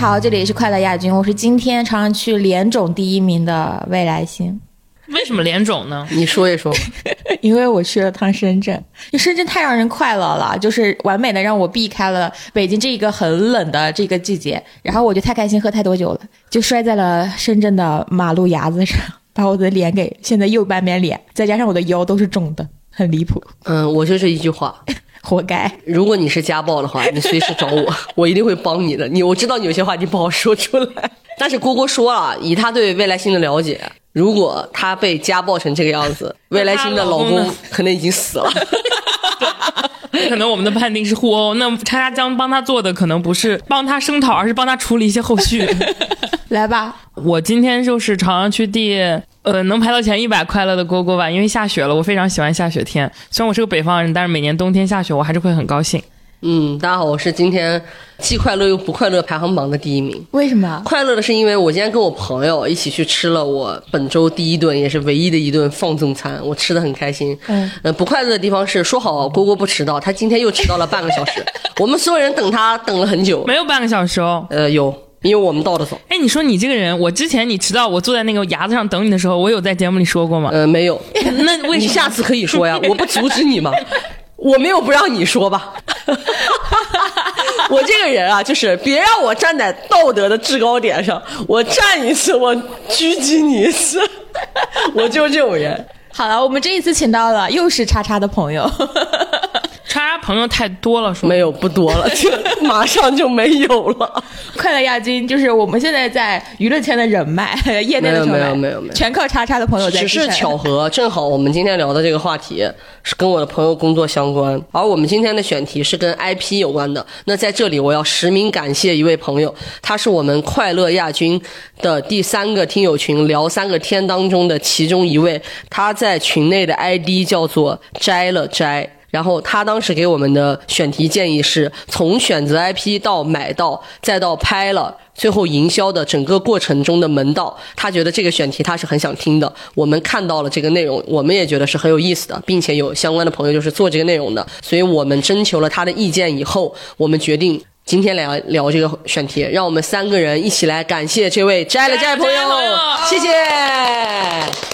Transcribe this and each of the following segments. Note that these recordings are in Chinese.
好，这里是快乐亚军，我是今天朝阳区联总第一名的未来星。为什么脸肿呢？你说一说，因为我去了趟深圳，就深圳太让人快乐了，就是完美的让我避开了北京这一个很冷的这个季节，然后我就太开心，喝太多酒了，就摔在了深圳的马路牙子上，把我的脸给现在右半边脸，再加上我的腰都是肿的，很离谱，嗯，我就这一句话，活该。如果你是家暴的话，你随时找我，我一定会帮你的。你我知道你有些话你不好说出来，但是郭郭说了，以他对未来星的了解，如果他被家暴成这个样子，未来星的老公可能已经死了。可能我们的判定是互殴，那叉叉将帮他做的可能不是帮他声讨，而是帮他处理一些后续。来吧，我今天就是朝阳区第呃能排到前一百快乐的蝈蝈吧，因为下雪了，我非常喜欢下雪天。虽然我是个北方人，但是每年冬天下雪我还是会很高兴。嗯，大家好，我是今天既快乐又不快乐排行榜的第一名。为什么？快乐的是因为我今天跟我朋友一起去吃了我本周第一顿，也是唯一的一顿放纵餐，我吃的很开心。嗯，呃，不快乐的地方是说好蝈蝈不迟到，他今天又迟到了半个小时，我们所有人等他等了很久。没有半个小时哦。呃，有，因为我们到的早。哎，你说你这个人，我之前你迟到，我坐在那个牙子上等你的时候，我有在节目里说过吗？呃，没有，那为什么？你下次可以说呀，我不阻止你吗？我没有不让你说吧？我这个人啊，就是别让我站在道德的制高点上，我站一次我狙击你一次，我就是这种人。好了，我们这一次请到了又是叉叉的朋友，叉叉朋友太多了，说没有不多了，就马上就没有了。快乐亚军就是我们现在在娱乐圈的人脉，业内的人脉，没有没有没有全靠叉叉的朋友在只是巧合，正好我们今天聊的这个话题是跟我的朋友工作相关，而我们今天的选题是跟 IP 有关的。那在这里，我要实名感谢一位朋友，他是我们快乐亚军的第三个听友群聊三个天当中的其中一位，他在群内的 ID 叫做摘了摘。然后他当时给我们的选题建议是从选择 IP 到买到，再到拍了，最后营销的整个过程中的门道，他觉得这个选题他是很想听的。我们看到了这个内容，我们也觉得是很有意思的，并且有相关的朋友就是做这个内容的，所以我们征求了他的意见以后，我们决定。今天来聊这个选题，让我们三个人一起来感谢这位摘了摘朋友摘了摘朋友，谢谢。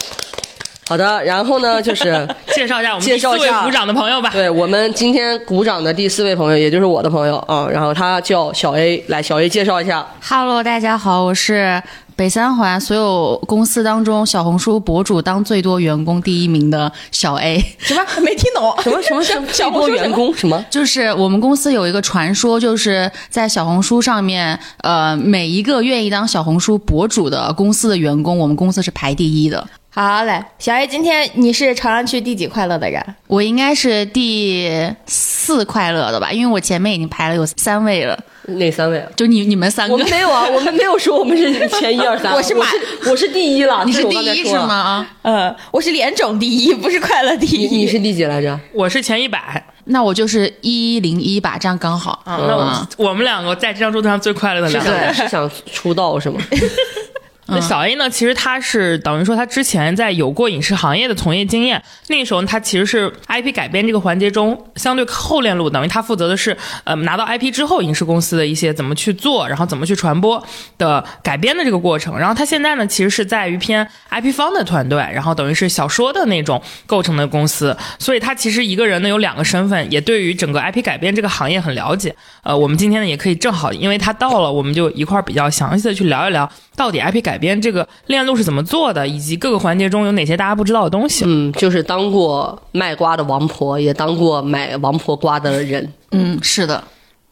好的，然后呢，就是 介绍一下我们第 四介绍一下位鼓掌的朋友吧。对我们今天鼓掌的第四位朋友，也就是我的朋友啊，然后他叫小 A，来，小 A 介绍一下。Hello，大家好，我是北三环所有公司当中小红书博主当最多员工第一名的小 A。什么没听懂？什么什么什么小多员工什么？就是我们公司有一个传说，就是在小红书上面，呃，每一个愿意当小红书博主的公司的员工，我们公司是排第一的。好嘞，小 A，今天你是朝阳区第几快乐的人？我应该是第四快乐的吧，因为我前面已经排了有三位了，哪三位啊？就你你们三个。我们没有啊，我们 没有说我们是前一二三，我是马我是第一了，你是第一是？吗？啊，呃，我是联总第一，不是快乐第一。你你是第几来着？我是前一百那我就是一零一吧，这样刚好。啊，那我我们两个在这张桌子上最快乐的两个人。想是想出道是吗？那小 A 呢？其实他是等于说他之前在有过影视行业的从业经验，那个时候他其实是 IP 改编这个环节中相对后链路，等于他负责的是呃拿到 IP 之后影视公司的一些怎么去做，然后怎么去传播的改编的这个过程。然后他现在呢，其实是在于偏 IP 方的团队，然后等于是小说的那种构成的公司，所以他其实一个人呢有两个身份，也对于整个 IP 改编这个行业很了解。呃，我们今天呢也可以正好，因为他到了，我们就一块儿比较详细的去聊一聊，到底 IP 改编这个链路是怎么做的，以及各个环节中有哪些大家不知道的东西。嗯，就是当过卖瓜的王婆，也当过买王婆瓜的人，嗯，是的。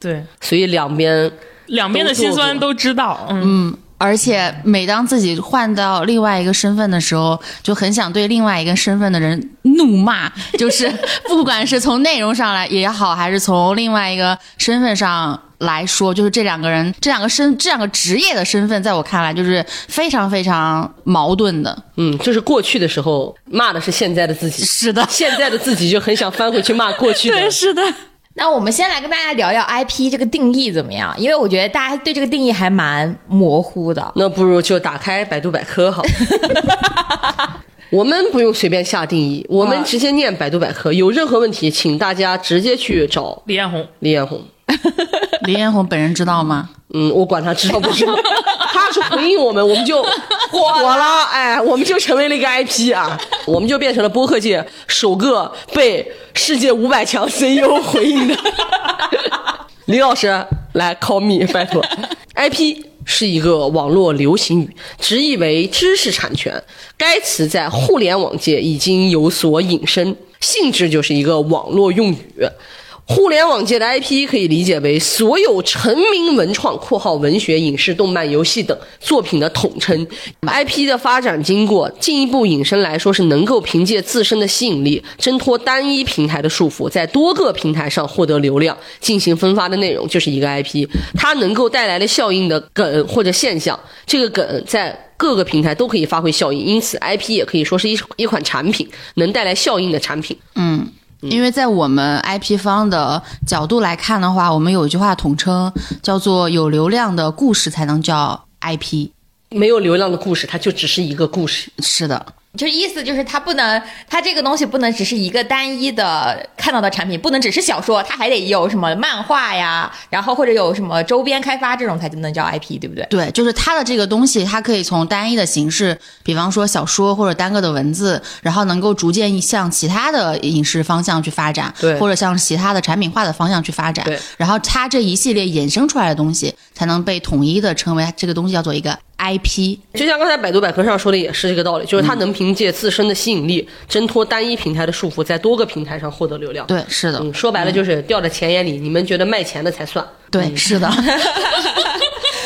对，所以两边两边的心酸都知道。嗯，嗯，而且每当自己换到另外一个身份的时候，就很想对另外一个身份的人怒骂，就是 不管是从内容上来也好，还是从另外一个身份上来说，就是这两个人这两个身这两个职业的身份，在我看来就是非常非常矛盾的。嗯，就是过去的时候骂的是现在的自己，是的，现在的自己就很想翻回去骂过去的。是的。那我们先来跟大家聊聊 IP 这个定义怎么样？因为我觉得大家对这个定义还蛮模糊的。那不如就打开百度百科好。我们不用随便下定义，我们直接念百度百科。有任何问题，请大家直接去找李彦宏，李彦宏。李彦宏本人知道吗？嗯，我管他知道不知道，他要是回应我们，我们就 火了，哎，我们就成为了一个 IP 啊，我们就变成了播客界首个被世界五百强 CEO 回应的。李老师来 call me，拜托，IP。是一个网络流行语，直译为知识产权。该词在互联网界已经有所引申，性质就是一个网络用语。互联网界的 IP 可以理解为所有成名文创（括号文学、影视、动漫、游戏等）作品的统称。IP 的发展经过，进一步引申来说，是能够凭借自身的吸引力，挣脱单一平台的束缚，在多个平台上获得流量，进行分发的内容，就是一个 IP。它能够带来的效应的梗或者现象，这个梗在各个平台都可以发挥效应，因此 IP 也可以说是一一款产品，能带来效应的产品。嗯。因为在我们 IP 方的角度来看的话，我们有一句话统称叫做“有流量的故事才能叫 IP”，没有流量的故事，它就只是一个故事。是的。就是意思就是它不能，它这个东西不能只是一个单一的看到的产品，不能只是小说，它还得有什么漫画呀，然后或者有什么周边开发这种才能叫 IP，对不对？对，就是它的这个东西，它可以从单一的形式，比方说小说或者单个的文字，然后能够逐渐向其他的影视方向去发展，对，或者向其他的产品化的方向去发展，对，然后它这一系列衍生出来的东西，才能被统一的称为这个东西叫做一个。IP 就像刚才百度百科上说的也是这个道理，就是它能凭借自身的吸引力，挣脱单一平台的束缚，在多个平台上获得流量。对，是的。嗯，说白了就是掉在钱眼里，你们觉得卖钱的才算。对，是的。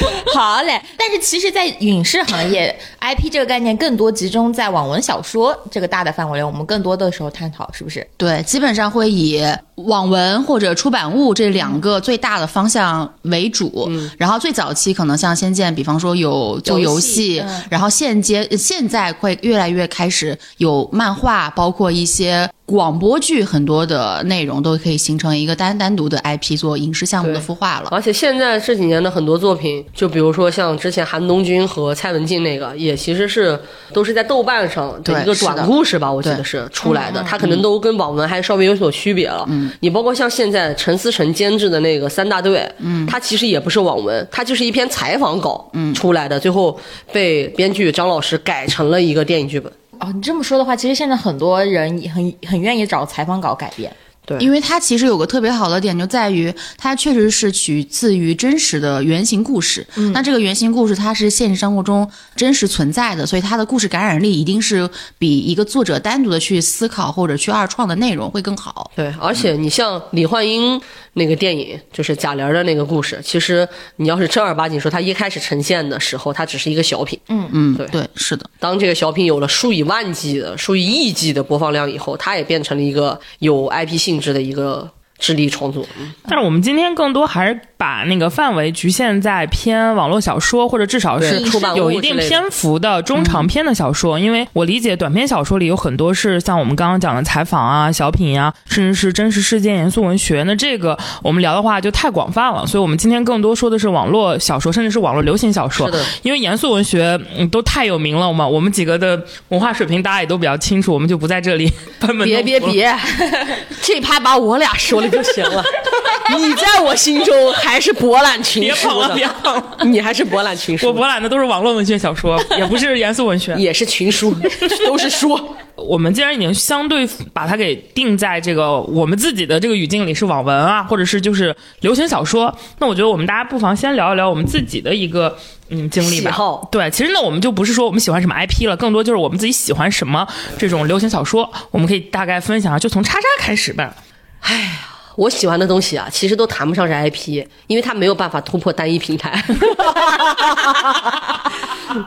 好嘞，但是其实，在影视行业，IP 这个概念更多集中在网文小说这个大的范围内，我们更多的时候探讨是不是？对，基本上会以网文或者出版物这两个最大的方向为主。嗯，然后最早期可能像《仙剑》，比方说有做游戏，然后现阶现在会越来越开始有漫画，包括一些。广播剧很多的内容都可以形成一个单单独的 IP 做影视项目的孵化了，而且现在这几年的很多作品，就比如说像之前韩东君和蔡文静那个，也其实是都是在豆瓣上的一个短故事吧，我记得是出来的，它可能都跟网文还稍微有所区别了。嗯，你包括像现在陈思诚监制的那个三大队，嗯，它其实也不是网文，它就是一篇采访稿出来的，最后被编剧张老师改成了一个电影剧本。哦，你这么说的话，其实现在很多人很很愿意找采访稿改编，对，因为它其实有个特别好的点，就在于它确实是取自于真实的原型故事。嗯，那这个原型故事它是现实生活中真实存在的，所以它的故事感染力一定是比一个作者单独的去思考或者去二创的内容会更好。对，而且你像李焕英。那个电影就是贾玲的那个故事。其实你要是正儿八经说，它一开始呈现的时候，它只是一个小品。嗯嗯，对对，是的。当这个小品有了数以万计的、数以亿计的播放量以后，它也变成了一个有 IP 性制的一个。智力创作，但是我们今天更多还是把那个范围局限在偏网络小说，或者至少是有一定篇幅的中长篇的小说。因为我理解短篇小说里有很多是像我们刚刚讲的采访啊、小品呀，甚至是真实事件、严肃文学。那这个我们聊的话就太广泛了，所以我们今天更多说的是网络小说，甚至是网络流行小说。因为严肃文学都太有名了嘛，我们几个的文化水平大家也都比较清楚，我们就不在这里。别别别，这趴把我俩说了。就行了，你在我心中还是博览群书的，你还是博览群书。我博览的都是网络文学小说，也不是严肃文学，也是群书，都是书。我们既然已经相对把它给定在这个我们自己的这个语境里是网文啊，或者是就是流行小说，那我觉得我们大家不妨先聊一聊我们自己的一个嗯经历吧。对，其实那我们就不是说我们喜欢什么 IP 了，更多就是我们自己喜欢什么这种流行小说，我们可以大概分享，就从叉叉开始吧。哎呀。我喜欢的东西啊，其实都谈不上是 IP，因为它没有办法突破单一平台。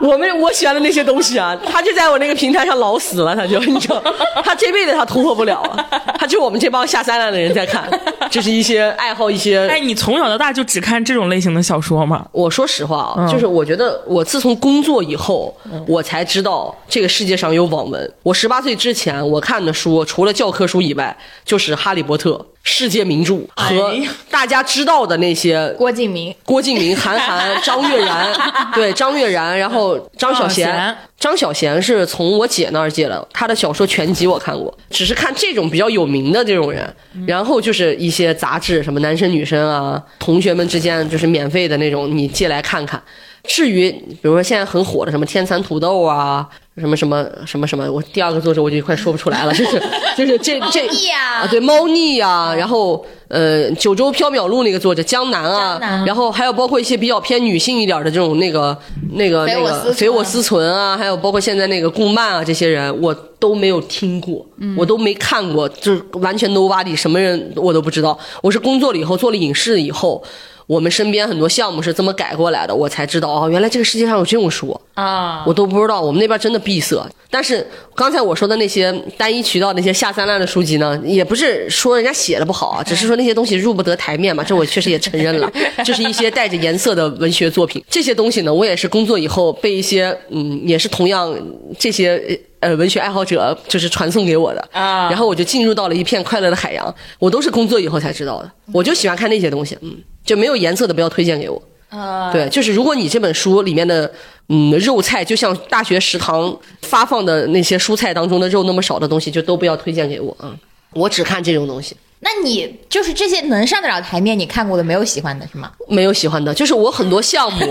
我们我喜欢的那些东西啊，他就在我那个平台上老死了，他就 你知道，他这辈子他突破不了啊，他就我们这帮下三滥的人在看，就是一些爱好一些。哎，你从小到大就只看这种类型的小说吗？我说实话啊，就是我觉得我自从工作以后，我才知道这个世界上有网文。我十八岁之前我看的书，除了教科书以外，就是《哈利波特》。世界名著和大家知道的那些郭敬明，郭敬明、韩寒、张悦然，对张悦然，然后张小娴。娴。张小娴是从我姐那儿借的，她的小说全集我看过，只是看这种比较有名的这种人，然后就是一些杂志，什么男生女生啊，同学们之间就是免费的那种，你借来看看。至于比如说现在很火的什么天蚕土豆啊，什么什么什么什么，我第二个作者我就快说不出来了，就是 就是这这啊啊，对猫腻啊，然后呃九州缥缈录那个作者江南啊然后还有包括一些比较偏女性一点的这种那个那个那个随我思存啊，还有包括现在那个顾漫啊这些人，我都没有听过，我都没看过，就是完全 nobody，什么人我都不知道。我是工作了以后做了影视以后。我们身边很多项目是这么改过来的，我才知道哦，原来这个世界上有这种书。啊，我都不知道，我们那边真的闭塞。但是刚才我说的那些单一渠道那些下三滥的书籍呢，也不是说人家写的不好啊，只是说那些东西入不得台面嘛，这我确实也承认了。就是一些带着颜色的文学作品，这些东西呢，我也是工作以后被一些嗯，也是同样这些。呃，文学爱好者就是传送给我的啊然后我就进入到了一片快乐的海洋。我都是工作以后才知道的，我就喜欢看那些东西，嗯，就没有颜色的不要推荐给我。呃，对，就是如果你这本书里面的嗯肉菜，就像大学食堂发放的那些蔬菜当中的肉那么少的东西，就都不要推荐给我啊、我只看这种东西，那你就是这些能上得了台面，你看过的没有喜欢的是吗？没有喜欢的。就是我很多项目，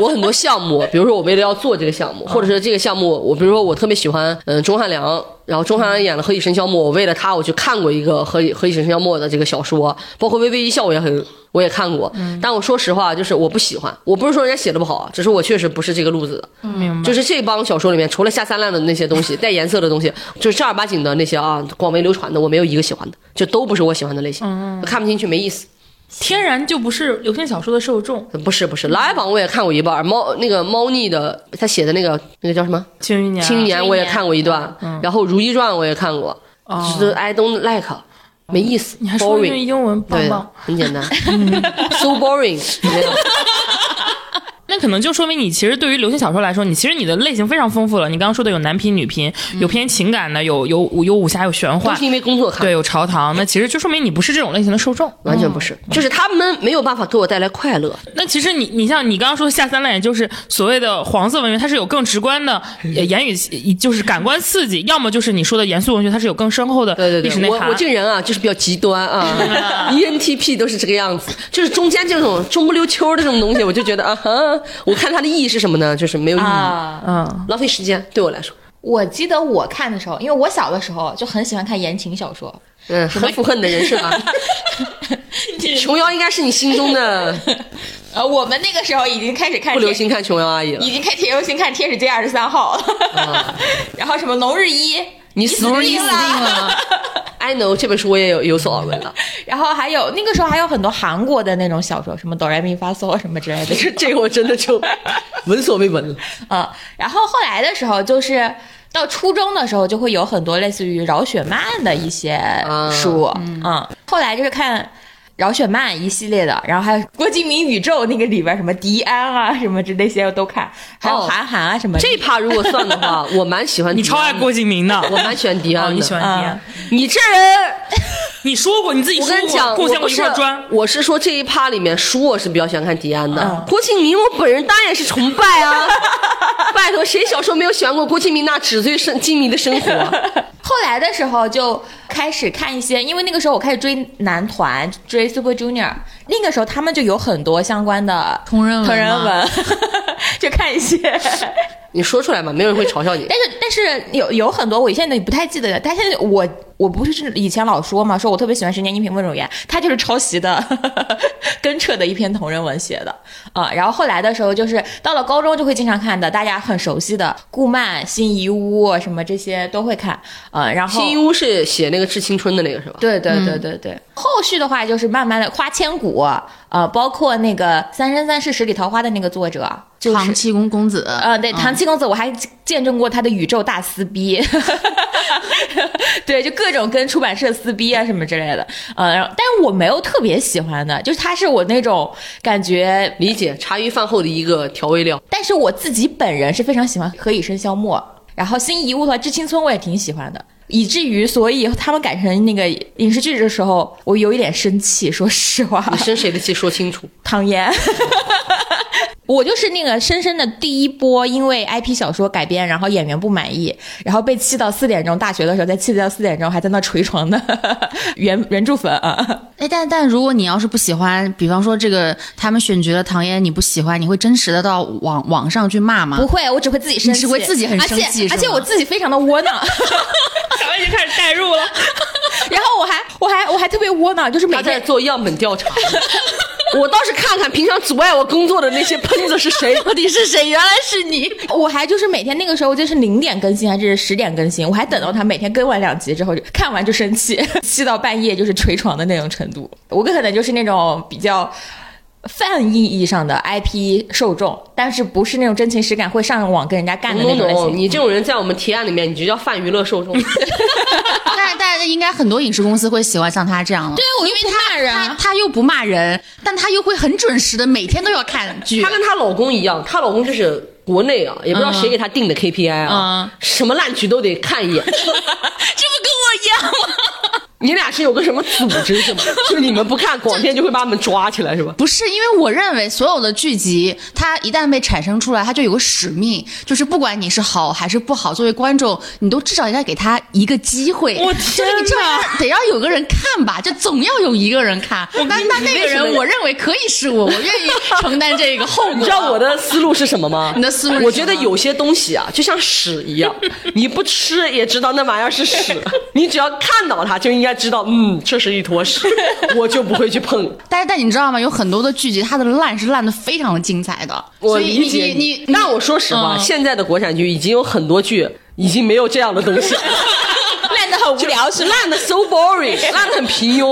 我很多项目，比如说我为了要做这个项目，或者是这个项目，我比如说我特别喜欢嗯钟汉良。然后钟汉良演了《何以笙箫默》，我为了他，我去看过一个《何以何以笙箫默》的这个小说，包括《微微一笑》，我也很我也看过。但我说实话，就是我不喜欢。我不是说人家写的不好，只是我确实不是这个路子的。明白。就是这帮小说里面，除了下三滥的那些东西，带颜色的东西，就是正儿八经的那些啊，广为流传的，我没有一个喜欢的，就都不是我喜欢的类型，看不进去，没意思。天然就不是流行小说的受众。不是不是，《琅琊榜》我也看过一半，猫那个猫腻的他写的那个那个叫什么《庆余年，青年》，我也看过一段，然后《如懿传》我也看过，就是 I don't like，没意思你还说那个，boring，英文棒对棒，，很简单，so boring，没有。那可能就说明你其实对于流行小说来说，你其实你的类型非常丰富了。你刚刚说的有男频、女频，有偏情感的，有有有武侠，有玄幻都是，因为工作看对，，有朝堂。那其实就说明你不是这种类型的受众。完全不是，就是他们没有办法给我带来快乐。那其实你你像你刚刚说的下三滥，也就是所谓的黄色文学，它是有更直观的呃言语，就是感官刺激；要么就是你说的严肃文学，它是有更深厚的对对对，历史内涵。我我这个人啊，就是比较极端啊，ENTP 都是这个样子，就是中间这种中不溜秋的这种东西，我就觉得啊哈，我看它的意义是什么呢？就是没有意义，啊，嗯，浪费时间，对我来说，我记得我看的时候，因为我小的时候就很喜欢看言情小说，嗯，很符合你的人设啊。琼瑶应该是你心中的 呃，我们那个时候已经开始看不流行看琼瑶阿姨了。已。经开始流行看《天使街二十三号》了，然后什么《龙日一》，你死定一死定了。I know 这本书我也有有所耳闻了，然后还有那个时候还有很多韩国的那种小说，什么哆来咪发嗦什么之类的，这这个我真的就 闻所未闻了。嗯，然后后来的时候就是。到初中的时候，就会有很多类似于饶雪漫的一些书，嗯后来就是看饶雪漫一系列的，然后还有郭敬明宇宙那个里边什么迪安啊什么之类些我都看，还有哦韩寒啊什么。这趴如果算的话，我蛮喜欢。你超爱郭敬明的，我蛮喜欢迪安。你喜欢迪安嗯？你这人，你说过你自己说过，我跟你讲，贡献过一我不是块砖。我是说这一趴里面书，我是比较喜欢看迪安的。嗯郭敬明，我本人当然是崇拜啊！拜托，谁小时候没有喜欢过郭敬明那纸醉生金迷的生活？后来的时候就开始看一些，因为那个时候我开始追男团，追 Super Junior，那个时候他们就有很多相关的同人文同人文，就看一些。你说出来嘛，没有人会嘲笑你。但是但是有有很多我现在不太记得了，但现在我我不是以前老说嘛，说我特别喜欢《十年一品温柔言》，他就是抄袭的 跟彻的一篇同人文写的啊、然后后来的时候，就是到了高中就会经常看的，大家很熟悉的顾漫、辛夷坞什么这些都会看，啊，然后新一屋是写那个致青春的那个是吧？对对对对对，后续的话就是慢慢的花千骨，呃，包括那个《三生三世十里桃花》的那个作者，就是唐七公公子，呃，对，唐七公子，我还见证过他的宇宙大撕逼，对，就各种跟出版社撕逼啊什么之类的，呃，然后但是我没有特别喜欢的，就是他是我那种感觉，理解，茶余饭后的一个调味料。但是我自己本人是非常喜欢《何以笙箫默》，然后新遗物的话，《致青村》我也挺喜欢的。以至于所以他们改成那个影视剧的时候，我有一点生气。说实话，你生谁的气？说清楚。唐嫣，我就是那个深深的第一波，因为 IP 小说改编，然后演员不满意，然后被气到四点钟，大学的时候在气到四点钟还在那捶床的 原原著粉啊。哎，但但如果你要是不喜欢，比方说这个他们选角的唐嫣你不喜欢，你会真实的到网网上去骂吗？不会，我只会自己生气，你只会自己很生气而且而且我自己非常的窝囊。小薇已经开始代入了。然后我还我还我还特别窝囊，就是每他在天做样本调查。我倒是看看平常阻碍我工作的那些喷子是谁。到底是谁？原来是你。我还就是每天那个时候就是零点更新还是十点更新，我还等到他每天更完两集之后就看完就生气，气到半夜就是捶床的那种程度。我可能就是那种比较。泛意义上的 IP 受众，但是不是那种真情实感会上网跟人家干的那种类 no，型。你这种人在我们提案里面，你就叫泛娱乐受众。但 但是应该很多影视公司会喜欢像他这样的，对我因为他骂人他他又不骂人，但他又会很准时的每天都要看剧她。跟她老公一样，她老公就是国内啊，也不知道谁给他定的 KPI 啊，嗯什么烂剧都得看一眼。这不跟我一样吗？你俩是有个什么组织是吗？就你们不看，广电就会把你们抓起来是吧？不是，因为我认为所有的剧集，它一旦被产生出来，它就有个使命，就是不管你是好还是不好，作为观众，你都至少应该给他一个机会。我就是你天这玩意儿得要有个人看吧，就总要有一个人看。那那那个人，我认为可以是我，我愿意承担这个后果。你知道我的思路是什么吗？你的思路是什么我觉得有些东西啊，就像屎一样，你不吃也知道那玩意儿是屎，你只要看到它就应该知道，嗯，这是一坨屎，我就不会去碰。但是但你知道吗？有很多的剧集，它的烂是烂的非常的精彩的。我所以理解你你你，但我说实话，嗯现在的国产剧已经有很多剧已经没有这样的东西，烂的很无聊是？烂的 so boring，烂的很平庸，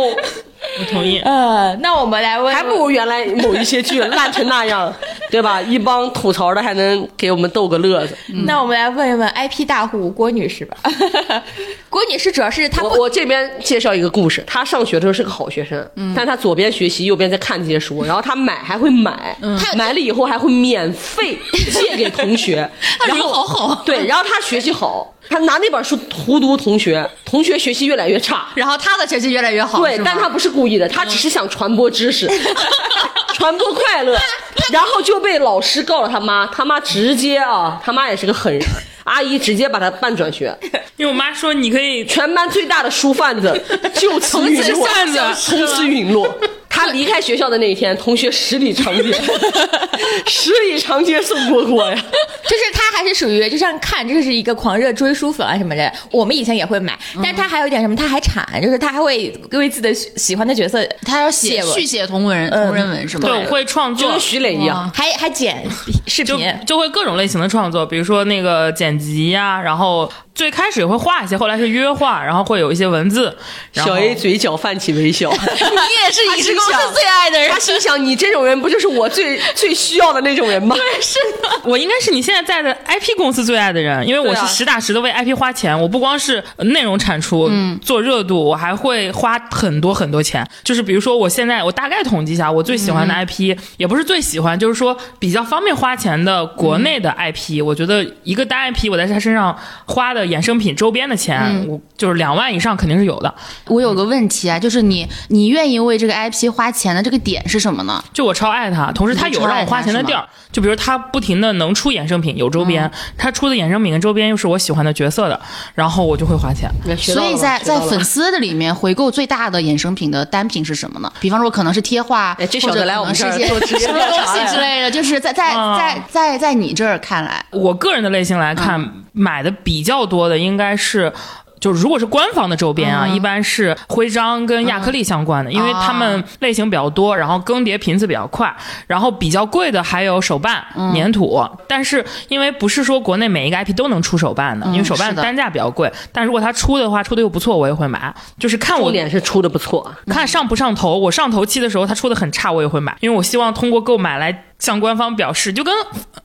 我同意。呃，那我们来问，还不如原来某一些剧烂成那样，对吧？一帮吐槽的还能给我们逗个乐子。那我们来问一问 IP 大户郭女士吧。郭女士主要是她我我这边介绍一个故事，她上学的时候是个好学生，嗯但她左边学习，右边在看这些书，然后她买还会买，嗯买了以后还会免费借给同学，然后人好好对，然后她学习好，她拿那本书荼毒同学，同学学习越来越差。然后他的学习越来越好，对但她不是故意的，她只是想传播知识，传播快乐，然后就被老师告了他妈，他妈直接啊，他妈也是个狠人，阿姨直接把他办转学，因为我妈说你可以全班最大的书贩子 就此陨落，从此陨落。他离开学校的那一天，同学十里长街，十里长街送蝈蝈呀。就是他还是属于就像看这是一个狂热追书粉啊什么的，我们以前也会买，但他还有一点什么，他还产，就是他还会为自己的喜欢的角色，他要写续写同文同人文是吗？对我会创作就跟，徐磊一样，还还剪视频。就会各种类型的创作，比如说那个剪辑呀、然后最开始会画一些，后来是约画，然后会有一些文字。小 A 嘴角泛起微笑。你也是影视公司最爱的人他。心想：你这种人不就是我最最需要的那种人吗？对，是的我应该是你现在在的 IP 公司最爱的人，因为我是实打实的为 IP 花钱。我不光是呃内容产出、做热度，我还会花很多很多钱。就是比如说，我现在我大概统计一下，我最喜欢的 IP、也不是最喜欢，就是说比较方便花钱的国内的 IP，、我觉得一个单 IP 我在他身上花的衍生品周边的钱，我就是两万以上肯定是有的。我有个问题啊，就是你你愿意为这个 IP 花钱的这个点是什么呢？就我超爱他，同时他有让我花钱的地儿，就比如他不停的能出衍生品，有周边，他出的衍生品跟周边又是我喜欢的角色的，然后我就会花钱。所以在在粉丝的里面回购最大的衍生品的单品是什么呢？比方说可能是贴画，哎这小或者子来我们这儿可能是一些做职业什么东西之类的，就是在在啊在在在你这儿看来，我个人的类型来看，买的比较多的应该是。就如果是官方的周边啊，一般是徽章跟亚克力相关的，因为他们类型比较多，然后更迭频次比较快，然后比较贵的还有手办、粘土。但是因为不是说国内每一个 IP 都能出手办的，因为手办单价比较贵，但如果它出的话，出的又不错，我也会买。就是看我重点是出的不错，看上不上头。我上头期的时候，它出的很差，我也会买，因为我希望通过购买来向官方表示，就跟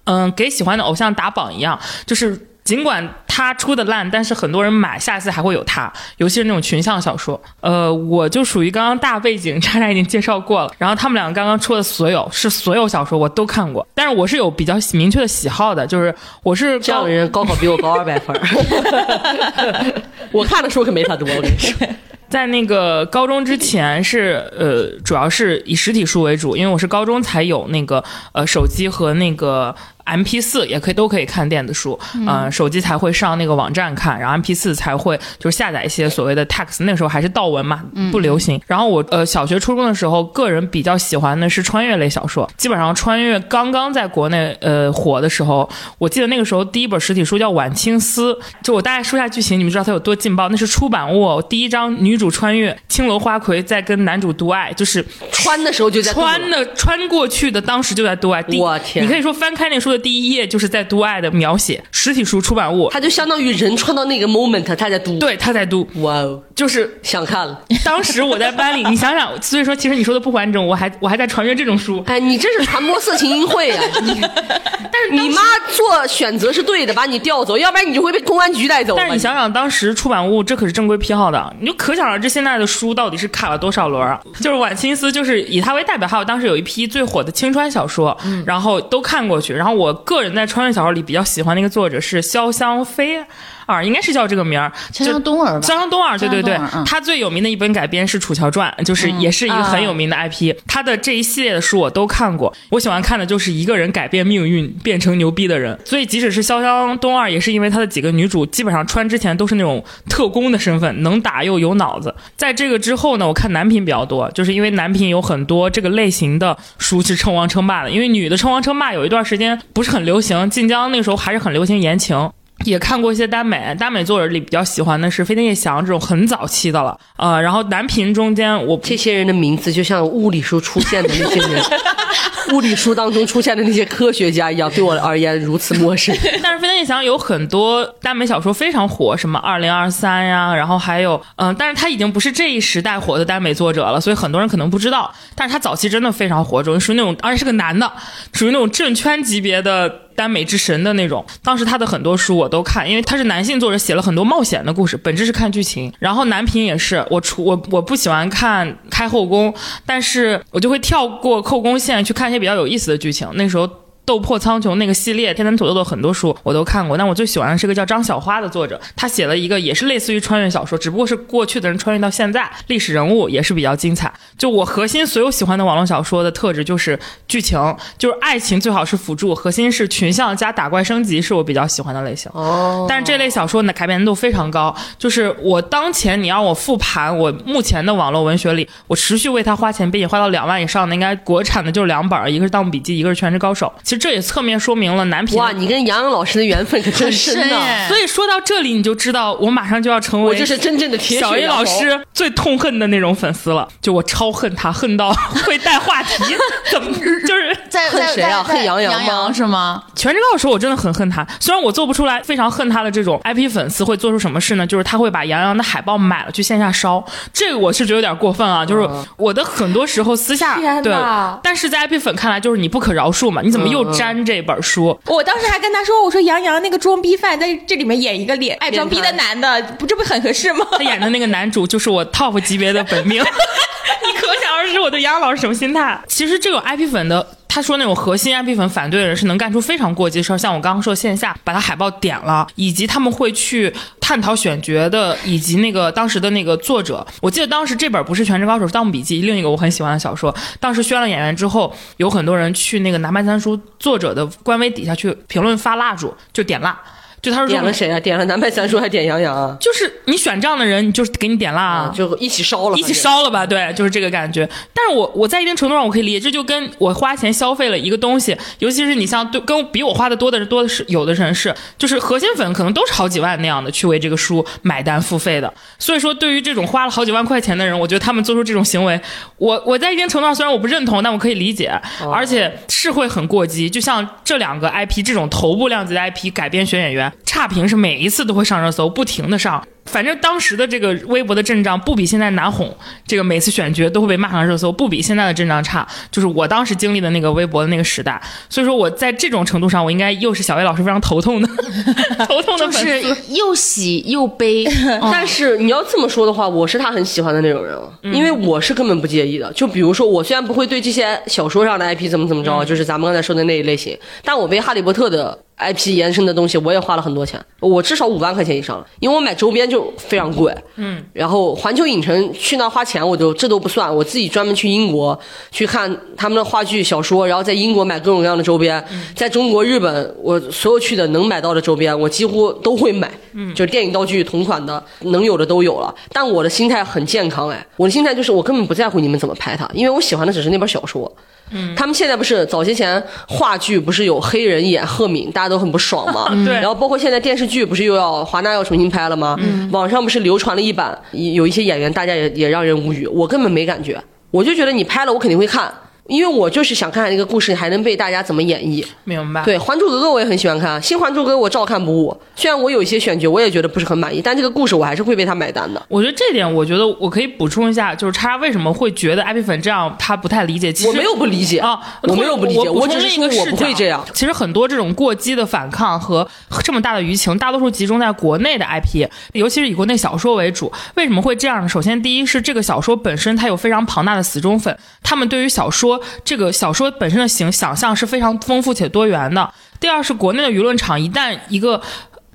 嗯给喜欢的偶像打榜一样，就是尽管他出的烂，但是很多人买，下次还会有他，尤其是那种群像小说。呃，我就属于刚刚大背景，渣渣已经介绍过了。然后他们两个刚刚出的所有是所有小说我都看过，但是我是有比较明确的喜好的，就是我是这样高的人高考比我高二百分儿，我看的书可没他多，我跟你说。在那个高中之前是呃，主要是以实体书为主，因为我是高中才有那个呃手机和那个 M P 四也可以都可以看电子书，呃，手机才会上那个网站看，然后 M P 四才会就是下载一些所谓的 text，那个时候还是道文嘛，不流行。然后我呃小学初中的时候，个人比较喜欢的是穿越类小说，基本上穿越刚刚在国内呃火的时候，我记得那个时候第一本实体书叫《晚清思》，就我大概说一下剧情，你们知道它有多劲爆？那是出版物第一章，女主穿越青楼花魁在跟男主独爱，就是穿的时候就在穿的穿过去的，当时就在独爱。我天你可以说翻开那书的第一页就是在读爱的描写，实体书出版物，它就相当于人穿到那个 moment，他在读。，对他在读，哇哦，就是想看了。当时我在班里，你想想，所以说其实你说的不完整，我还我还在传阅这种书。哎，你这是传播色情淫秽呀！你，但是你妈做选择是对的，把你调走，要不然你就会被公安局带走。但是你想想，当时出版物这可是正规批号的，你就可想而知现在的书到底是卡了多少轮儿。就是晚清思，就是以他为代表，还有当时有一批最火的青川小说，然后都看过去。然后我个人在穿越小说里比较喜欢的一个作者是潇湘飞。尔，应该是叫这个名儿，潇湘东儿吧潇湘东儿，对对对他最有名的一本改编是《楚乔传》，就是也是一个很有名的 IP。他的这一系列的书我都看过，我喜欢看的就是一个人改变命运变成牛逼的人。所以即使是潇湘东二，也是因为他的几个女主基本上穿之前都是那种特工的身份，能打又有脑子。在这个之后呢，我看男频比较多，就是因为男频有很多这个类型的书是称王称霸的。因为女的称王称霸有一段时间不是很流行，晋江那个时候还是很流行言情。也看过一些耽美，耽美作者里比较喜欢的是飞天夜翔这种很早期的了，呃，然后男频中间我这些人的名字就像物理书出现的那些人，物理书当中出现的那些科学家一样，对我而言如此陌生。但是飞天夜翔有很多耽美小说非常火，什么二零二三呀，然后还有嗯、但是他已经不是这一时代火的耽美作者了，所以很多人可能不知道。但是他早期真的非常火，属于属于那种，而且是个男的，属于那种正圈级别的耽美之神的那种。当时他的很多书我都看，因为他是男性作者，写了很多冒险的故事，本质是看剧情。然后男频也是，我除我我不喜欢看开后宫，但是我就会跳过后宫线去看一些比较有意思的剧情。那时候。斗破苍穹那个系列，天蚕土豆的很多书我都看过，但我最喜欢的是个叫张小花的作者，他写了一个也是类似于穿越小说，只不过是过去的人穿越到现在，历史人物也是比较精彩。就我核心所有喜欢的网络小说的特质就是剧情，就是爱情最好是辅助，核心是群像加打怪升级，是我比较喜欢的类型。哦，但是这类小说呢，改编度非常高。就是我当前你让我复盘我目前的网络文学里，我持续为它花钱，并且花到两万以上的，应该国产的就是两本，一个是《盗墓笔记》，一个是《全职高手》。其实这也侧面说明了男平。哇，你跟杨洋老师的缘分可真深呐！很深耶所以说到这里，你就知道我马上就要成为我就是真正的铁小 A 老师最痛恨的那种粉丝了。就我超恨他，恨到 会带话题，怎么就是在在恨谁啊在恨杨洋吗杨洋是吗？全职高手，我真的很恨他。虽然我做不出来非常恨他的这种 IP 粉丝会做出什么事呢？就是他会把杨洋的海报买了去线下烧，这个我是觉得有点过分啊。就是我的很多时候私下对哪，但是在 IP 粉看来就是你不可饶恕嘛，你怎么又沾这本书？我当时还跟他说：“我说杨洋那个装逼犯在这里面演一个脸爱装逼的男的，不这不很合适吗？”他演的那个男主就是我 top 级别的本命，你可想而知我对杨洋老师什么心态。其实这种 IP 粉的。他说那种核心 IP 粉反对的人是能干出非常过激的事儿，像我刚刚说线下把他海报点了，以及他们会去探讨选角的，以及那个当时的那个作者。我记得当时这本不是《全职高手》，是《盗墓笔记》，另一个我很喜欢的小说。当时宣了演员之后，有很多人去那个南派三叔作者的官微底下去评论发蜡烛，就点蜡。就他说点了谁啊？点了南派三叔，还点杨洋啊？就是你选这样的人，你就是给你点蜡啊，就一起烧了，一起烧了吧，对，就是这个感觉。但是我我在一定程度上我可以理解，这就跟我花钱消费了一个东西，尤其是你像对跟比我花的多的人多的是，有的人是就是核心粉可能都是好几万那样的去为这个书买单付费的。所以说，对于这种花了好几万块钱的人，我觉得他们做出这种行为，我我在一定程度上虽然我不认同，但我可以理解，而且是会很过激。就像这两个 IP 这种头部量级的 IP 改编选演员，员，差评是每一次都会上热搜，不停的上。反正当时的这个微博的阵仗不比现在难哄，这个每次选角都会被骂上热搜，不比现在的阵仗差。就是我当时经历的那个微博的那个时代，所以说我在这种程度上，我应该又是小薇老师非常头痛的 头痛的粉丝。是又喜又悲。但是你要这么说的话，我是他很喜欢的那种人啊，因为我是根本不介意的。就比如说，我虽然不会对这些小说上的 IP 怎么怎么着，就是咱们刚才说的那一类型，但我被哈利波特的 IP 延伸的东西，我也花了很多钱，我至少五万块钱以上了，因为我买周边就非常贵。嗯，然后环球影城去那花钱，我就这都不算，我自己专门去英国去看他们的话剧、小说，然后在英国买各种各样的周边，在中国、日本，我所有去的能买到的周边，我几乎都会买。嗯，就是电影道具同款的，能有的都有了。但我的心态很健康，哎，我的心态就是我根本不在乎你们怎么拍它，因为我喜欢的只是那本小说。嗯，他们现在不是早些前话剧不是有黑人演赫敏，大家都很不爽嘛？对。然后包括现在电视剧不是又要华纳要重新拍了吗？网上不是流传了一版，有一些演员大家也也让人无语，我根本没感觉，我就觉得你拍了我肯定会看，因为我就是想看看这个故事还能被大家怎么演绎。明白？对，《还珠格格》我也很喜欢看，《新还珠格格》我照看不误。虽然我有一些选角我也觉得不是很满意，但这个故事我还是会为他买单的。我觉得这点，我觉得我可以补充一下，就是叉叉为什么会觉得 IP 粉这样，他不太理解。其实我没有不理解啊，我没有不理解，我我只是说我不会这样。其实很多这种过激的反抗和这么大的舆情，大多数集中在国内的 IP，尤其是以国内小说为主。为什么会这样呢？首先，第一是这个小说本身它有非常庞大的死忠粉，他们对于小说这个小说本身的形想象是非常丰富且多元的。第二是国内的舆论场，一旦一个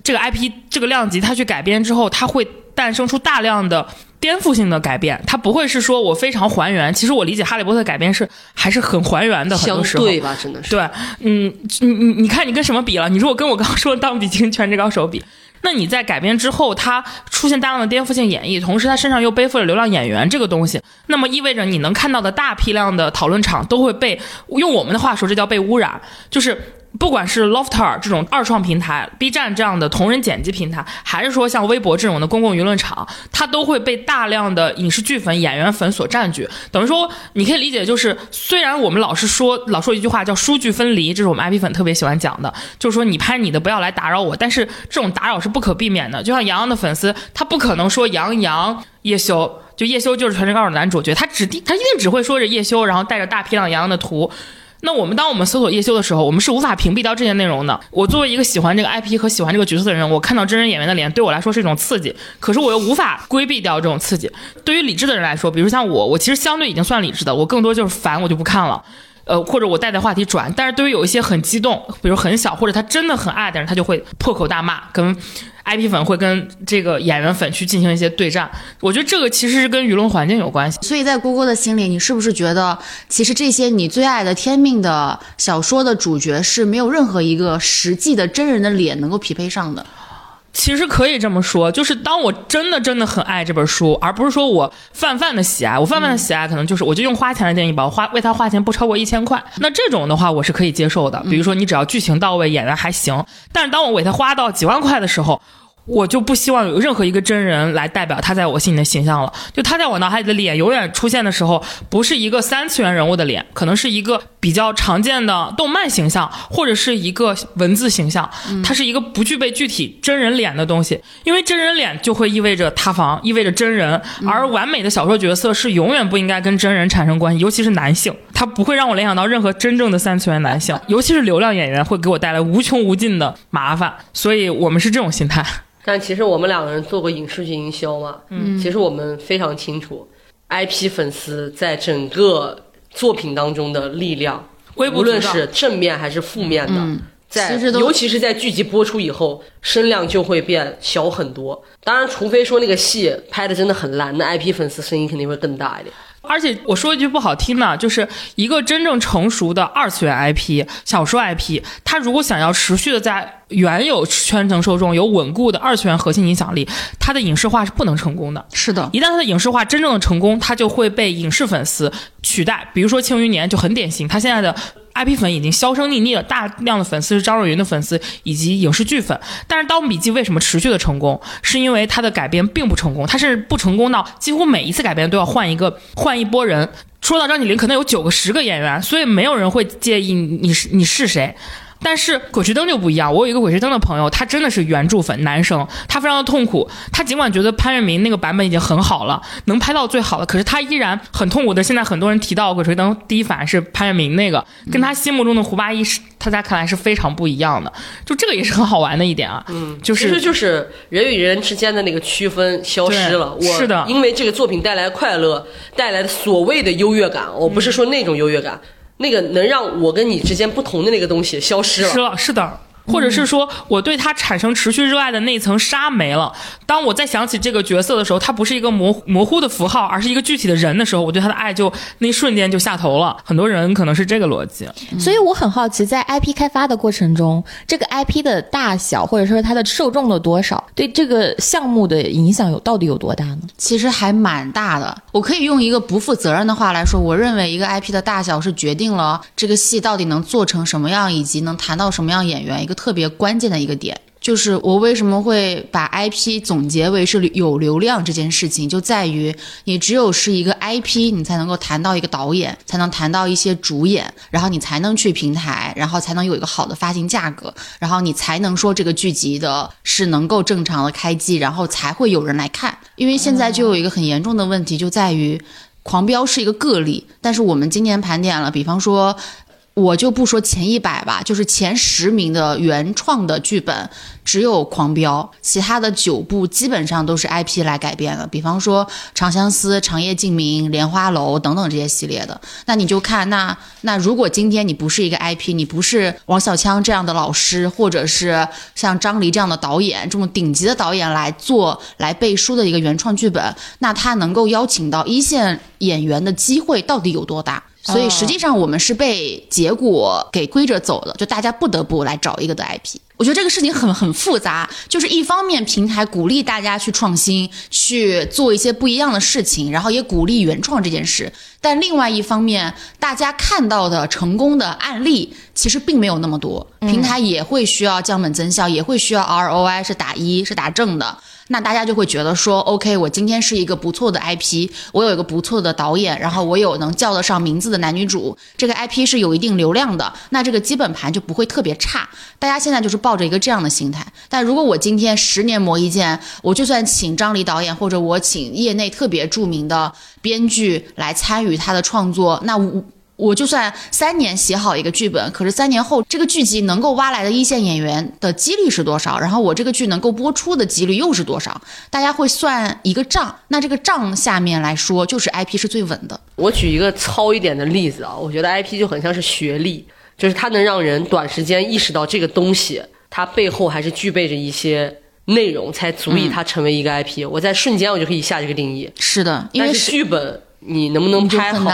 这个 IP 这个量级它去改编之后，它会诞生出大量的颠覆性的改变，它不会是说我非常还原。其实我理解《哈利波特》改编是还是很还原的，很相多时候。对吧？真的是。对，嗯，你你你看你跟什么比了？你如果跟我刚刚说的《盗墓笔记》跟《全职高手》比，那你在改编之后，他出现大量的颠覆性演绎，同时他身上又背负了流量演员这个东西，那么意味着你能看到的大批量的讨论场都会被用我们的话说，这叫被污染，就是。不管是 Lofter 这种二创平台，B 站这样的同人剪辑平台，还是说像微博这种的公共舆论场，它都会被大量的影视剧粉、演员粉所占据。等于说，你可以理解就是，虽然我们老是说老说一句话叫“数据分离”，这是我们 IP 粉特别喜欢讲的，就是说你拍你的，不要来打扰我。但是这种打扰是不可避免的，就像杨洋的粉丝，他不可能说杨洋、叶修，就叶修就是《全职高手》的男主角，他指定他一定只会说着叶修，然后带着大批量杨洋的图。那我们当我们搜索叶修的时候，我们是无法屏蔽掉这些内容的。我作为一个喜欢这个 IP 和喜欢这个角色的人，我看到真人演员的脸，对我来说是一种刺激，可是我又无法规避掉这种刺激。对于理智的人来说，比如像我，我其实相对已经算理智的，我更多就是烦，我就不看了。呃，或者我带带话题转，但是对于有一些很激动，比如很小或者他真的很爱的人，他就会破口大骂，跟 IP 粉会跟这个演员粉去进行一些对战。我觉得这个其实是跟舆论环境有关系。所以在姑姑的心里，你是不是觉得，其实这些你最爱的天命的小说的主角是没有任何一个实际的真人的脸能够匹配上的？其实可以这么说，就是当我真的真的很爱这本书，而不是说我泛泛的喜爱，我泛泛的喜爱可能就是我就用花钱的建议吧，我花为他花钱不超过一千块，那这种的话我是可以接受的。比如说你只要剧情到位，演员还行，但是当我为他花到几万块的时候。我就不希望有任何一个真人来代表他在我心里的形象了。就他在我脑海里的脸永远出现的时候，不是一个三次元人物的脸，可能是一个比较常见的动漫形象，或者是一个文字形象。它是一个不具备具体真人脸的东西，因为真人脸就会意味着塌房，意味着真人。而完美的小说角色是永远不应该跟真人产生关系，尤其是男性，他不会让我联想到任何真正的三次元男性，尤其是流量演员会给我带来无穷无尽的麻烦。所以我们是这种心态。但其实我们两个人做过影视剧营销嘛，嗯，其实我们非常清楚，IP 粉丝在整个作品当中的力量，无论是正面还是负面的，嗯在尤其是在剧集播出以后，声量就会变小很多。当然，除非说那个戏拍的真的很烂，那 IP 粉丝声音肯定会更大一点。而且我说一句不好听的，就是一个真正成熟的二次元 IP 小说 IP，它如果想要持续的在原有圈层受众有稳固的二次元核心影响力，它的影视化是不能成功的。是的，一旦它的影视化真正的成功，它就会被影视粉丝取代。比如说《庆余年》就很典型，它现在的 IP 粉已经销声匿匿了，大量的粉丝是张若昀的粉丝以及影视剧粉。但是《盗墓笔记》为什么持续的成功？是因为它的改编并不成功，它是不成功到几乎每一次改编都要换一个换一波人。说到张起灵，可能有九个十个演员，所以没有人会介意你你是你是谁。但是《鬼吹灯》就不一样，我有一个《鬼吹灯》的朋友，他真的是原著粉男生，他非常的痛苦。他尽管觉得潘粤明那个版本已经很好了，能拍到最好的，可是他依然很痛苦的。现在很多人提到《鬼吹灯》，第一反应是潘粤明那个，跟他心目中的胡八一是，他在看来是非常不一样的。就这个也是很好玩的一点啊，嗯，就是其实就是人与人之间的那个区分消失了。我是的因为这个作品带来快乐，带来的所谓的优越感，我不是说那种优越感，那个能让我跟你之间不同的那个东西消失了。是了，是的。或者是说，我对他产生持续热爱的那层纱没了。当我再想起这个角色的时候，他不是一个模模糊的符号，而是一个具体的人的时候，我对他的爱就那一瞬间就下头了。很多人可能是这个逻辑。所以我很好奇，在 IP 开发的过程中，这个 IP 的大小或者说它的受众的多少，对这个项目的影响有到底有多大呢？其实还蛮大的。我可以用一个不负责任的话来说，我认为一个 IP 的大小是决定了这个戏到底能做成什么样，以及能谈到什么样演员一个特别关键的一个点。就是我为什么会把 IP 总结为是有流量这件事情，就在于你只有是一个 IP，你才能够谈到一个导演，才能谈到一些主演，然后你才能去平台，然后才能有一个好的发行价格，然后你才能说这个剧集的是能够正常的开机，然后才会有人来看。因为现在就有一个很严重的问题，就在于。狂飙是一个个例，但是我们今年盘点了，比方说，我就不说前一百吧，就是前十名的原创的剧本，只有《狂飙》，其他的九部基本上都是 IP 来改编的，比方说《长相思》《长夜烬明》《莲花楼》等等这些系列的。那你就看，那那如果今天你不是一个 IP，你不是王小枪这样的老师，或者是像张黎这样的导演，这种顶级的导演来做来背书的一个原创剧本，那他能够邀请到一线演员的机会到底有多大？所以实际上我们是被结果给规着走的，就大家不得不来找一个的 IP。我觉得这个事情很很复杂，就是一方面平台鼓励大家去创新，去做一些不一样的事情，然后也鼓励原创这件事。但另外一方面，大家看到的成功的案例其实并没有那么多，平台也会需要降本增效，也会需要 ROI 是打一是打正的。那大家就会觉得说，OK，我今天是一个不错的 IP，我有一个不错的导演，然后我有能叫得上名字的男女主，这个 IP 是有一定流量的，那这个基本盘就不会特别差。大家现在就是抱着一个这样的心态。但如果我今天十年磨一剑，我就算请张黎导演，或者我请业内特别著名的编剧来参与他的创作，那我。我就算三年写好一个剧本，可是三年后这个剧集能够挖来的一线演员的几率是多少？然后我这个剧能够播出的几率又是多少？大家会算一个账，那这个账下面来说，就是 IP 是最稳的。我举一个糙一点的例子啊，我觉得 IP 就很像是学历，就是它能让人短时间意识到这个东西，它背后还是具备着一些内容，才足以它成为一个 IP。我在瞬间我就可以下这个定义，是的，因为是剧本你能不能拍好？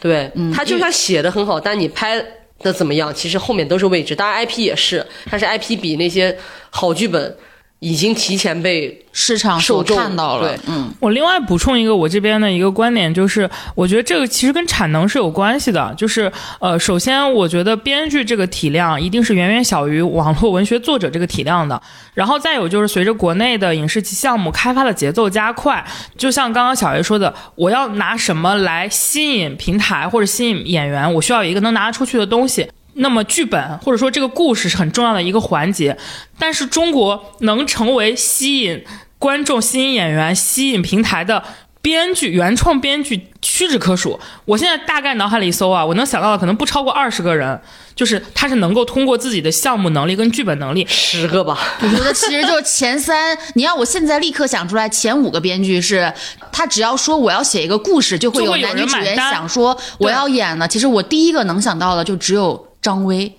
对，嗯它就算写的很好，但你拍的怎么样，其实后面都是未知。当然 IP 也是，但是 IP 比那些好剧本已经提前被市场所受众看到了对，嗯，我另外补充一个我这边的一个观点，就是我觉得这个其实跟产能是有关系的。就是呃，首先我觉得编剧这个体量一定是远远小于网络文学作者这个体量的。然后再有就是随着国内的影视项目开发的节奏加快，就像刚刚小 A 说的，我要拿什么来吸引平台或者吸引演员，我需要有一个能拿得出去的东西。那么剧本或者说这个故事是很重要的一个环节，但是中国能成为吸引观众、吸引演员、吸引平台的编剧、原创编剧屈指可数。我现在大概脑海里一搜啊，我能想到的可能不超过二十个人，就是他是能够通过自己的项目能力跟剧本能力，十个吧。我觉得其实就前三，你要我现在立刻想出来前五个编剧是，他只要说我要写一个故事，就会有男女主演人想说我要演的。其实我第一个能想到的就只有张威，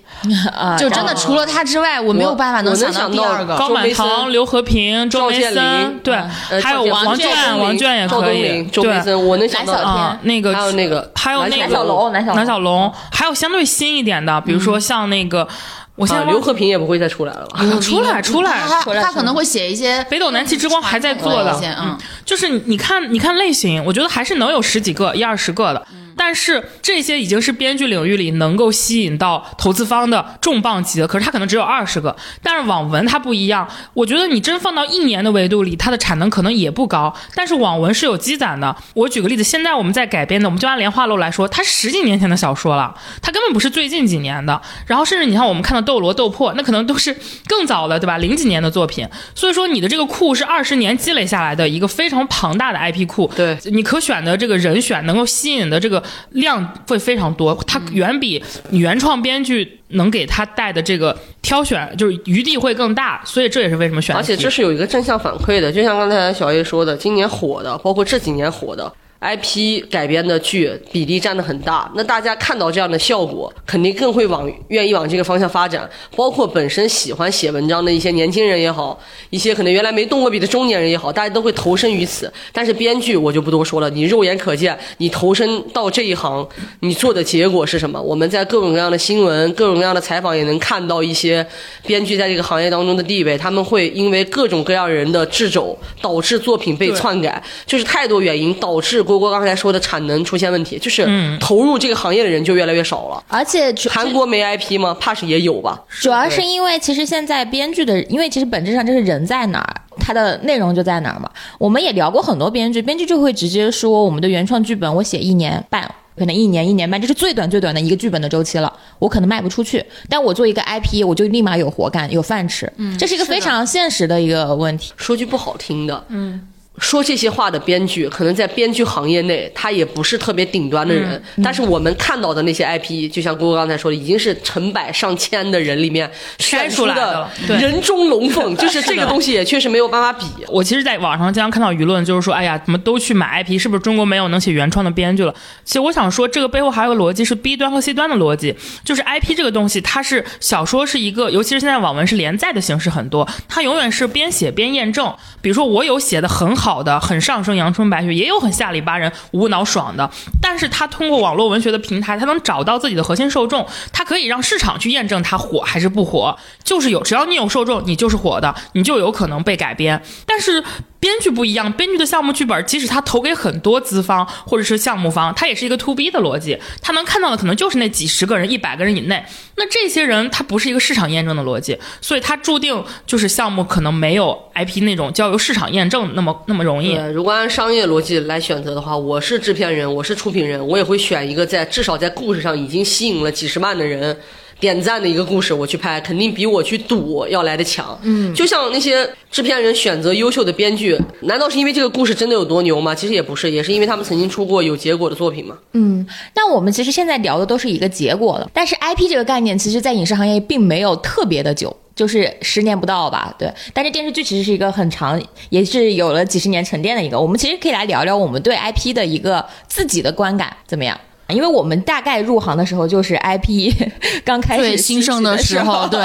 啊，就真的除了他之外，我没有办法能想想到第二个。高满堂、刘和平、周梅森，对，呃还有王卷，赵建林王娟也赵可以对梅。森，我能想到啊，那个还有那个还有那个小龙南小龙南小龙，还有相对新一点的，比如说像那个，我现在啊，刘和平也不会再出来了吧？出来出来他他可能会写一些北斗南极之光还在做的，嗯，就是你你看你看类型，我觉得还是能有十几个一二十个的。但但是这些已经是编剧领域里能够吸引到投资方的重磅级的，可是它可能只有二十个。但是网文它不一样，我觉得你真放到一年的维度里，它的产能可能也不高。但是网文是有积攒的。我举个例子，现在我们在改编的，我们就按《莲花楼》来说，它十几年前的小说了，它根本不是最近几年的。然后甚至你看我们看到《斗罗》《斗破》，那可能都是 更早的，对吧？零几年的作品。所以说你的这个库是二十年积累下来的一个非常庞大的 IP 库。对，你可选的这个人选能够吸引的这个量会非常多，它远比原创编剧能给他带的这个挑选就是余地会更大，所以这也是为什么选。而且这是有一个正向反馈的，就像刚才小 A 说的，今年火的，包括这几年火的。IP 改编的剧比例占的很大，那大家看到这样的效果，肯定更会往愿意往这个方向发展。包括本身喜欢写文章的一些年轻人也好，一些可能原来没动过笔的中年人也好，大家都会投身于此。但是编剧我就不多说了，你肉眼可见，你投身到这一行，你做的结果是什么？我们在各种各样的新闻、各种各样的采访也能看到一些编剧在这个行业当中的地位，他们会因为各种各样人的掣肘，导致作品被篡改，就是太多原因导致。波波刚才说的产能出现问题，就是投入这个行业的人就越来越少了。而且韩国没 IP 吗？怕是也有吧。主要是因为其实现在编剧的，因为其实本质上就是人在哪儿，它的内容就在哪儿嘛。我们也聊过很多编剧，编剧就会直接说，我们的原创剧本我写一年半，可能一年一年半，这是最短最短的一个剧本的周期了，我可能卖不出去。但我做一个 IP，我就立马有活干，有饭吃。嗯，这是一个非常现实的一个问题。说句不好听的，嗯。说这些话的编剧，可能在编剧行业内，他也不是特别顶端的人。但是我们看到的那些 IP，就像郭哥刚才说的，已经是成百上千的人里面筛出来的人中龙凤。就是这个东西也确实没有办法比。我其实，在网上经常看到舆论，就是说，哎呀，怎么都去买 IP？是不是中国没有能写原创的编剧了？其实我想说，这个背后还有个逻辑是 B 端和 C 端的逻辑。就是 IP 这个东西，它是小说是一个，尤其是现在网文是连载的形式很多，它永远是边写边验证。比如说，我有写的很好好的、很上升阳春白雪，也有很下里巴人、无脑爽的。但是，他通过网络文学的平台，他能找到自己的核心受众，他可以让市场去验证他火还是不火。就是有，只要你有受众，你就是火的，你就有可能被改编。但是。编剧不一样，编剧的项目剧本，即使他投给很多资方或者是项目方，他也是一个 to B 的逻辑，他能看到的可能就是那几十个人、一百个人以内。那这些人他不是一个市场验证的逻辑，所以他注定就是项目可能没有 IP 那种交由市场验证那么那么容易。如果按商业逻辑来选择的话，我是制片人，我是出品人，我也会选一个在至少在故事上已经吸引了几十万的人。点赞的一个故事，我去拍，肯定比我去赌要来的强。嗯，就像那些制片人选择优秀的编剧，难道是因为这个故事真的有多牛吗？其实也不是，也是因为他们曾经出过有结果的作品嘛。嗯，那我们其实现在聊的都是一个结果了，但是 IP 这个概念，其实在影视行业并没有特别的久，就是十年不到吧。对，但是电视剧其实是一个很长，也是有了几十年沉淀的一个。我们其实可以来聊聊我们对 IP 的一个自己的观感怎么样？因为我们大概入行的时候就是 IP 刚开始兴盛的时候，对，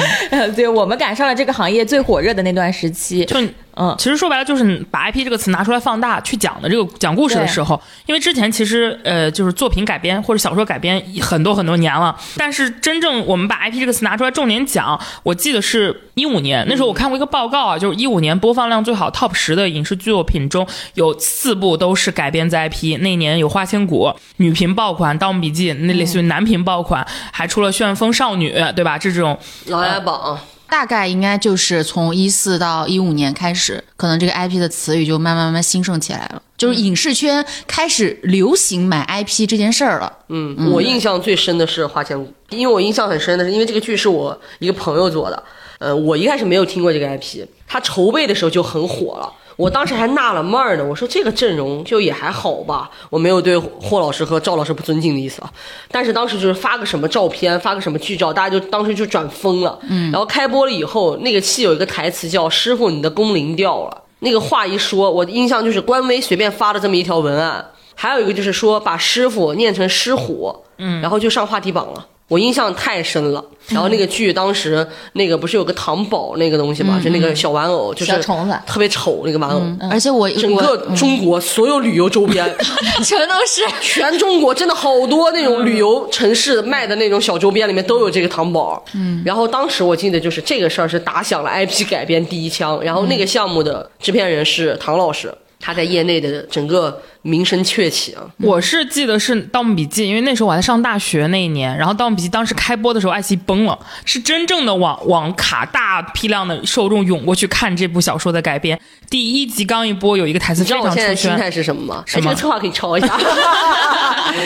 对，我们赶上了这个行业最火热的那段时期。就嗯，其实说白了就是把 IP 这个词拿出来放大去讲的这个讲故事的时候，因为之前其实呃就是作品改编或者小说改编很多很多年了，但是真正我们把 IP 这个词拿出来重点讲，我记得是一五年那时候我看过一个报告啊，就是一五年播放量最好 Top 十的影视剧作品中有四部都是改编自 IP，那年有《花千骨》女频爆款《盗墓笔记》，那类似于男频爆款，还出了《旋风少女》，对吧？这种《琅琊榜》。大概应该就是从一四到一五年开始，可能这个 IP 的词语就慢慢慢慢兴盛起来了，就是影视圈开始流行买 IP 这件事儿了。嗯，我印象最深的是《花千骨》，因为我印象很深的是，因为这个剧是我一个朋友做的。呃，我一开始没有听过这个 IP，他筹备的时候就很火了。我当时还纳了闷儿呢，我说这个阵容就也还好吧，我没有对霍老师和赵老师不尊敬的意思啊。但是当时就是发个什么照片，发个什么剧照，大家就当时就转疯了。嗯，然后开播了以后，那个戏有一个台词叫“师傅，你的工龄掉了”，那个话一说，我印象就是官微随便发的这么一条文案。还有一个就是说把师傅念成师虎，嗯，然后就上话题榜了。我印象太深了，然后那个剧当时那个不是有个糖宝那个东西嘛，就那个小玩偶，就是虫子，特别丑那个玩偶。而且我整个中国所有旅游周边。全都是，全中国真的好多那种旅游城市卖的那种小周边里面都有这个糖宝。嗯，然后当时我记得就是这个事儿是打响了 IP 改编第一枪，然后那个项目的制片人是唐老师。他在业内的整个名声鹊起啊。我是记得是《盗墓笔记》，因为那时候我还在上大学那一年，然后《盗墓笔记》当时开播的时候，爱奇艺崩了，是真正的网网卡大批量的受众涌过去看这部小说的改编。第一集刚一播，有一个台词你知非常出道我现在心，态是什么吗？什么哎这个策划可以抄一下。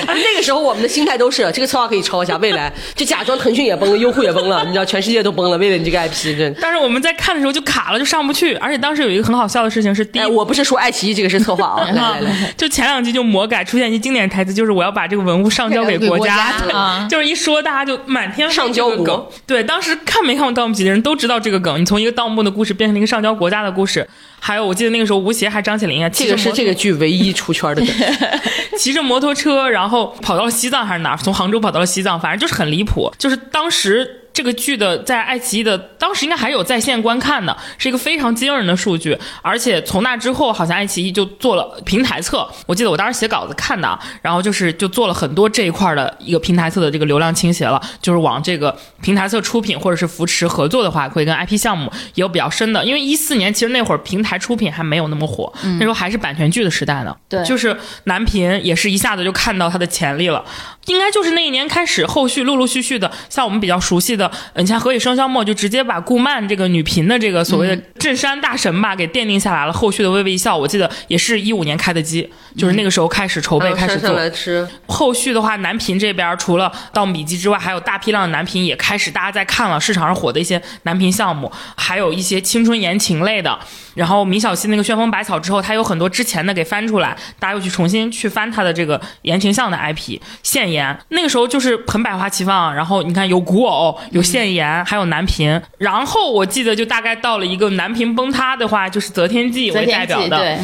那个时候我们的心态都是这个策划可以抄一下，未来就假装腾讯也崩了，优酷也崩了，你知道全世界都崩了，为了你这个 IP，真。但是我们在看的时候就卡了，就上不去。而且当时有一个很好笑的事情是，第一哎，我不是说爱奇艺这个是策划啊，来来来，就前两集就魔改出现一句经典台词，就是我要把这个文物上交给国家 就是一说大家就满天上交梗。对，当时看没看过《盗墓笔记》的人都知道这个梗，你从一个盗墓的故事变成了一个上交国家的故事。还有，我记得那个时候吴邪还张起灵啊，这个是这个个剧唯一出圈的梗。骑着摩托车，然后跑到了西藏还是哪儿？从杭州跑到了西藏，反正就是很离谱。就是当时这个剧的在爱奇艺的当时应该还有在线观看的，是一个非常惊人的数据。而且从那之后，好像爱奇艺就做了平台侧，我记得我当时写稿子看的啊，然后就是就做了很多这一块的一个平台侧的这个流量倾斜了，就是往这个平台侧出品或者是扶持合作的话，会跟 IP 项目也有比较深的。因为一四年其实那会儿平台出品还没有那么火，那时候还是版权剧的时代呢。对就是男频也是一下子就看到它的潜力了。应该就是那一年开始，后续陆陆续续的，像我们比较熟悉的，呃你像《何以笙箫默》，就直接把顾漫这个女频的这个所谓的镇山大神吧，给奠定下来了。后续的《微微一笑》，我记得也是一五年开的机，就是那个时候开始筹备，开始做。来吃，后续的话，男频这边除了《盗墓笔记》之外，还有大批量的男频也开始大家在看了，市场上火的一些男频项目，还有一些青春言情类的。然后米小溪那个《旋风百草》之后，他有很多之前的给翻出来，大家又去重新去翻他的这个言情向的 IP 现言。那个时候就是很百花齐放，然后你看有古偶，有现言，还有男频。然后我记得就大概到了一个男频崩塌的话，就是《择天记》为代表的，对，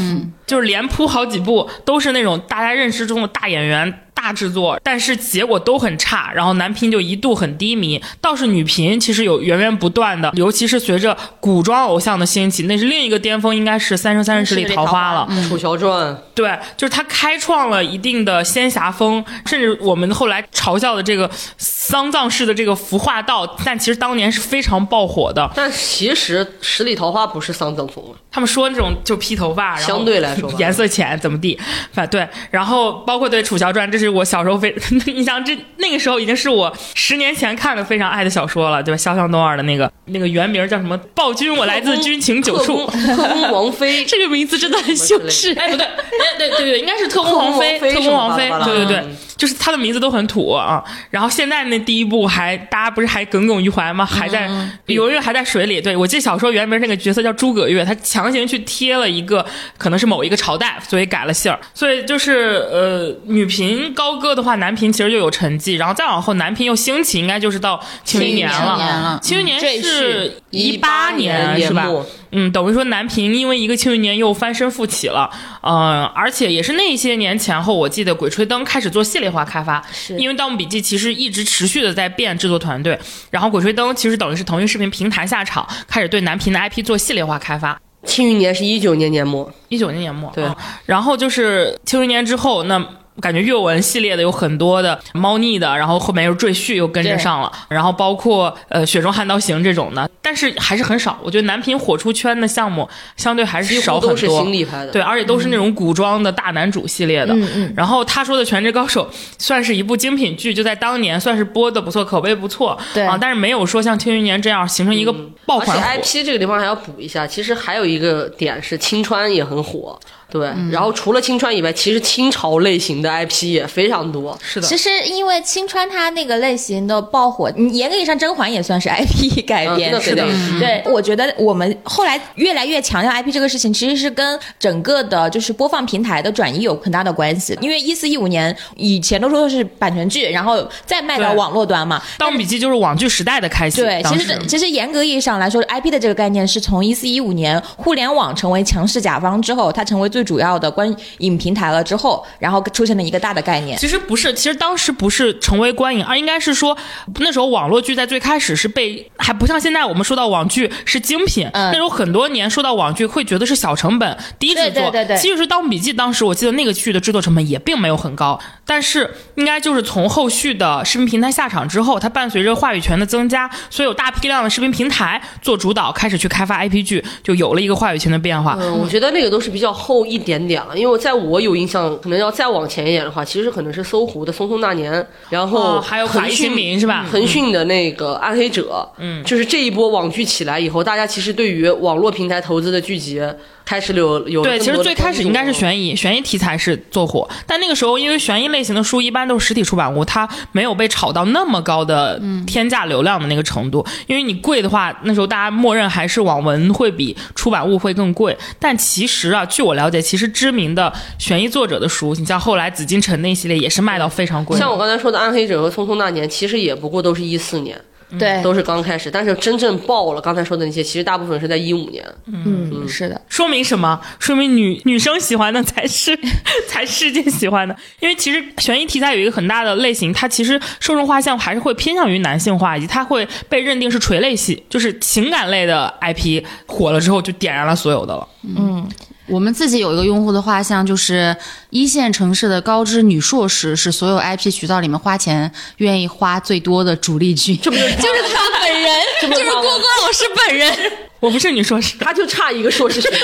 就是连铺好几部都是那种大家认识中的大演员、大制作，但是结果都很差，然后男频就一度很低迷。倒是女频其实有源源不断的，尤其是随着古装偶像的兴起，那是另一个巅峰，应该是《三生三世十里桃花》了。《楚乔传》对，就是他开创了一定的仙侠风，甚至我们后来嘲笑的这个丧葬式的这个服化道，但其实当年是非常爆火的。但其实《十里桃花》不是丧葬风啊，他们说那种就披头发，然后相对来说 颜色浅怎么地，反对，然后包括对《楚乔传》，这是我小时候非 你想，这那个时候已经是我十年前看的非常爱的小说了，对吧？潇湘东二的那个那个原名叫什么？暴君，我来自军情九处。特工王妃，这个名字真的很羞耻。哎，不对，哎，对对对，应该是特工王妃，特特工工王妃对对对嗯，就是他的名字都很土啊。然后现在那第一部还大家不是还耿耿于怀吗？还在有人还在水里。对我记得小说原名那个角色叫诸葛月，他强行去贴了一个可能是某一个朝代，所以改了姓儿。所以就是呃，女频高歌的话，男频其实就有沉寂，然后再往后男频又兴起，应该就是到庆余年了了。庆余年是一八年是吧？嗯，等于说南平因为一个庆余年又翻身复起了，嗯、而且也是那些年前后，我记得《鬼吹灯》开始做系列化开发，是因为《盗墓笔记》其实一直持续的在变制作团队，然后《鬼吹灯》其实等于是腾讯视频平台下场，开始对南平的 IP 做系列化开发。庆余年是一九年年末，一九年年末，对啊然后就是庆余年之后，那感觉阅文系列的有很多的猫腻的，然后后面又赘婿又跟着上了，然后包括呃《雪中悍刀行》这种的，但是还是很少。我觉得南平火出圈的项目相对还是少很多都是新。力拍的。对，而且都是那种古装的大男主系列的。嗯嗯然后他说的《全职高手》算是一部精品剧，就在当年算是播的不错，口碑不错。对啊，但是没有说像《庆余年》这样形成一个爆而且款。IP 这个地方还要补一下，其实还有一个点是青川也很火，对。然后除了青川以外，其实清朝类型的 IP 也非常多。是的其，实因为青川它那个类型的爆火，你严格意义上甄嬛也算是 IP 改编，嗯是的。对，我觉得我们后来越来越强调 IP 这个事情，其实是跟整个的就是播放平台的转移有很大的关系。因为一四一五年以前都说的是版权剧，然后再卖到网络端嘛。《盗墓笔记》就是网剧时代的开启。对，其实其实严格意义上来说，IP 的这个概念是从一四一五年互联网成为强势甲方之后，它成为最主要的观影平台了之后，然后出现了一个大的概念。其实不是，其实当时不是成为观影，而应该是说那时候网络剧在最开始是被还不像现在我们说到网剧是精品，嗯那时候很多年说到网剧会觉得是小成本低制作。对对对对其实是《盗墓笔记》当时我记得那个剧的制作成本也并没有很高，但是应该就是从后续的视频平台下场之后，它伴随着话语权的增加，所以有大批量的视频平台做主导，开始去开发 IP 剧，就有了一个话语权的变化。嗯，我觉得那个都是比较后一一点点了，因为我在我有印象，可能要再往前一点的话，其实可能是搜狐的《匆匆那年》，然后哦还有腾讯明是吧？腾讯的那个《暗黑者》，嗯，就是这一波网剧起来以后，大家其实对于网络平台投资的剧集开始有有对，其实最开始应该是。悬疑，悬疑题材是做火，但那个时候因为悬疑类型的书一般都是实体出版物，它没有被炒到那么高的天价流量的那个程度。因为你贵的话，那时候大家默认还是网文会比出版物会更贵。但其实啊，据我了解，其实知名的悬疑作者的书，你像后来紫禁城那一系列也是卖到非常贵。像我刚才说的《暗黑者》和《匆匆那年》，其实也不过都是一四年，对，都是刚开始，但是真正爆了，刚才说的那些，其实大部分是在一五年。嗯，是的，说明什么？说明女女生喜欢的才是 才世界喜欢的。因为其实悬疑题材有一个很大的类型，它其实受众画像还是会偏向于男性化，以及它会被认定是垂类系，就是情感类的 IP 火了之后就点燃了所有的了。我们自己有一个用户的画像，就是一线城市的高知女硕士，是所有 IP 渠道里面花钱愿意花最多的主力军。这不就是就是他本人，就是郭郭老师本人。我不是女硕士，他就差一个硕士学位，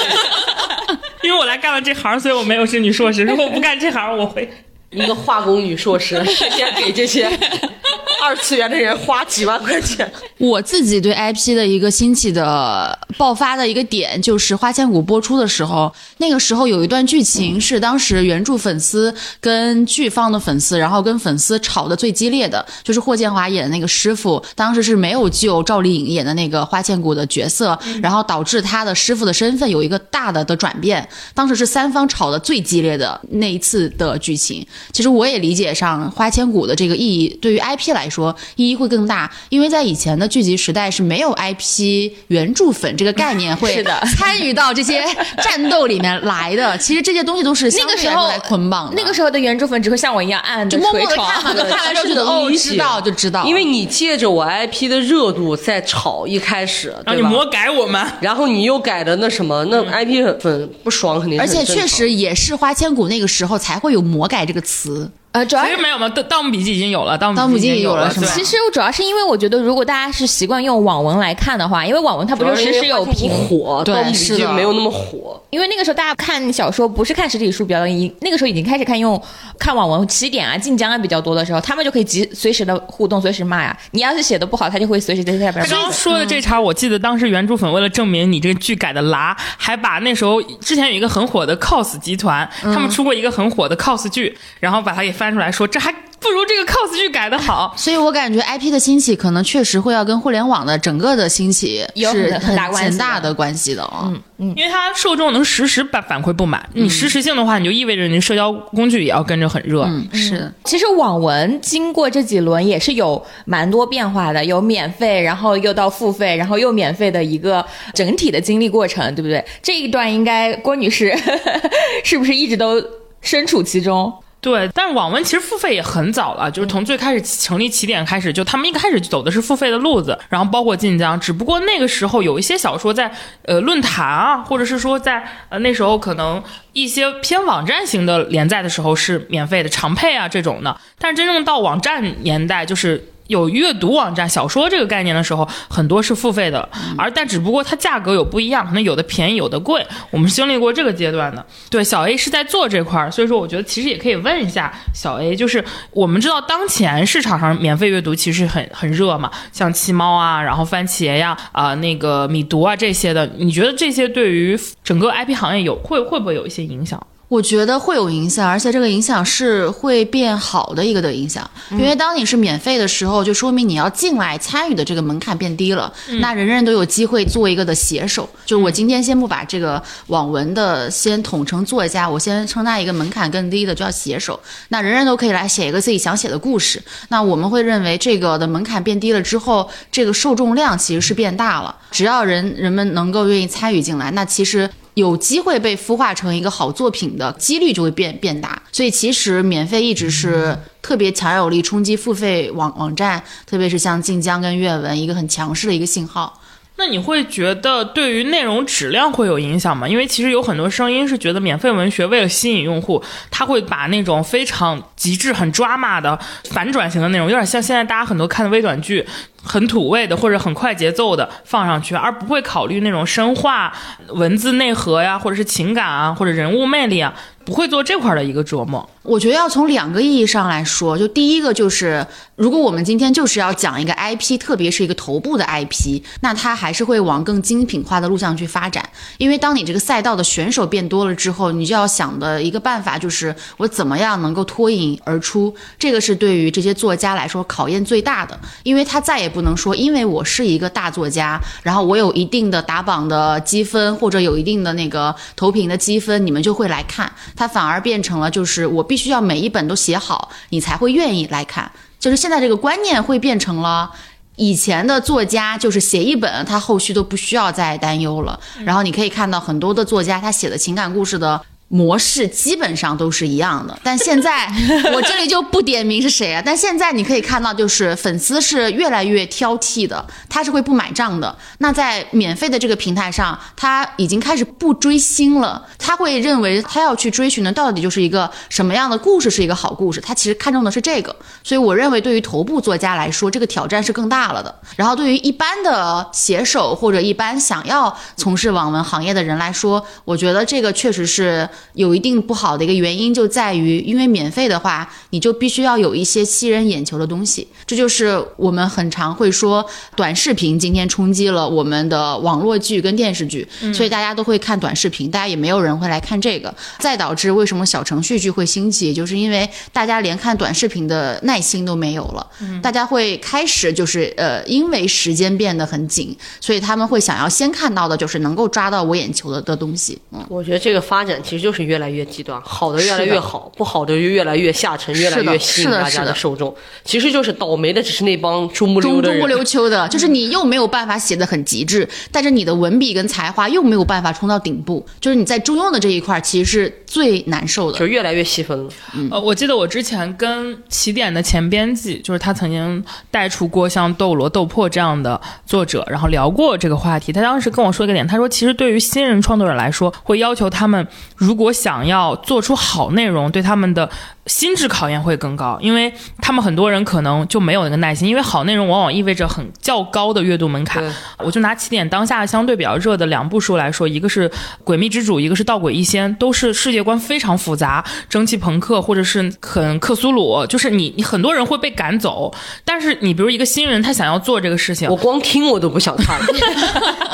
因为我来干了这行，所以我没有是女硕士。如果我不干这行，我会。一个化工女硕士，天天给这些 二次元的人花几万块钱。我自己对 IP 的一个兴起的爆发的一个点，就是《花千骨》播出的时候，那个时候有一段剧情是当时原著粉丝跟剧方的粉丝，然后跟粉丝吵得最激烈的，就是霍建华演的那个师傅，当时是没有救赵丽颖演的那个花千骨的角色，然后导致他的师傅的身份有一个大的的转变。当时是三方吵得最激烈的那一次的剧情。其实我也理解上花千骨的这个意义，对于 IP 来说意义会更大，因为在以前的剧集时代是没有 IP 原著粉这个概念会 是的参与到这些 战斗里面来的。其实这些东西都是相那个时候对来说来捆绑的，那个时候的原著粉只会像我一样暗暗的就默。默的看 看完之后觉得哦，知道就知道，因为你借着我 IP 的热度在炒，一开始，对吧？然后你魔改我们，然后你又改的那什么，那 IP 粉不爽肯定是而且确实也是花千骨那个时候才会有魔改这个词。词呃，主要是其实没有嘛，盗盗墓笔记已经有了，盗盗墓笔记已经，有了是吗其实我主要是因为我觉得，如果大家是习惯用网文来看的话，因为网文它不就实时有评火，对盗墓笔记是的没有那么火。因为那个时候大家看小说不是看实体书比较已，那个时候已经开始看用看网文起点啊、晋江啊比较多的时候，他们就可以及随时的互动，随时骂呀。你要是写的不好，他就会随时在下边骂他刚刚。说的这茬，我记得当时原著粉为了证明你这个剧改的拉，还把那时候之前有一个很火的 cos 集团，他们出过一个很火的 cos 剧，然后把它给翻出来说，这还不如这个 cos 剧改的好。所以我感觉 IP 的兴起可能确实会要跟互联网的整个的兴起有是很很大关系的很大的关系的啊。因为它受众能实时反反馈不满，你实时性的话，你就意味着你社交工具也要跟着很热。嗯，是的。其实网文经过这几轮也是有蛮多变化的，有免费，然后又到付费，然后又免费的一个整体的经历过程，对不对？这一段应该郭女士 是不是一直都身处其中？对，但是网文其实付费也很早了，就是从最开始成立起点开始，就他们一开始就走的是付费的路子，然后包括晋江，只不过那个时候有一些小说在呃论坛啊，或者是说在呃那时候可能一些偏网站型的连载的时候是免费的长配啊这种的，但是真正到网站年代就是。有阅读网站小说这个概念的时候，很多是付费的，而但只不过它价格有不一样，可能有的便宜，有的贵。我们经历过这个阶段的。对，小 A 是在做这块儿，所以说我觉得其实也可以问一下小 A，就是我们知道当前市场上免费阅读其实很很热嘛，像七猫啊，然后番茄呀、啊、那个米读啊这些的，你觉得这些对于整个 IP 行业有会会不会有一些影响？我觉得会有影响，而且这个影响是会变好的一个的影响。因为当你是免费的时候，就说明你要进来参与的这个门槛变低了，那人人都有机会做一个的写手。就是我今天先不把这个网文的先统称作家，我先称它一个门槛更低的叫写手。那人人都可以来写一个自己想写的故事。那我们会认为这个的门槛变低了之后，这个受众量其实是变大了。只要人人们能够愿意参与进来，那其实。有机会被孵化成一个好作品的几率就会变变大，所以其实免费一直是特别强有力冲击付费网网站，特别是像晋江跟阅文一个很强势的一个信号。那你会觉得对于内容质量会有影响吗？因为其实有很多声音是觉得免费文学为了吸引用户，他会把那种非常极致、很抓马的反转型的内容，有点像现在大家很多看的微短剧。很土味的或者很快节奏的放上去，而不会考虑那种深化文字内核呀，或者是情感啊，或者人物魅力啊，不会做这块的一个琢磨。我觉得要从两个意义上来说，就第一个就是，如果我们今天就是要讲一个 IP，特别是一个头部的 IP，那它还是会往更精品化的路向去发展。因为当你这个赛道的选手变多了之后，你就要想的一个办法就是我怎么样能够脱颖而出。这个是对于这些作家来说考验最大的，因为他再也不能说，因为我是一个大作家，然后我有一定的打榜的积分或者有一定的那个投屏的积分，你们就会来看。它反而变成了就是我。必须要每一本都写好，你才会愿意来看。就是现在这个观念会变成了，以前的作家就是写一本，他后续都不需要再担忧了。然后你可以看到很多的作家，他写的情感故事的。模式基本上都是一样的，但现在 我这里就不点名是谁啊。但现在你可以看到，就是粉丝是越来越挑剔的，他是会不买账的。那在免费的这个平台上，他已经开始不追星了，他会认为他要去追寻的到底就是一个什么样的故事是一个好故事，他其实看重的是这个。所以我认为，对于头部作家来说，这个挑战是更大了的。然后对于一般的写手或者一般想要从事网文行业的人来说，我觉得这个确实是。有一定不好的一个原因就在于，因为免费的话，你就必须要有一些吸人眼球的东西。这就是我们很常会说，短视频今天冲击了我们的网络剧跟电视剧，所以大家都会看短视频，大家也没有人会来看这个。再导致为什么小程序剧会兴起，就是因为大家连看短视频的耐心都没有了。大家会开始就是呃，因为时间变得很紧，所以他们会想要先看到的就是能够抓到我眼球的的东西。嗯，我觉得这个发展其实就是。越来越极端，好的越来越好，不好的就越来越下沉，越来越吸引大家的受众。其实就是倒霉的，只是那帮中不溜的中不溜秋的，就是你又没有办法写的很极致，但是你的文笔跟才华又没有办法冲到顶部，就是你在中庸的这一块，其实是最难受的，就越来越细分了。呃，我记得我之前跟起点的前编辑，就是他曾经带出过像斗罗、斗破这样的作者，然后聊过这个话题。他当时跟我说一个点，他说其实对于新人创作者来说，会要求他们如果果想要做出好内容，对他们的。心智考验会更高，因为他们很多人可能就没有那个耐心，因为好内容往往意味着很较高的阅读门槛。我就拿起点当下相对比较热的两部书来说，一个是《诡秘之主》，一个是《盗诡异仙》，都是世界观非常复杂，蒸汽朋克或者是很克苏鲁，就是你你很多人会被赶走。但是你比如一个新人，他想要做这个事情，我光听我都不想看，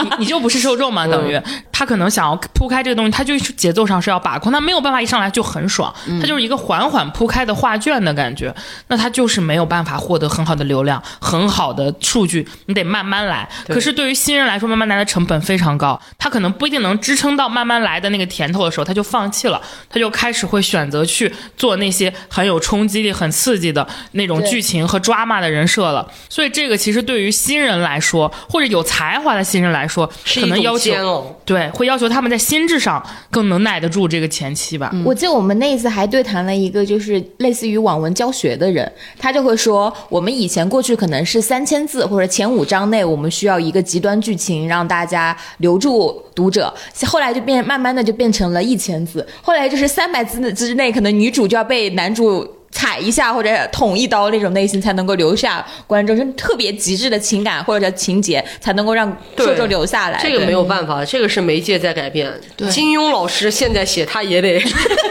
你你就不是受众嘛？等于他可能想要铺开这个东西，他就是节奏上是要把控，他没有办法一上来就很爽，他就是一个缓缓。铺开的画卷的感觉，那他就是没有办法获得很好的流量、很好的数据，你得慢慢来。可是对于新人来说，慢慢来的成本非常高，他可能不一定能支撑到慢慢来的那个甜头的时候，他就放弃了，他就开始会选择去做那些很有冲击力、很刺激的那种剧情和抓马的人设了。所以这个其实对于新人来说，或者有才华的新人来说，可能要求对会要求他们在心智上更能耐得住这个前期吧。我记得我们那一次还对谈了一个就。是类似于网文教学的人，他就会说，我们以前过去可能是三千字或者前五章内，我们需要一个极端剧情让大家留住读者，后来就变慢慢的就变成了一千字，后来就是三百字之内，可能女主就要被男主。踩一下或者捅一刀那种类型才能够留下观众，是特别极致的情感或者叫情节才能够让受众留下来。这个没有办法，这个是媒介在改变。金庸老师现在写他也得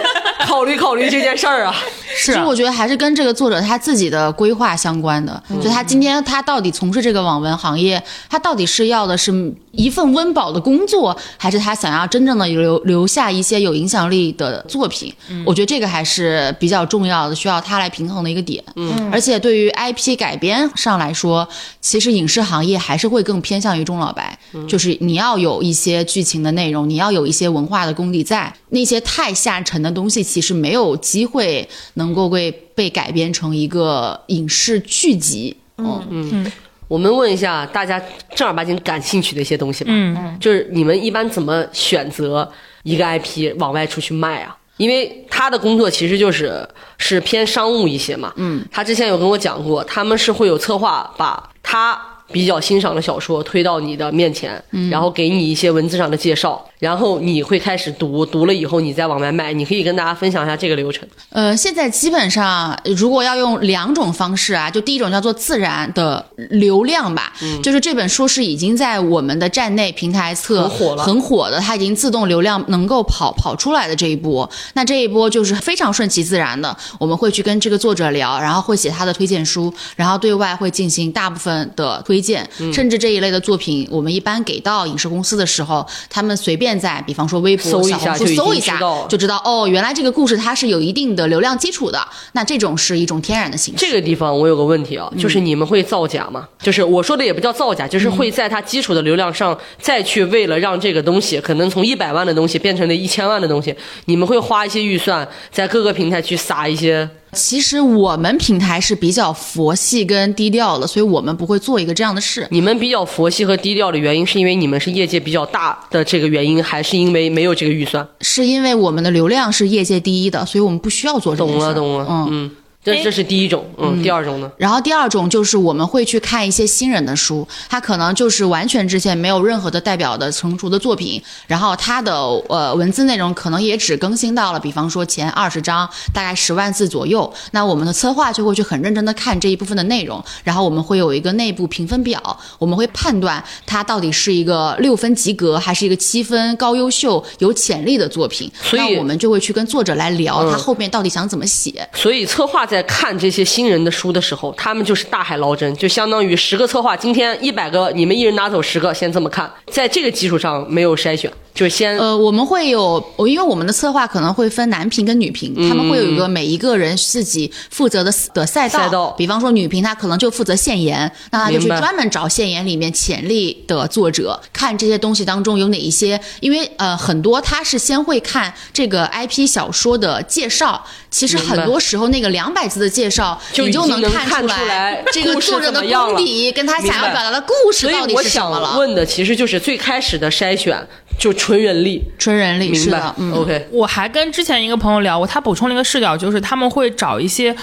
考虑考虑这件事儿啊。其实我觉得还是跟这个作者他自己的规划相关的，就他今天他到底从事这个网文行业，他到底是要的是。一份温饱的工作，还是他想要真正的留留下一些有影响力的作品？我觉得这个还是比较重要的，需要他来平衡的一个点。嗯，而且对于 IP 改编上来说，其实影视行业还是会更偏向于中老白，就是你要有一些剧情的内容，你要有一些文化的功底在，那些太下沉的东西其实没有机会能够被被改编成一个影视剧集。嗯嗯。我们问一下大家正儿八经感兴趣的一些东西吧。嗯，就是你们一般怎么选择一个 IP 往外出去卖啊？因为他的工作其实就是是偏商务一些嘛。嗯，他之前有跟我讲过，他们是会有策划把他比较欣赏的小说推到你的面前，然后给你一些文字上的介绍，然后你会开始读，读了以后你再往外卖。你可以跟大家分享一下这个流程。呃，现在基本上如果要用两种方式啊，就第一种叫做自然的流量吧，就是这本书是已经在我们的站内平台侧很火了很火的，它已经自动流量能够跑跑出来的这一波，那这一波就是非常顺其自然的，我们会去跟这个作者聊，然后会写他的推荐书，然后对外会进行大部分的推荐，嗯甚至这一类的作品，我们一般给到影视公司的时候，他们随便在比方说微博、搜一小红书搜一下就知道哦，原来这个故事它是有一定的流量基础的，那这种是一种天然的形式。这个地方我有个问题啊，就是嗯你们会造假吗？就是我说的也不叫造假，就是会在它基础的流量上再去为了让这个东西可能从一百万的东西变成了一千万的东西，你们会花一些预算在各个平台去撒一些。其实我们平台是比较佛系跟低调的，所以我们不会做一个这样的事。你们比较佛系和低调的原因，是因为你们是业界比较大的这个原因，还是因为没有这个预算？是因为我们的流量是业界第一的，所以我们不需要做这种事。懂了，懂了，嗯。嗯，这这是第一种，嗯，第二种呢？然后第二种就是我们会去看一些新人的书，他可能就是完全之前没有任何的代表的成熟的作品，然后他的呃文字内容可能也只更新到了，比方说前二十章，大概十万字左右。那我们的策划就会去很认真的看这一部分的内容，然后我们会有一个内部评分表，我们会判断它到底是一个六分及格，还是一个七分高优秀有潜力的作品。所以那我们就会去跟作者来聊，嗯他后面到底想怎么写。所以策划在看这些新人的书的时候，他们就是大海捞针，就相当于十个策划，今天一百个，你们一人拿走十个，先这么看，在这个基础上没有筛选，就是先呃，我们会有，因为我们的策划可能会分男评跟女评，他们会有一个每一个人自己负责的的赛道。赛道。比方说女评，她可能就负责现言，那她就去专门找现言里面潜力的作者，看这些东西当中有哪一些，因为呃很多他是先会看这个 IP 小说的介绍，其实很多时候那个两百字的介绍，你就能看出来这个作者的功底跟他想要表达的故事到底是什么了。想问的其实就是最开始的筛选，就纯人力，纯人力明白是的，嗯。？OK，我还跟之前一个朋友聊过，他补充了一个视角，就是他们会找一些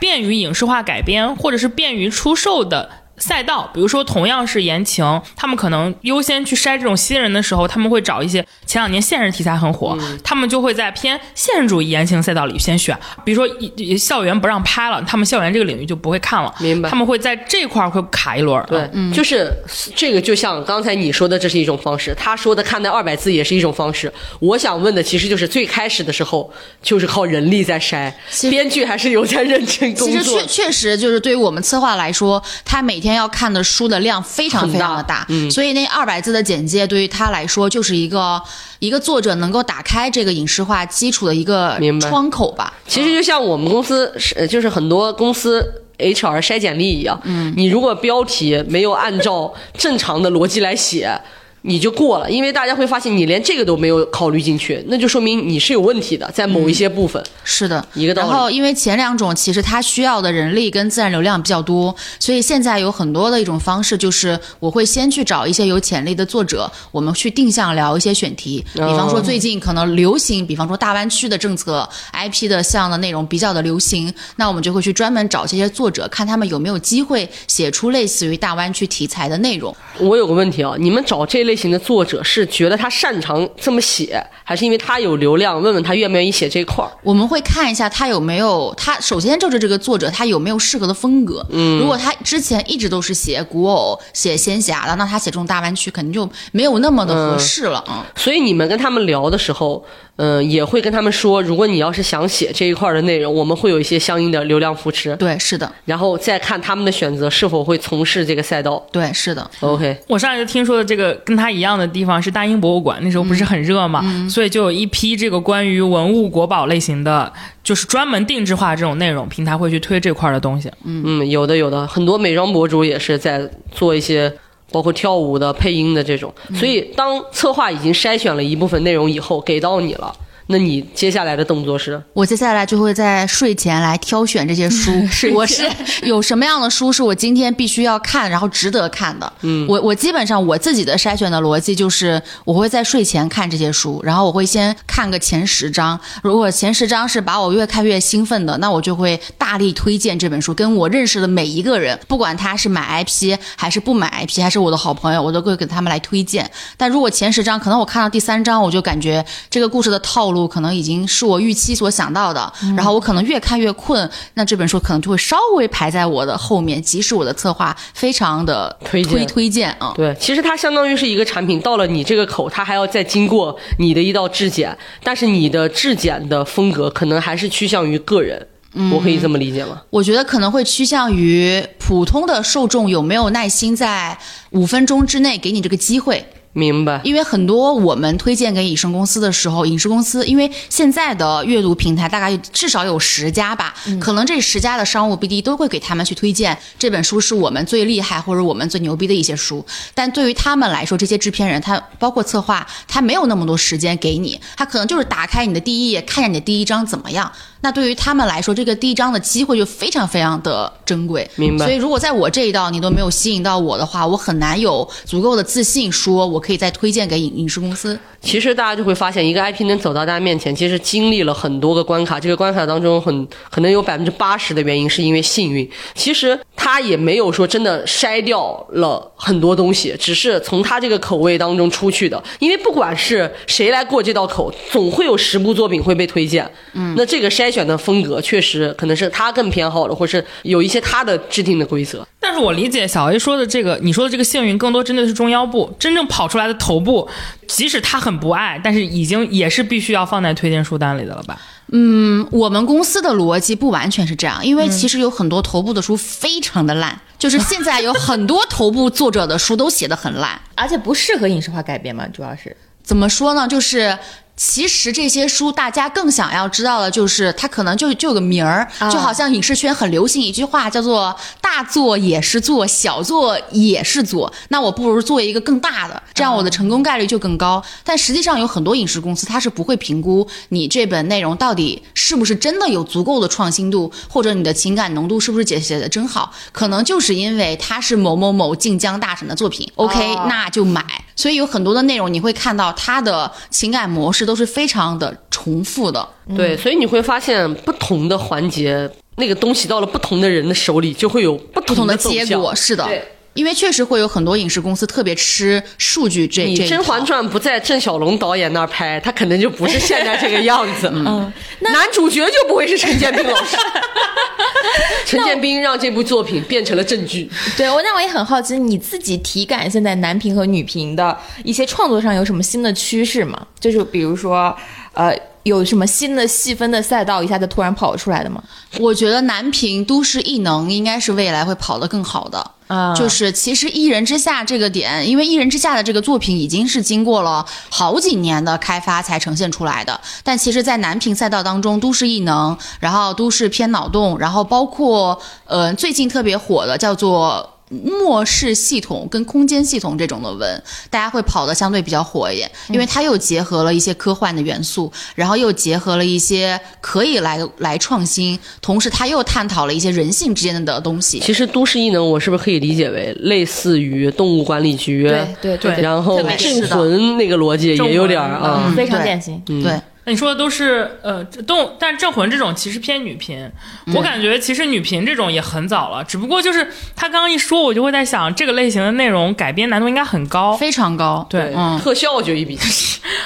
便于影视化改编或者是便于出售的。赛道，比如说同样是言情，他们可能优先去筛这种新人的时候，他们会找一些前两年现实题材很火，他们就会在偏现实主义言情赛道里先选。比如说一一校园不让拍了，他们校园这个领域就不会看了，明白他们会在这块儿会卡一轮儿。对，就是这个，就像刚才你说的，这是一种方式。他说的看那二百字也是一种方式。我想问的其实就是最开始的时候，就是靠人力在筛，编剧还是有在认真工作其实作确。确实就是对于我们策划来说，他每天要看的书的量非常非常的大，嗯所以那二百字的简介对于他来说就是一个一个作者能够打开这个影视化基础的一个窗口吧。其实就像我们公司是，呃就是很多公司 HR 筛简历一样，嗯，你如果标题没有按照正常的逻辑来写。你就过了，因为大家会发现你连这个都没有考虑进去，那就说明你是有问题的，在某一些部分。是的，一个道理然后因为前两种其实它需要的人力跟自然流量比较多，所以现在有很多的一种方式，就是我会先去找一些有潜力的作者，我们去定向聊一些选题，比方说最近可能流行，比方说大湾区的政策、IP 的项的内容比较的流行，那我们就会去专门找这些作者，看他们有没有机会写出类似于大湾区题材的内容。我有个问题啊，你们找这类型的作者是觉得他擅长这么写，还是因为他有流量？问问他愿不愿意写这一块儿？我们会看一下他有没有，他首先就是这个作者他有没有适合的风格。嗯，如果他之前一直都是写古偶、写仙侠的，那他写这种大湾区肯定就没有那么的合适了啊。所以你们跟他们聊的时候，嗯、也会跟他们说，如果你要是想写这一块的内容，我们会有一些相应的流量扶持，对，是的，然后再看他们的选择是否会从事这个赛道。对，是的。OK，我上一次听说的这个跟他一样的地方是大英博物馆，那时候不是很热嘛，所以就有一批这个关于文物国宝类型的，就是专门定制化这种内容，平台会去推这块儿的东西。嗯，有的有的，很多美妆博主也是在做一些。包括跳舞的、配音的这种，所以当策划已经筛选了一部分内容以后，给到你了，那你接下来的动作是？我接下来就会在睡前来挑选这些书 我是有什么样的书是我今天必须要看，然后值得看的。嗯，我我基本上我自己的筛选的逻辑就是，我会在睡前看这些书，然后我会先看个前十章。如果前十章是把我越看越兴奋的，那我就会大力推荐这本书，跟我认识的每一个人，不管他是买 IP 还是不买 IP，还是我的好朋友，我都会给他们来推荐。但如果前十章，可能我看到第三章，我就感觉这个故事的套路可能已经是我预期所想到的，然后我可能越看越困，那这本书可能就会稍微排在我的后面，即使我的策划非常的推推推荐啊。对，其实它相当于是一个产品，到了你这个口，它还要再经过你的一道质检，但是你的质检的风格可能还是趋向于个人。我可以这么理解吗？我觉得可能会趋向于普通的受众有没有耐心在五分钟之内给你这个机会。明白。因为很多我们推荐给影视公司的时候，影视公司因为现在的阅读平台大概至少有十家吧，可能这十家的商务 BD 都会给他们去推荐这本书是我们最厉害或者我们最牛逼的一些书。但对于他们来说，这些制片人他包括策划，他没有那么多时间给你，他可能就是打开你的第一页，看一下你的第一章怎么样。那对于他们来说，这个第一章的机会就非常非常的珍贵。明白所以如果在我这一道你都没有吸引到我的话，我很难有足够的自信说我可以再推荐给影影视公司。其实大家就会发现，一个 IP 能走到大家面前，其实经历了很多个关卡。这个关卡当中很可能有百分之八十的原因是因为幸运。其实他也没有说真的筛掉了很多东西，只是从他这个口味当中出去的。因为不管是谁来过这道口，总会有十部作品会被推荐。嗯，那这个筛选的风格确实可能是他更偏好的，或是有一些他的制定的规则。但是我理解小 A 说的这个，你说的这个幸运，更多针对的是中腰部，真正跑出来的头部，即使他很不爱，但是已经也是必须要放在推荐书单里的了吧？嗯，我们公司的逻辑不完全是这样，因为其实有很多头部的书非常的烂，就是现在有很多头部作者的书都写的很烂。而且不适合影视化改编嘛，主要是怎么说呢？就是其实这些书大家更想要知道的就是，它可能就就有个名儿，啊就好像影视圈很流行一句话叫做“大作也是作，小作也是作”。那我不如做一个更大的，这样我的成功概率就更高。但实际上有很多影视公司，它是不会评估你这本内容到底是不是真的有足够的创新度，或者你的情感浓度是不是写写的真好，可能就是因为它是某某某晋江大神的作品，OK，、哦那就买。所以有很多的内容你会看到他的情感模式都是非常的重复的。对，所以你会发现不同的环节，那个东西到了不同的人的手里，就会有不不同的结果，是的。对，因为确实会有很多影视公司特别吃数据这你《这甄嬛。传》不在郑晓龙导演那儿拍，他肯定就不是现在这个样子。嗯，男主角就不会是陈建斌老师。陈建斌让这部作品变成了正剧。对我，那我也很好奇，你自己体感现在男频和女频的一些创作上有什么新的趋势吗？就是比如说，呃，有什么新的细分的赛道一下子突然跑出来的吗？我觉得男频都市异能应该是未来会跑得更好的。啊就是其实《一人之下》这个点，因为《一人之下》的这个作品已经是经过了好几年的开发才呈现出来的。但其实，在男频赛道当中，都市异能，然后都市偏脑洞，然后包括呃最近特别火的叫做。末世系统跟空间系统这种的文，大家会跑的相对比较火一点，因为它又结合了一些科幻的元素，然后又结合了一些可以来来创新，同时它又探讨了一些人性之间的东西。其实都市异能，我是不是可以理解为类似于动物管理局？对对对然后镇魂那个逻辑也有点儿啊。嗯非常典型。对，那你说的都是呃动，但是镇魂这种其实偏女频，我感觉其实女频这种也很早了，只不过就是他刚刚一说，我就会在想这个类型的内容改编难度应该很高，非常高。对嗯特效就一笔。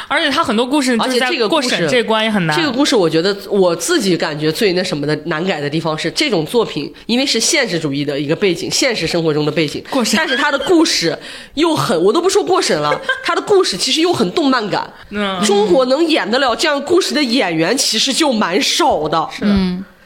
而且他很多故事而且这个过审这关也很难。这个故事，我觉得我自己感觉最那什么的难改的地方是，这种作品因为是现实主义的一个背景，现实生活中的背景，过审但是他的故事又很，我都不说过审了，他的故事其实又很动漫感。嗯中国能演得了这样故事的演员其实就蛮少的。是的。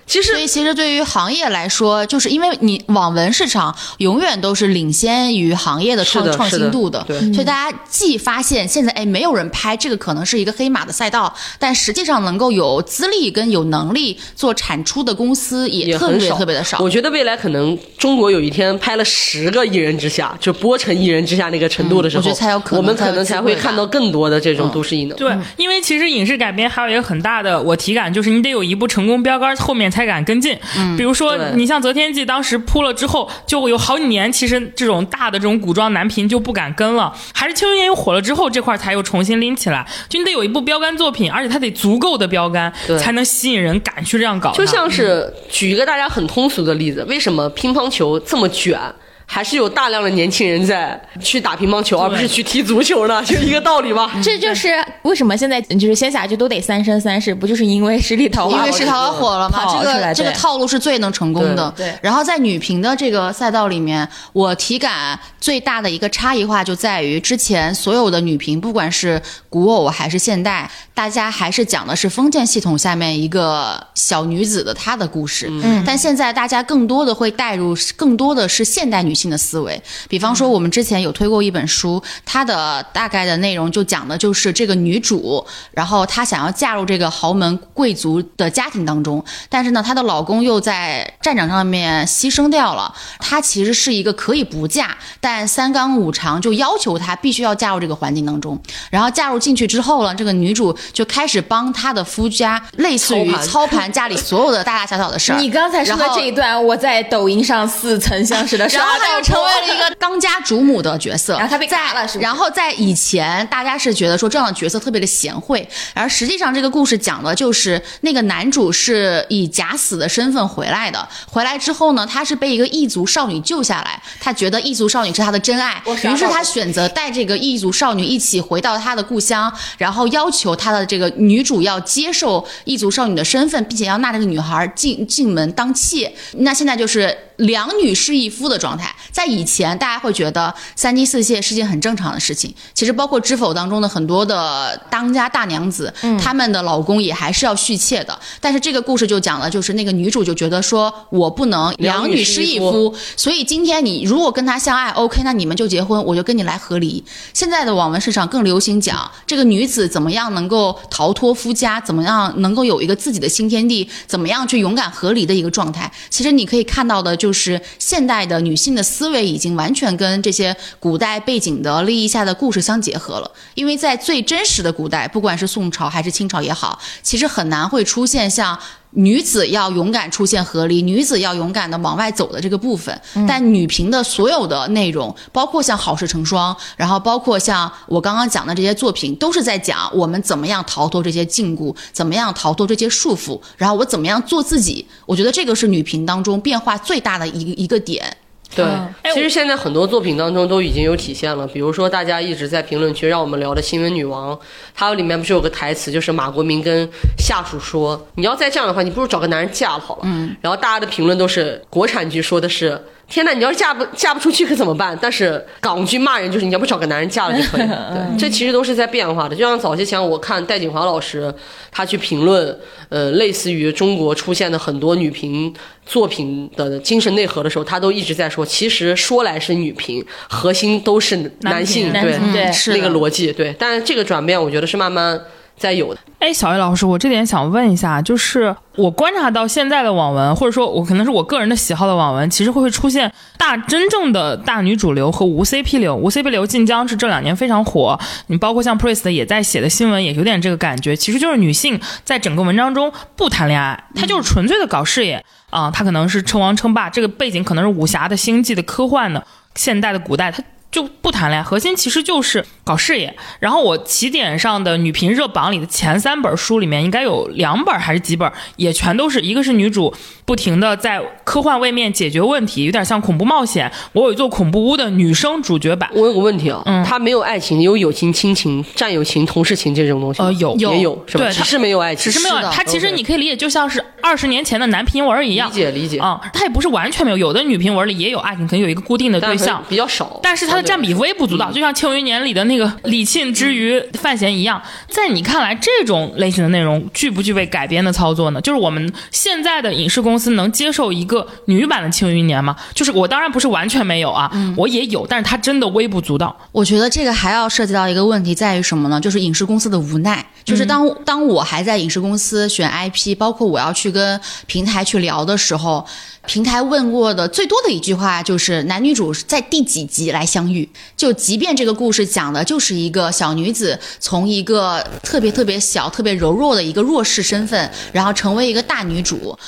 其实所以，其实对于行业来说，就是因为你网文市场永远都是领先于行业的创创新度的，对所以大家既发现现在哎没有人拍这个可能是一个黑马的赛道，但实际上能够有资历跟有能力做产出的公司也特别特别的少。我觉得未来可能中国有一天拍了十个一人之下，就播成一人之下那个程度的时候，嗯我觉得才有可能我们可能才会看到更多的这种嗯都市异能。对，因为其实影视改编还有一个很大的我体感，就是你得有一部成功标杆，后面才敢跟进。嗯，比如说你像《择天记》，当时铺了之后，就有好几年，其实这种大的这种古装男频就不敢跟了，还是《庆余年》又火了之后，这块才又重新拎起来。就你得有一部标杆作品，而且它得足够的标杆，才能吸引人敢去这样搞。就像是举一个大家很通俗的例子，为什么乒乓球这么卷？还是有大量的年轻人在去打乒乓球，而不是去踢足球呢？就一个道理吧。这就是为什么现在 就是仙侠剧都得三生三世，不就是因为十里桃花？因为十里桃花火了嘛，这个这个套路是最能成功的。对对然后在女频的这个赛道里面，我体感最大的一个差异化就在于，之前所有的女频，不管是古偶还是现代，大家还是讲的是封建系统下面一个小女子的她的故事。嗯，但现在大家更多的会带入更多的是现代女性的思维。比方说，我们之前有推过一本书，它的大概的内容就讲的就是这个女主，然后她想要嫁入这个豪门贵族的家庭当中，但是呢，她的老公又在战场上面牺牲掉了。她其实是一个可以不嫁，但三纲五常就要求她必须要嫁入这个环境当中。然后嫁入进去之后呢，这个女主就开始帮她的夫家，类似于操盘家里所有的大大小小的事儿。你刚才说的这一段，我在抖音上似曾相识的 刷她到就成为了一个当家主母的角色，然后她被在嘎了是然后在以前，大家是觉得说这样的角色特别的贤惠，而实际上这个故事讲的就是那个男主是以假死的身份回来的，回来之后呢，他是被一个异族少女救下来，他觉得异族少女是他的真爱，于是他选择带这个异族少女一起回到他的故乡，然后要求他的这个女主要接受异族少女的身份，并且要纳这个女孩进进门当妾。那现在就是两女侍一夫的状态。在以前，大家会觉得三妻四妾是件很正常的事情。其实，包括《知否》当中的很多的当家大娘子，她们的老公也还是要续妾的。但是这个故事就讲了，就是那个女主就觉得说我不能两女侍一夫，所以今天你如果跟他相爱，OK，那你们就结婚，我就跟你来和离。现在的网文市场更流行讲这个女子怎么样能够逃脱夫家，怎么样能够有一个自己的新天地，怎么样去勇敢和离的一个状态。其实你可以看到的就是现代的女性的思维已经完全跟这些古代背景的利益下的故事相结合了。因为在最真实的古代，不管是宋朝还是清朝也好，其实很难会出现像。女子要勇敢出现合理，女子要勇敢的往外走的这个部分，但女频的所有的内容，包括像《好事成双》，然后包括像我刚刚讲的这些作品，都是在讲我们怎么样逃脱这些禁锢，怎么样逃脱这些束缚，然后我怎么样做自己。我觉得这个是女频当中变化最大的一个一个点。对其实现在很多作品当中都已经有体现了，比如说大家一直在评论区让我们聊的《新闻女王》，它里面不是有个台词，就是马国明跟下属说：“你要再这样的话，你不如找个男人嫁了好了。”嗯，然后大家的评论都是国产剧说的是。天呐，你要是嫁不嫁不出去可怎么办？但是港剧骂人就是你要不找个男人嫁了就可以。对，这其实都是在变化的。就像早些前我看戴锦华老师他去评论，呃，类似于中国出现的很多女频作品的精神内核的时候，他都一直在说，其实说来是女频，核心都是男性，男对是那个逻辑，对。但是这个转变，我觉得是慢慢在有的。哎，小叶老师，我这点想问一下，就是我观察到现在的网文，或者说我可能是我个人的喜好的网文，其实会会出现大真正的大女主流和无 CP 流。无 CP 流晋江是这两年非常火，你包括像 Priest 也在写的新闻也有点这个感觉，其实就是女性在整个文章中不谈恋爱，她就是纯粹的搞事业啊、她可能是称王称霸，这个背景可能是武侠的、星际的、科幻的、现代的、古代，她就不谈恋爱，核心其实就是搞事。业。然后我起点上的女频热榜里的前三本书里面，应该有两本还是几本，也全都是一个是女主不停的在科幻位面解决问题，有点像恐怖冒险。我有一座恐怖屋的女生主角版，我有个问题啊，嗯。她没有爱情，有友情、亲情、战友情、同事情这种东西吗。呃有。也有。是吧？对只是没有爱情，只是没有是的它，其实你可以理解就像是二十年前的男频文一样。理。解理解，啊、它也不是完全没有，有的女频文里也有爱情，可能有一一个固定的对象，比较少，但是它的占比微不足道，就像《庆余年》里的那个李沁之于范闲一样。在你看来，这种类型的内容具不具备改编的操作呢？就是我们现在的影视公司能接受一个女版的《庆余年》吗？就是我当然不是完全没有啊，我也有，但是它真的微不足道。我觉得这个还要涉及到一个问题，在于什么呢？就是影视公司的无奈。就是当当我还在影视公司选 IP，包括我要去跟平台去聊的时候，平台问过的最多的一句话就是男女主在第几集来相遇？就即便这个故事讲的就是一个小女子从一个特别特别小、特别柔弱的一个弱势身份，然后成为一个大女主。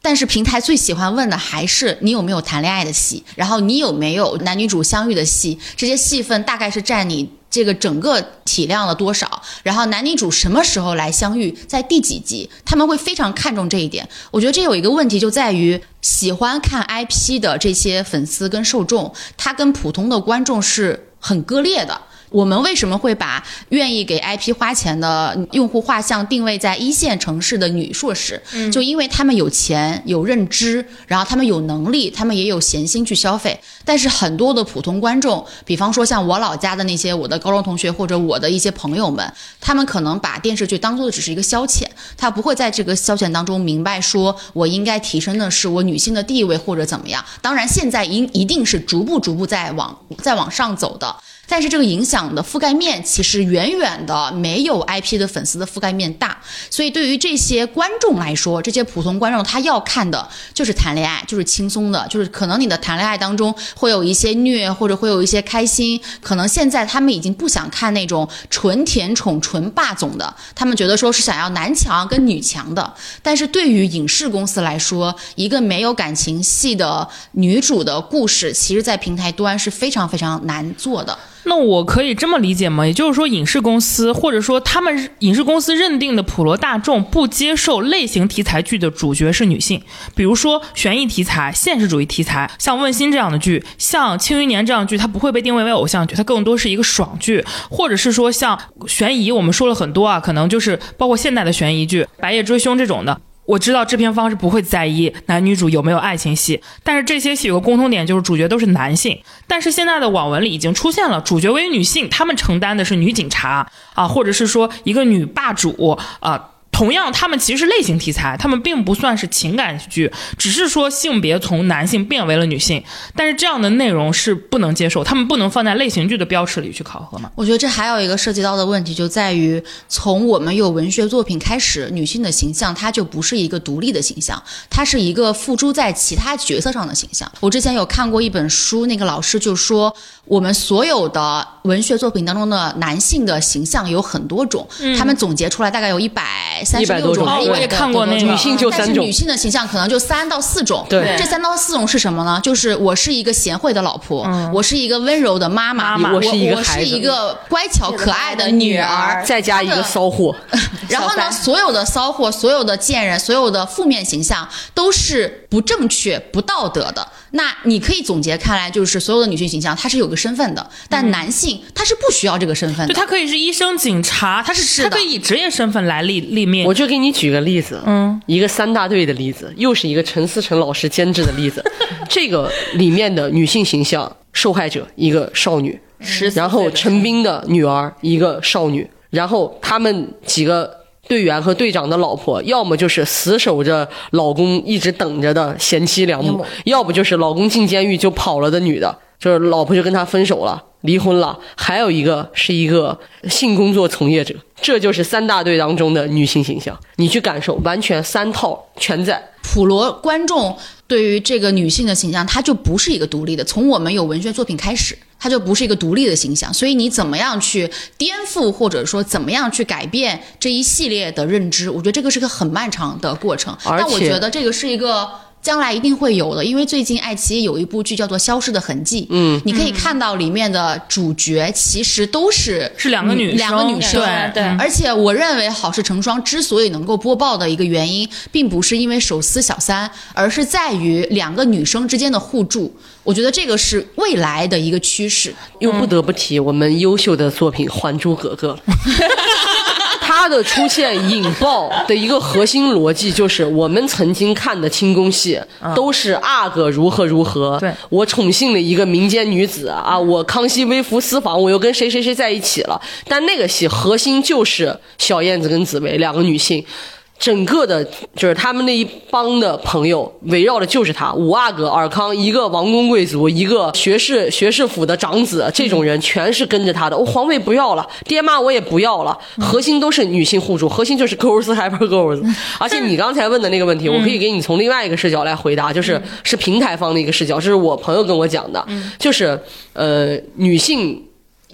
但是平台最喜欢问的还是你有没有谈恋爱的戏，然后你有没有男女主相遇的戏，这些戏份大概是占你这个整个体量了多少，然后男女主什么时候来相遇，在第几集，他们会非常看重这一点。我觉得这有一个问题就在于，喜欢看 IP 的这些粉丝跟受众，他跟普通的观众是很割裂的。我们为什么会把愿意给 IP 花钱的用户画像定位在一线城市的女硕士？就因为他们有钱、有认知，然后他们有能力，他们也有闲心去消费。但是很多的普通观众，比方说像我老家的那些我的高中同学或者我的一些朋友们，他们可能把电视剧当做的只是一个消遣，他不会在这个消遣当中明白说我应该提升的是我女性的地位或者怎么样。当然，现在一一定是逐步逐步在往在往上走的。但是这个影响的覆盖面其实远远的没有 IP 的粉丝的覆盖面大，所以对于这些观众来说，这些普通观众他要看的就是谈恋爱，就是轻松的，就是可能你的谈恋爱当中会有一些虐，或者会有一些开心。可能现在他们已经不想看那种纯甜宠、纯霸总的，他们觉得说是想要男强跟女强的。但是对于影视公司来说，一个没有感情戏的女主的故事，其实在平台端是非常非常难做的。那我可以这么理解吗？也就是说，影视公司或者说他们影视公司认定的普罗大众不接受类型题材剧的主角是女性，比如说悬疑题材、现实主义题材，像《问心》这样的剧，像《庆余年》这样的剧，它不会被定位为偶像剧，它更多是一个爽剧，或者是说像悬疑，我们说了很多啊，可能就是包括现代的悬疑剧，《白夜追凶》这种的。我知道制片方是不会在意男女主有没有爱情戏，但是这些戏有个共同点，就是主角都是男性。但是现在的网文里已经出现了主角为女性，他们承担的是女警察啊，或者是说一个女霸主啊。同样，他们其实是类型题材，他们并不算是情感剧，只是说性别从男性变为了女性。但是这样的内容是不能接受，他们不能放在类型剧的标尺里去考核嘛？我觉得这还有一个涉及到的问题，就在于从我们有文学作品开始，女性的形象它就不是一个独立的形象，它是一个付诸在其他角色上的形象。我之前有看过一本书，那个老师就说，我们所有的文学作品当中的男性的形象有很多种，他们总结出来大概有一百。三十六种，我也看过那女性就三种，女性的形象可能就三到四种。对，这三到四种是什么呢？就是我是一个贤惠的老婆，我是一个温柔的妈妈，我是一个我是一个乖巧可爱的女儿，再加一个骚货。然后呢，所有的骚货、所有的贱人、所有的负面形象都是不正确、不道德的。那你可以总结看来，就是所有的女性形象，她是有个身份的，但男性他是不需要这个身份的。他可以是医生、警察，他是他可以以职业身份来立立面。我就给你举个例子，嗯，一个三大队的例子，又是一个陈思诚老师监制的例子。这个里面的女性形象受害者一个少女，然后陈斌的女儿一个少女，然后他们几个。队员和队长的老婆，要么就是死守着老公一直等着的贤妻良母，要不就是老公进监狱就跑了的女的，就是老婆就跟他分手了，离婚了。还有一个是一个性工作从业者，这就是三大队当中的女性形象。你去感受，完全三套全在。普罗观众对于这个女性的形象，她就不是一个独立的。从我们有文学作品开始。它就不是一个独立的形象，所以你怎么样去颠覆，或者说怎么样去改变这一系列的认知？我觉得这个是个很漫长的过程。但我觉得这个是一个将来一定会有的，因为最近爱奇艺有一部剧叫做《消失的痕迹》，嗯，你可以看到里面的主角其实都是是两个女两个女生，对对。而且我认为《好事成双》之所以能够播报的一个原因，并不是因为手撕小三，而是在于两个女生之间的互助。我觉得这个是未来的一个趋势，又不得不提我们优秀的作品《还珠格格》。它的出现引爆的一个核心逻辑就是，我们曾经看的清宫戏都是阿哥如何如何，对我宠幸了一个民间女子啊，我康熙微服私访，我又跟谁谁谁在一起了。但那个戏核心就是小燕子跟紫薇两个女性。整个的，就是他们那一帮的朋友围绕的就是他五阿哥尔康，一个王公贵族，一个学士学士府的长子，这种人全是跟着他的。我、皇位不要了，爹妈我也不要了，核心都是女性互助，核心就是 girls hyper girls。而且你刚才问的那个问题，我可以给你从另外一个视角来回答，就是是平台方的一个视角，这是我朋友跟我讲的，就是呃女性。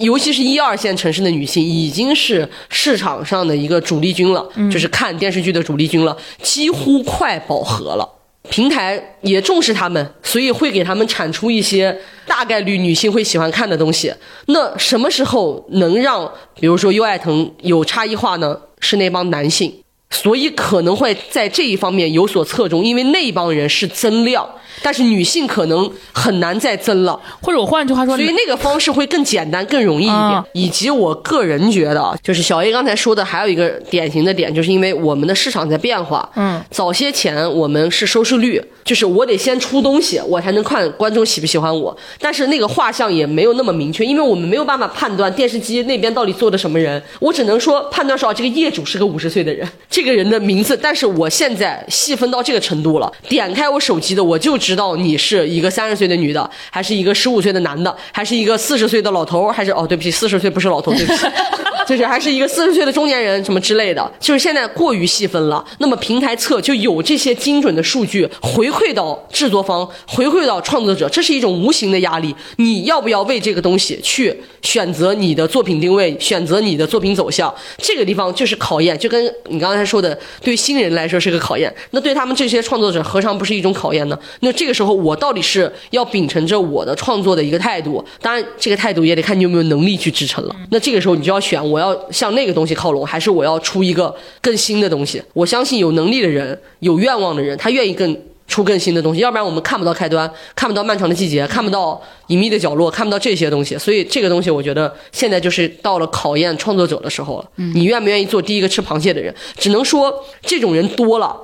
尤其是一二线城市的女性，已经是市场上的一个主力军了，就是看电视剧的主力军了，几乎快饱和了。平台也重视他们，所以会给他们产出一些大概率女性会喜欢看的东西。那什么时候能让，比如说优爱腾有差异化呢？是那帮男性，所以可能会在这一方面有所侧重，因为那帮人是增量，但是女性可能很难再增了。或者我换句话说，所以那个方式会更简单、更容易一点。嗯以及我个人觉得啊，就是小 A 刚才说的，还有一个典型的点，就是因为我们的市场在变化。嗯，早些前我们是收视率，就是我得先出东西，我才能看观众喜不喜欢我。但是那个画像也没有那么明确，因为我们没有办法判断电视机那边到底坐的什么人。我只能说判断说，哦这个业主是个五十岁的人，这个人的名字。但是我现在细分到这个程度了，点开我手机的，我就知道你是一个三十岁的女的，还是一个十五岁的男的，还是一个四十岁的老头，还是哦，对不起，四十岁不是老头，对不起。就是还是一个四十岁的中年人什么之类的，就是现在过于细分了。那么平台侧就有这些精准的数据回馈退到制作方，回馈到创作者，这是一种无形的压力。你要不要为这个东西去选择你的作品定位，选择你的作品走向？这个地方就是考验，就跟你刚才说的，对新人来说是个考验，那对他们这些创作者何尝不是一种考验呢？那这个时候我到底是要秉承着我的创作的一个态度，当然这个态度也得看你有没有能力去支撑了。那这个时候你就要选，我要向那个东西靠拢，还是我要出一个更新的东西？我相信有能力的人、有愿望的人，他愿意更。出更新的东西，要不然我们看不到开端，看不到漫长的季节，看不到隐秘的角落，看不到这些东西。所以这个东西，我觉得现在就是到了考验创作者的时候了。你愿不愿意做第一个吃螃蟹的人？只能说这种人多了，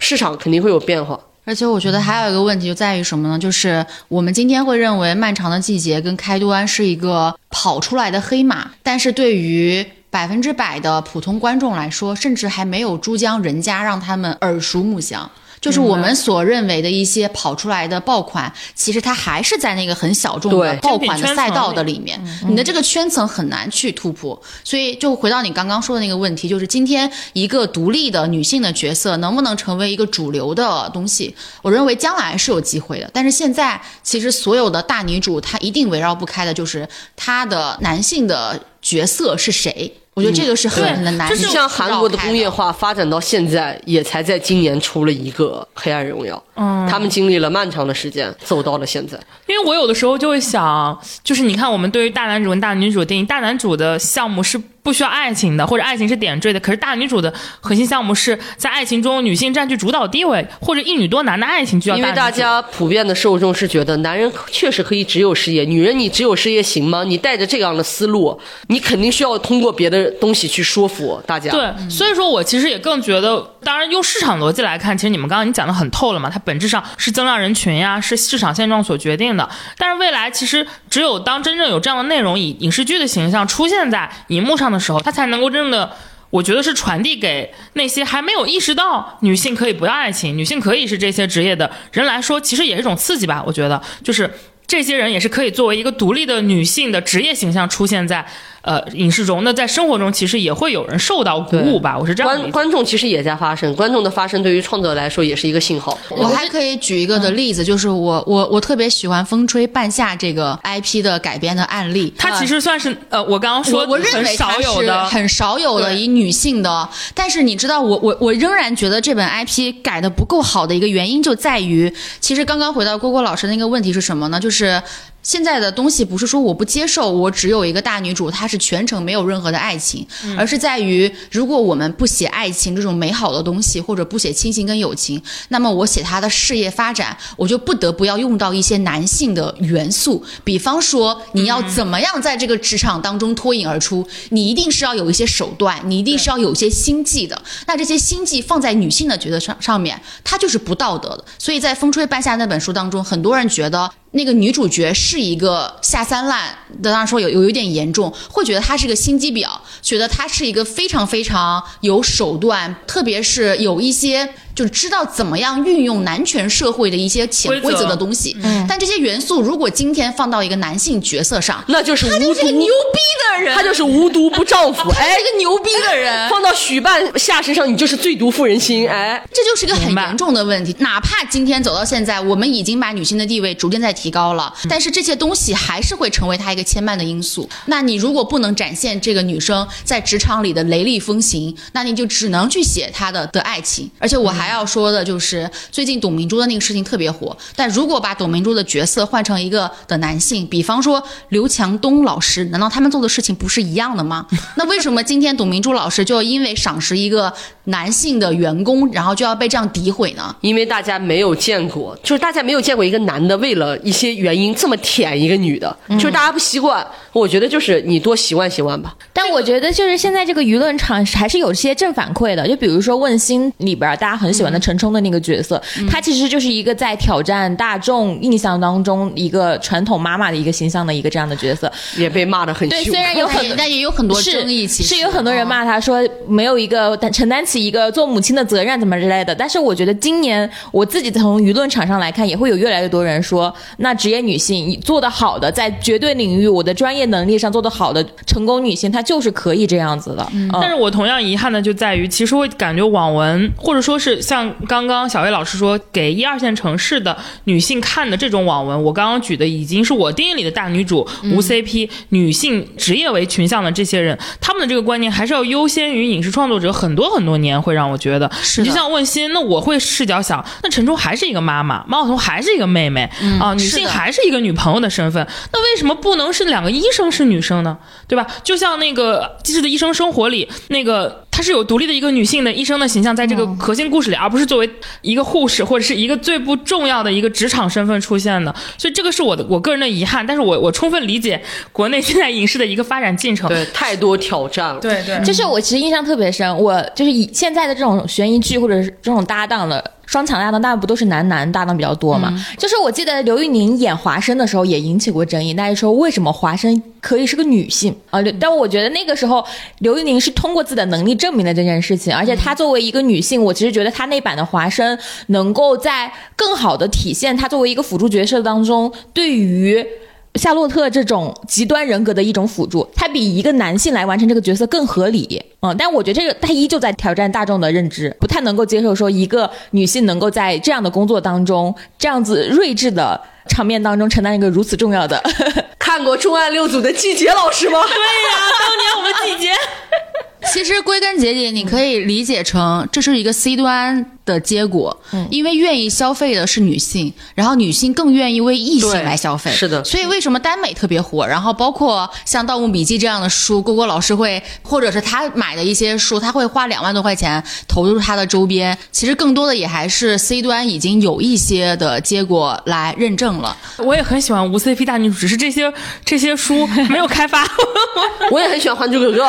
市场肯定会有变化。而且我觉得还有一个问题就在于什么呢？就是我们今天会认为《漫长的季节》跟开端是一个跑出来的黑马，但是对于百分之百的普通观众来说，甚至还没有珠江人家让他们耳熟能详。就是我们所认为的一些跑出来的爆款，其实它还是在那个很小众的爆款的赛道的里面，你的这个圈层很难去突破。所以就回到你刚刚说的那个问题，就是今天一个独立的女性的角色能不能成为一个主流的东西？我认为将来是有机会的，但是现在其实所有的大女主，她一定围绕不开的就是她的男性的角色是谁。我觉得这个是很就是像韩国的工业化发展到现在，也才在今年出了一个《黑暗荣耀》。嗯，他们经历了漫长的时间，走到了现在。因为我有的时候就会想，就是你看我们对于大男主跟大女主电影，大男主的项目是不需要爱情的，或者爱情是点缀的，可是大女主的核心项目是在爱情中女性占据主导地位，或者一女多男的爱情就要因为大家普遍的受众是觉得，男人确实可以只有事业，女人你只有事业行吗？你带着这样的思路，你肯定需要通过别的东西去说服大家。对，所以说我其实也更觉得，当然用市场逻辑来看，其实你们刚刚已经讲的很透了嘛，它本质上是增量人群呀，是市场现状所决定的。但是未来其实只有当真正有这样的内容以影视剧的形象出现在荧幕上的时候，他才能够真正的。我觉得是传递给那些还没有意识到女性可以不要爱情，女性可以是这些职业的人来说，其实也是一种刺激吧。我觉得，就是这些人也是可以作为一个独立的女性的职业形象出现在呃影视中。那在生活中，其实也会有人受到鼓舞吧。我是这样理观。观众其实也在发声，观众的发声对于创作者来说也是一个信号。我还可以举一个的例子，就是我我我特别喜欢《风吹半夏》这个 IP 的改编的案例。它其实算是呃，我刚刚说我我认很为它少有的，是很少有的对以女性的，但是你知道我我我仍然觉得这本 IP 改的不够好的一个原因就在于，其实刚刚回到郭郭老师那个问题是什么呢？就是。现在的东西不是说我不接受，我只有一个大女主，她是全程没有任何的爱情，而是在于如果我们不写爱情这种美好的东西，或者不写亲情跟友情，那么我写她的事业发展，我就不得不要用到一些男性的元素，比方说你要怎么样在这个职场当中脱颖而出，你一定是要有一些手段，你一定是要有一些心计的。那这些心计放在女性的角色上上面，它就是不道德的。所以在《风吹半夏》那本书当中，很多人觉得。那个女主角是一个下三滥，当然说有有有点严重，会觉得她是个心机婊，觉得她是一个非常非常有手段，特别是有一些就知道怎么样运用男权社会的一些潜规则的东西。嗯，但这些元素如果今天放到一个男性角色上，那就是他就是个牛逼的人，他就是无毒不丈夫，哎，一个牛逼的人。放到许半夏身上，你就是最毒妇人心，哎，这就是一个很严重的问题。哪怕今天走到现在，我们已经把女性的地位逐渐在提。提高了，但是这些东西还是会成为他一个牵绊的因素。那你如果不能展现这个女生在职场里的雷厉风行，那你就只能去写她的的爱情。而且我还要说的就是，最近董明珠的那个事情特别火。但如果把董明珠的角色换成一个的男性，比方说刘强东老师，难道他们做的事情不是一样的吗？那为什么今天董明珠老师就要因为赏识一个男性的员工，然后就要被这样诋毁呢？因为大家没有见过，就是大家没有见过一个男的为了一。些原因这么舔一个女的，就是大家不习惯。我觉得就是你多习惯习惯吧。但我觉得就是现在这个舆论场还是有些正反馈的。就比如说《问心》里边大家很喜欢的陈冲的那个角色，他其实就是一个在挑战大众印象当中一个传统妈妈的一个形象的一个这样的角色，也被骂的很对。虽然有很 但也有很多争议，是是有很多人骂他说没有一个承担起一个做母亲的责任怎么之类的。但是我觉得今年我自己从舆论场上来看，也会有越来越多人说。那职业女性做得好的，在绝对领域，我的专业能力上做得好的成功女性，她就是可以这样子的。但是我同样遗憾的就在于，其实我感觉网文或者说是像刚刚小薇老师说给一二线城市的女性看的这种网文，我刚刚举的已经是我电影里的大女主无 CP 女性职业为群像的这些人，他们的这个观念还是要优先于影视创作者很多很多年，会让我觉得，你就像问心，那我会视角想，那陈冲还是一个妈妈，毛晓彤还是一个妹妹啊。女性还是一个女朋友的身份，那为什么不能是两个医生是女生呢？对吧？就像那个《机智的医生生活》里，那个她是有独立的一个女性的医生的形象，在这个核心故事里，而不是作为一个护士或者是一个最不重要的一个职场身份出现的。所以这个是我的我个人的遗憾，但是我我充分理解国内 现在影视的一个发展进程，对，太多挑战了。对对，就是我其实印象特别深，我就是以现在的这种悬疑剧或者是这种搭档的。双强搭档，大部不都是男男搭档比较多嘛？就是我记得刘玉宁演华生的时候也引起过争议，大家说为什么华生可以是个女性啊？但我觉得那个时候刘玉宁是通过自己的能力证明了这件事情，而且她作为一个女性，我其实觉得她那版的华生能够在更好的体现她作为一个辅助角色当中对于。夏洛特这种极端人格的一种辅助，他比一个男性来完成这个角色更合理。嗯，但我觉得这个他依旧在挑战大众的认知，不太能够接受说一个女性能够在这样的工作当中，这样子睿智的场面当中承担一个如此重要的。看过《重案六组》的季杰老师吗？对呀，当年我们季杰。其实归根结底，你可以理解成这是一个 C 端的结果，因为愿意消费的是女性，然后女性更愿意为异性来消费，是的。所以为什么耽美特别火？然后包括像《盗墓笔记》这样的书，郭郭老师会，或者是他买的一些书，他会花两万多块钱投入他的周边。其实更多的也还是 C 端已经有一些的结果来认证了。我也很喜欢无 CP 大女主，只是这些这些书没有开发。我也很喜欢《还珠格格》。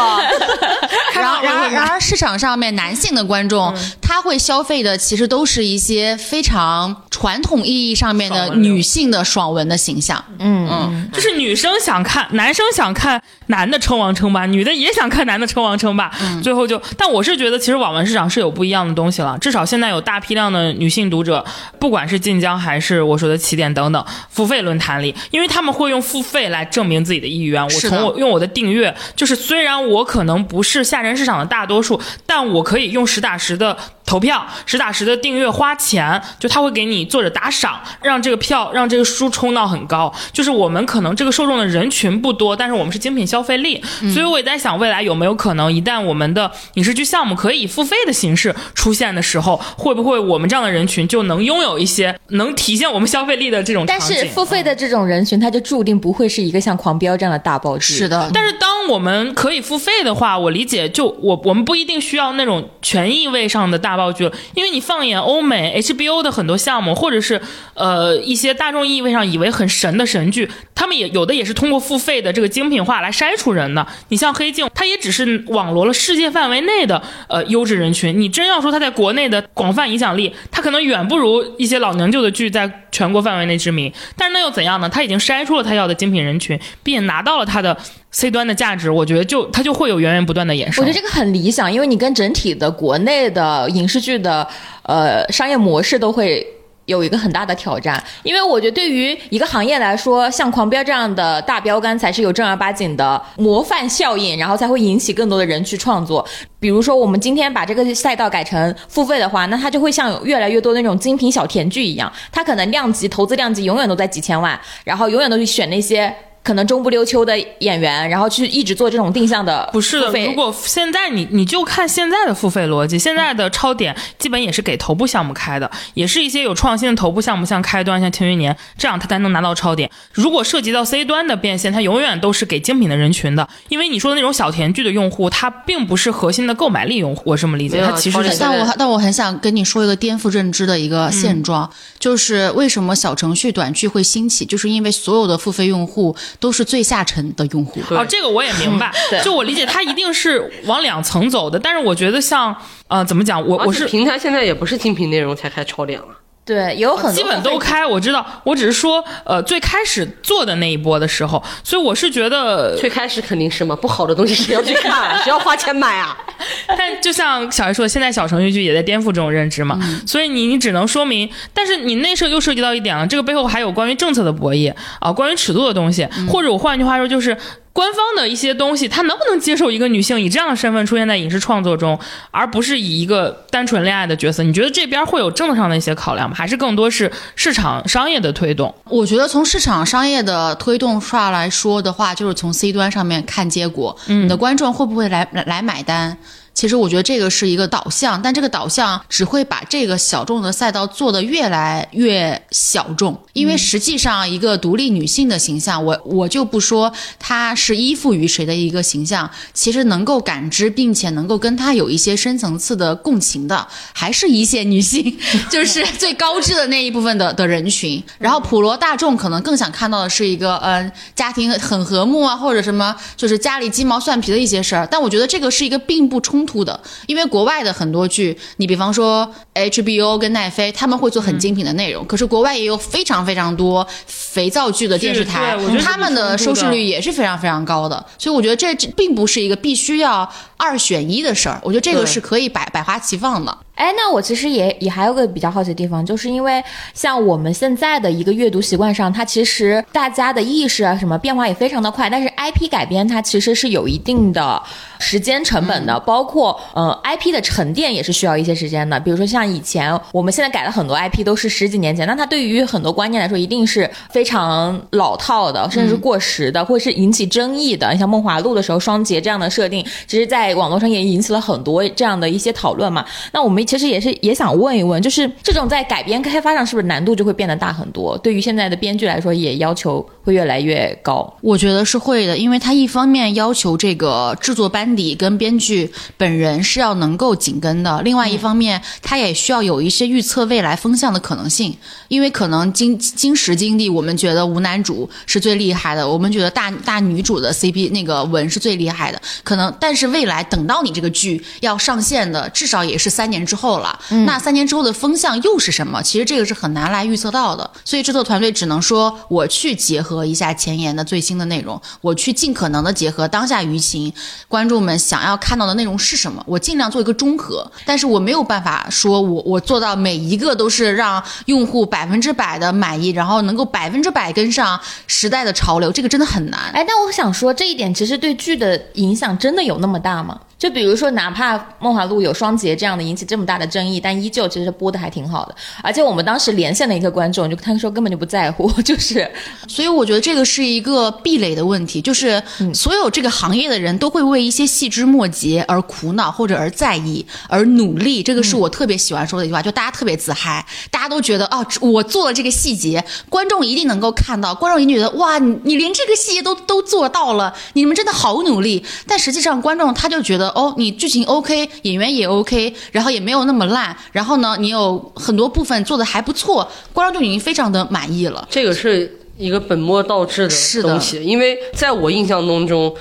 然而，然而，然而，市场上面男性的观众，他会消费的其实都是一些非常传统意义上面的女性的爽文的形象。嗯嗯，就是女生想看，男生想看男的称王称霸，女的也想看男的称王称霸。最后就，但我是觉得，其实网文市场是有不一样的东西了。至少现在有大批量的女性读者，不管是晋江还是我说的起点等等付费论坛里，因为他们会用付费来证明自己的意愿。我从我用我的订阅，就是虽然我可能不是下沉市场的大多数，但我可以用实打实的投票，实打实的订阅花钱，就他会给你作者打赏，让这个票让这个书冲到很高。就是我们可能这个受众的人群不多，但是我们是精品消费力，所以我也在想，未来有没有可能，一旦我们的影视剧项目可以以付费的形式出现的时候，会不会我们这样的人群就能拥有一些能体现我们消费力的这种场但景？是付费的这种人群，他就注定不会是一个像《狂飙》这样的大爆剧。是的，但是当我们可以付费的话，我理解就我我们不一定需要那种全意味上的大爆剧了，因为你放眼欧美 HBO 的很多项目，或者是呃一些大众意味上以为很神的神剧，他们也有的也是通过付费的这个精品化来筛出人的。你像黑镜，它也只是网罗了世界范围内的呃优质人群。你真要说它在国内的广泛影响力，它可能远不如一些老娘舅的剧在全国范围内知名。但是那又怎样呢？它已经筛出了它要的精品人群，并拿到了它的 C 端的价值，我觉得就它就会有源源不断的衍生。我觉得这个很理想，因为你跟整体的国内的影视剧的呃商业模式都会。有一个很大的挑战，因为我觉得对于一个行业来说，像《狂飙》这样的大标杆才是有正儿八经的模范效应，然后才会引起更多的人去创作。比如说，我们今天把这个赛道改成付费的话，那它就会像有越来越多那种精品小甜剧一样，它可能量级投资量级永远都在几千万，然后永远都去选那些。可能中不溜秋的演员，然后去一直做这种定向的不是的，如果现在你你就看现在的付费逻辑，现在的超点基本也是给头部项目开的，也是一些有创新的头部项目，像开端、像《庆余年》这样，它才能拿到超点。如果涉及到 C 端的变现，它永远都是给精品的人群的，因为你说的那种小甜剧的用户，他并不是核心的购买力用户，我这么理解，没有他其实是但我但我很想跟你说一个颠覆认知的一个现状，就是为什么小程序短剧会兴起，就是因为所有的付费用户都是最下沉的用户。哦，这个我也明白，就我理解，它一定是往两层走的。但是我觉得像呃，怎么讲，我我是平台现在也不是精品内容才开超点了，对，有很多基本都开，我知道，我只是说呃，最开始做的那一波的时候，所以我是觉得，最开始肯定是嘛，不好的东西谁要去看啊？谁要花钱买啊？但就像小艾说的，现在小程序剧也在颠覆这种认知嘛，所以你你只能说明，但是你那时候又涉及到一点了，这个背后还有关于政策的博弈啊，关于尺度的东西，或者我换句话说就是。官方的一些东西，他能不能接受一个女性以这样的身份出现在影视创作中，而不是以一个单纯恋爱的角色？你觉得这边会有政策上的一些考量吗？还是更多是市场商业的推动？我觉得从市场商业的推动上来说的话，就是从 C 端上面看结果，你的观众会不会来来来买单？其实我觉得这个是一个导向，但这个导向只会把这个小众的赛道做得越来越小众，因为实际上一个独立女性的形象，我我就不说她是依附于谁的一个形象，其实能够感知并且能够跟她有一些深层次的共情的，还是一线女性，就是最高质的那一部分的的人群。然后普罗大众可能更想看到的是一个嗯、呃家庭很和睦啊，或者什么就是家里鸡毛蒜皮的一些事儿。但我觉得这个是一个并不冲突的，因为国外的很多剧，你比方说 HBO 跟奈飞，他们会做很精品的内容，可是国外也有非常非常多肥皂剧的电视台他们的收视率也是非常非常高的。所以我觉得这这并不是一个必须要二选一的事儿，我觉得这个是可以百百花齐放的。哎，那我其实也也还有个比较好奇的地方，就是因为像我们现在的一个阅读习惯上，它其实大家的意识啊什么变化也非常的快，但是 IP 改编它其实是有一定的时间成本的，包括呃 IP 的沉淀也是需要一些时间的。比如说像以前我们现在改了很多 IP 都是十几年前，那它对于很多观念来说一定是非常老套的，甚至是过时的，或者是引起争议的。你像《梦华录》的时候，双节这样的设定，其实在在网络上也引起了很多这样的一些讨论嘛。那我们其实也是也想问一问，就是这种在改编开发上是不是难度就会变得大很多？对于现在的编剧来说，也要求会越来越高。我觉得是会的，因为它一方面要求这个制作班底跟编剧本人是要能够紧跟的，另外一方面，它也需要有一些预测未来风向的可能性。因为可能今今时今地，我们觉得无男主是最厉害的，我们觉得大大女主的 CP 那个文是最厉害的，可能但是未来等到你这个剧要上线的，至少也是三年之后了。那三年之后的风向又是什么？其实这个是很难来预测到的，所以制作团队只能说我去结合一下前沿的最新的内容，我去尽可能的结合当下舆情，观众们想要看到的内容是什么，我尽量做一个中和。但是我没有办法说我我做到每一个都是让用户百分之百的满意，然后能够百分之百跟上时代的潮流，这个真的很难。哎，但我想说这一点其实对剧的影响真的有那么大吗？吗？就比如说，哪怕《梦华录》有双节这样的引起这么大的争议，但依旧其实播的还挺好的。而且我们当时连线的一个观众，就他说根本就不在乎，就是所以我觉得这个是一个壁垒的问题，就是所有这个行业的人都会为一些细枝末节而苦恼或者而在意而努力，这个是我特别喜欢说的一句话，就大家特别自嗨，大家都觉得哦，我做了这个细节，观众一定能够看到，观众一定觉得哇，你你连这个细节都都做到了，你们真的好努力。但实际上观众他就觉得哦，你剧情 OK，演员也 OK，然后也没有那么烂，然后呢，你有很多部分做的还不错，观众就已经非常的满意了。这个是一个本末倒置的的东西，因为在我印象当中，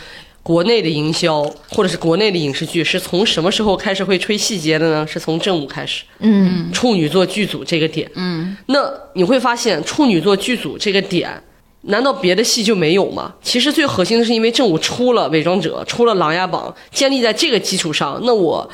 国内的营销或者是国内的影视剧是从什么时候开始会吹细节的呢？是从正午开始，嗯，处女座剧组这个点，嗯，那你会发现处女座剧组这个点。难道别的戏就没有吗？其实最核心的是因为正午出了《伪装者》，出了《琅琊榜》，建立在这个基础上，那我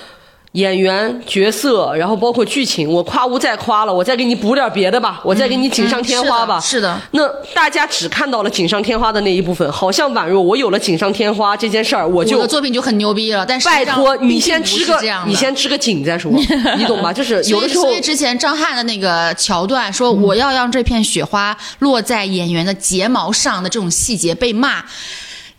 演员、角色，然后包括剧情，我夸无再夸了，我再给你补点别的吧，我再给你锦上添花吧。嗯是的，是的那大家只看到了锦上添花的那一部分，好像宛若我有了锦上添花这件事儿，我我就的作品就很牛逼了，但是拜托你先织个你先织个锦再说，你懂吧？就是有的时候之前张翰的那个桥段说我要让这片雪花落在演员的睫毛上的这种细节被骂。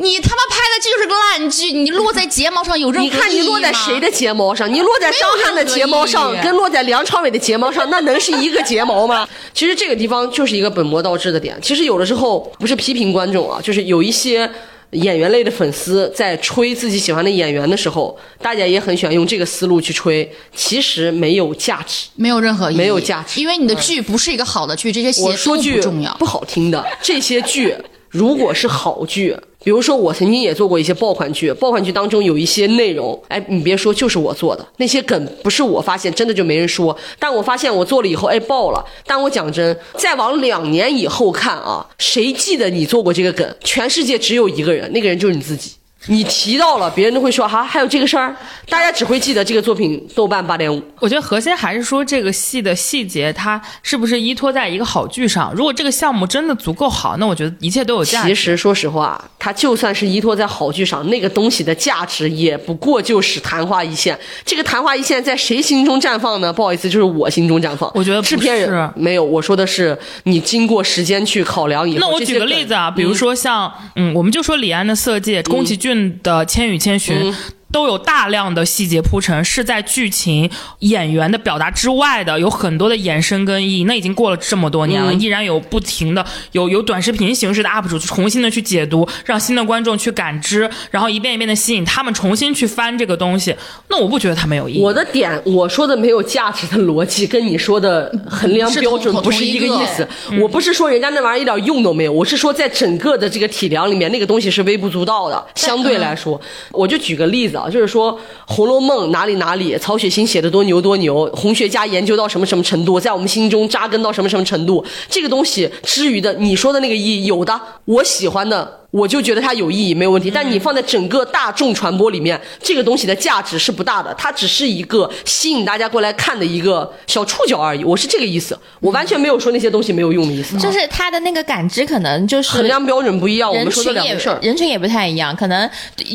你他妈拍的这就是个烂剧，你落在睫毛上有任何你看你落在意义吗谁的睫毛上？你落在张翰的睫毛上跟落在梁朝伟的睫毛上，那能是一个睫毛吗？其实这个地方就是一个本末倒置的点。其实有的时候不是批评观众啊，就是有一些。演员类的粉丝在吹自己喜欢的演员的时候，大家也很喜欢用这个思路去吹，其实没有价值。没有任何意义，没有价值因为你的剧不是一个好的剧，这些说句不重要不。好听的，这些剧如果是好剧，比如说我曾经也做过一些爆款剧，爆款剧当中有一些内容，哎，你别说，就是我做的那些梗，不是我发现，真的就没人说。但我发现我做了以后，哎，爆了。但我讲真，再往两年以后看啊，谁记得你做过这个梗？全世界只有一个人，那个人就是你自己。你提到了，别人都会说哈，还有这个事儿，大家只会记得这个作品豆瓣八点五。我觉得核心还是说这个戏的细节，它是不是依托在一个好剧上？如果这个项目真的足够好，那我觉得一切都有价值。其实说实话，它就算是依托在好剧上，那个东西的价值也不过就是昙花一现。这个昙花一现在谁心中绽放呢？不好意思，就是我心中绽放。我觉得不制片是人没有，我说的是你经过时间去考量以后。那我举个例子啊，比如说像嗯，我们就说李安的《色戒》，宫崎骏的《千与千寻》都有大量的细节铺陈，是在剧情、演员的表达之外的，有很多的延伸跟意义。那已经过了这么多年了，依然有不停的有有短视频形式的 UP 主重新的去解读，让新的观众去感知，然后一遍一遍的吸引他们重新去翻这个东西。那我不觉得它没有意义。我的点，我说的没有价值的逻辑，跟你说的衡量标准不是一个意思。我不是说人家那玩意儿一点用都没有，我是说在整个的这个体量里面，那个东西是微不足道的。相对来说，我就举个例子啊，就是说《红楼梦》哪里哪里，曹雪芹写的多牛多牛，红学家研究到什么什么程度，在我们心中扎根到什么什么程度，这个东西之余的，你说的那个意义有的，我喜欢的。我就觉得它有意义，没有问题。但你放在整个大众传播里面，这个东西的价值是不大的，它只是一个吸引大家过来看的一个小触角而已。我是这个意思，我完全没有说那些东西没有用的意思啊。就是它的那个感知可能就是衡量标准不一样，我人们说的群也两回事儿。人群也不太一样，可能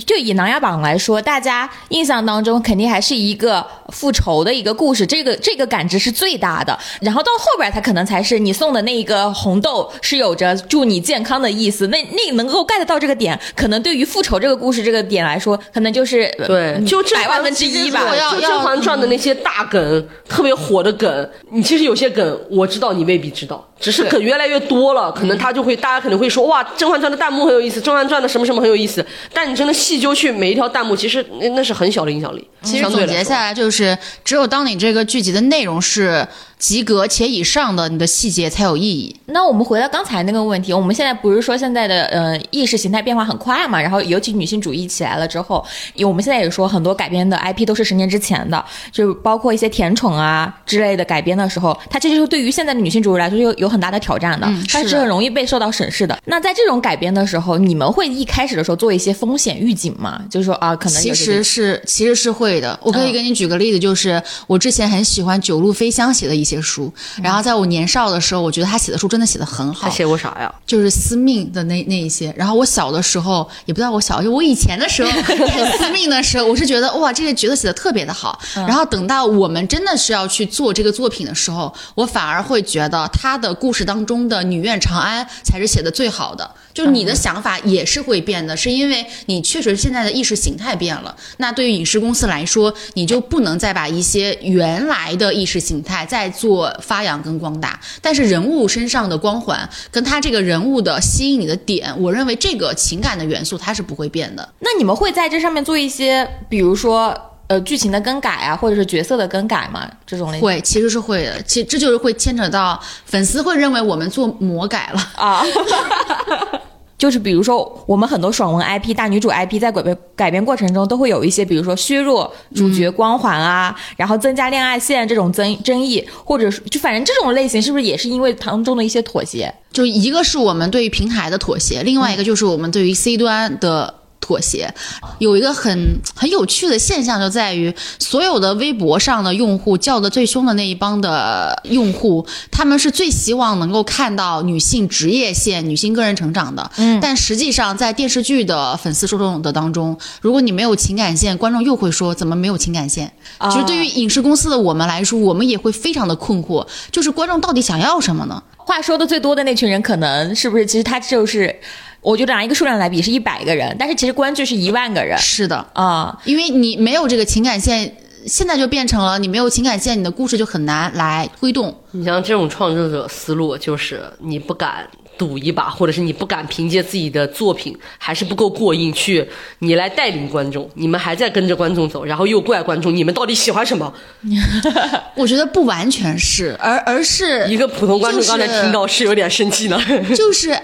就以《琅琊榜》来说，大家印象当中肯定还是一个复仇的一个故事，这个这个感知是最大的。然后到后边，它可能才是你送的那一个红豆是有着祝你健康的意思，那那能够 get 到这个点，可能对于复仇这个故事这个点来说，可能就是呃对，就百万分之一吧。就《甄嬛传》的那些大梗，特别火的梗，你其实有些梗我知道，你未必知道，只是梗越来越多了，可能他就会大家可能会说哇，《甄嬛传》的弹幕很有意思，《甄嬛传》的什么什么很有意思，但你真的细究去每一条弹幕，其实那那是很小的影响力。其实总结下来就是，只有当你这个剧集的内容是及格且以上的，你的细节才有意义。那我们回到刚才那个问题，我们现在不是说现在的呃意识形态变化很快嘛，然后尤其女性主义起来了之后，因为我们现在也说很多改编的 IP 都是十年之前的，就包括一些甜宠啊之类的改编的时候，它这就是对于现在的女性主义来说有有很大的挑战的，嗯它是很容易被受到审视的。那在这种改编的时候，你们会一开始的时候做一些风险预警吗？就是说啊，可能其实是其实是会的。我可以嗯给你举个例子，就是我之前很喜欢九路飞香写的一些书。然后在我年少的时候，我觉得他写的书真的写的很好他，写过啥呀？就是司命的那那一些。然后我小的时候，也不知道我小，就我以前的时候 看司命的时候，我是觉得哇，这些角色写的特别的好。然后等到我们真的是要去做这个作品的时候，我反而会觉得他的故事当中的女苑长安才是写的最好的。就是你的想法也是会变的，是因为你确实现在的意识形态变了。那对于影视公司来说，你就不能再把一些原来的意识形态再做发扬跟光大。但是人物身上的光环跟他这个人物的吸引你的点，我认为这个情感的元素它是不会变的。那你们会在这上面做一些，比如说呃剧情的更改啊，或者是角色的更改嘛？这种类型会，其实是会的。其这就是会牵扯到粉丝会认为我们做魔改了。啊。就是比如说，我们很多爽文 IP 大女主 IP 在改编改编过程中都会有一些，比如说削弱主角光环啊，然后增加恋爱线这种争争议，或者是就反正这种类型是不是也是因为当中的一些妥协？就一个是我们对于平台的妥协，另外一个就是我们对于 C 端的妥协。有一个很很有趣的现象就在于，所有的微博上的用户叫的最凶的那一帮的用户，他们是最希望能够看到女性职业线、女性个人成长的。嗯，但实际上在电视剧的粉丝受众的当中，如果你没有情感线，观众又会说怎么没有情感线？啊其实对于影视公司的我们来说，我们也会非常的困惑，就是观众到底想要什么呢？话说的最多的那群人，可能是不是其实他就是，我觉得拿一个数量来比是一百个人，但是其实观剧是一万个人是的，啊。因为你没有这个情感线，现在就变成了你没有情感线，你的故事就很难来推动。你像这种创作者思路，就是你不敢赌一把，或者是你不敢凭借自己的作品还是不够过硬去，你来带领观众，你们还在跟着观众走，然后又怪观众，你们到底喜欢什么？我觉得不完全是，而而是一个普通观众刚才听到是有点生气呢。就是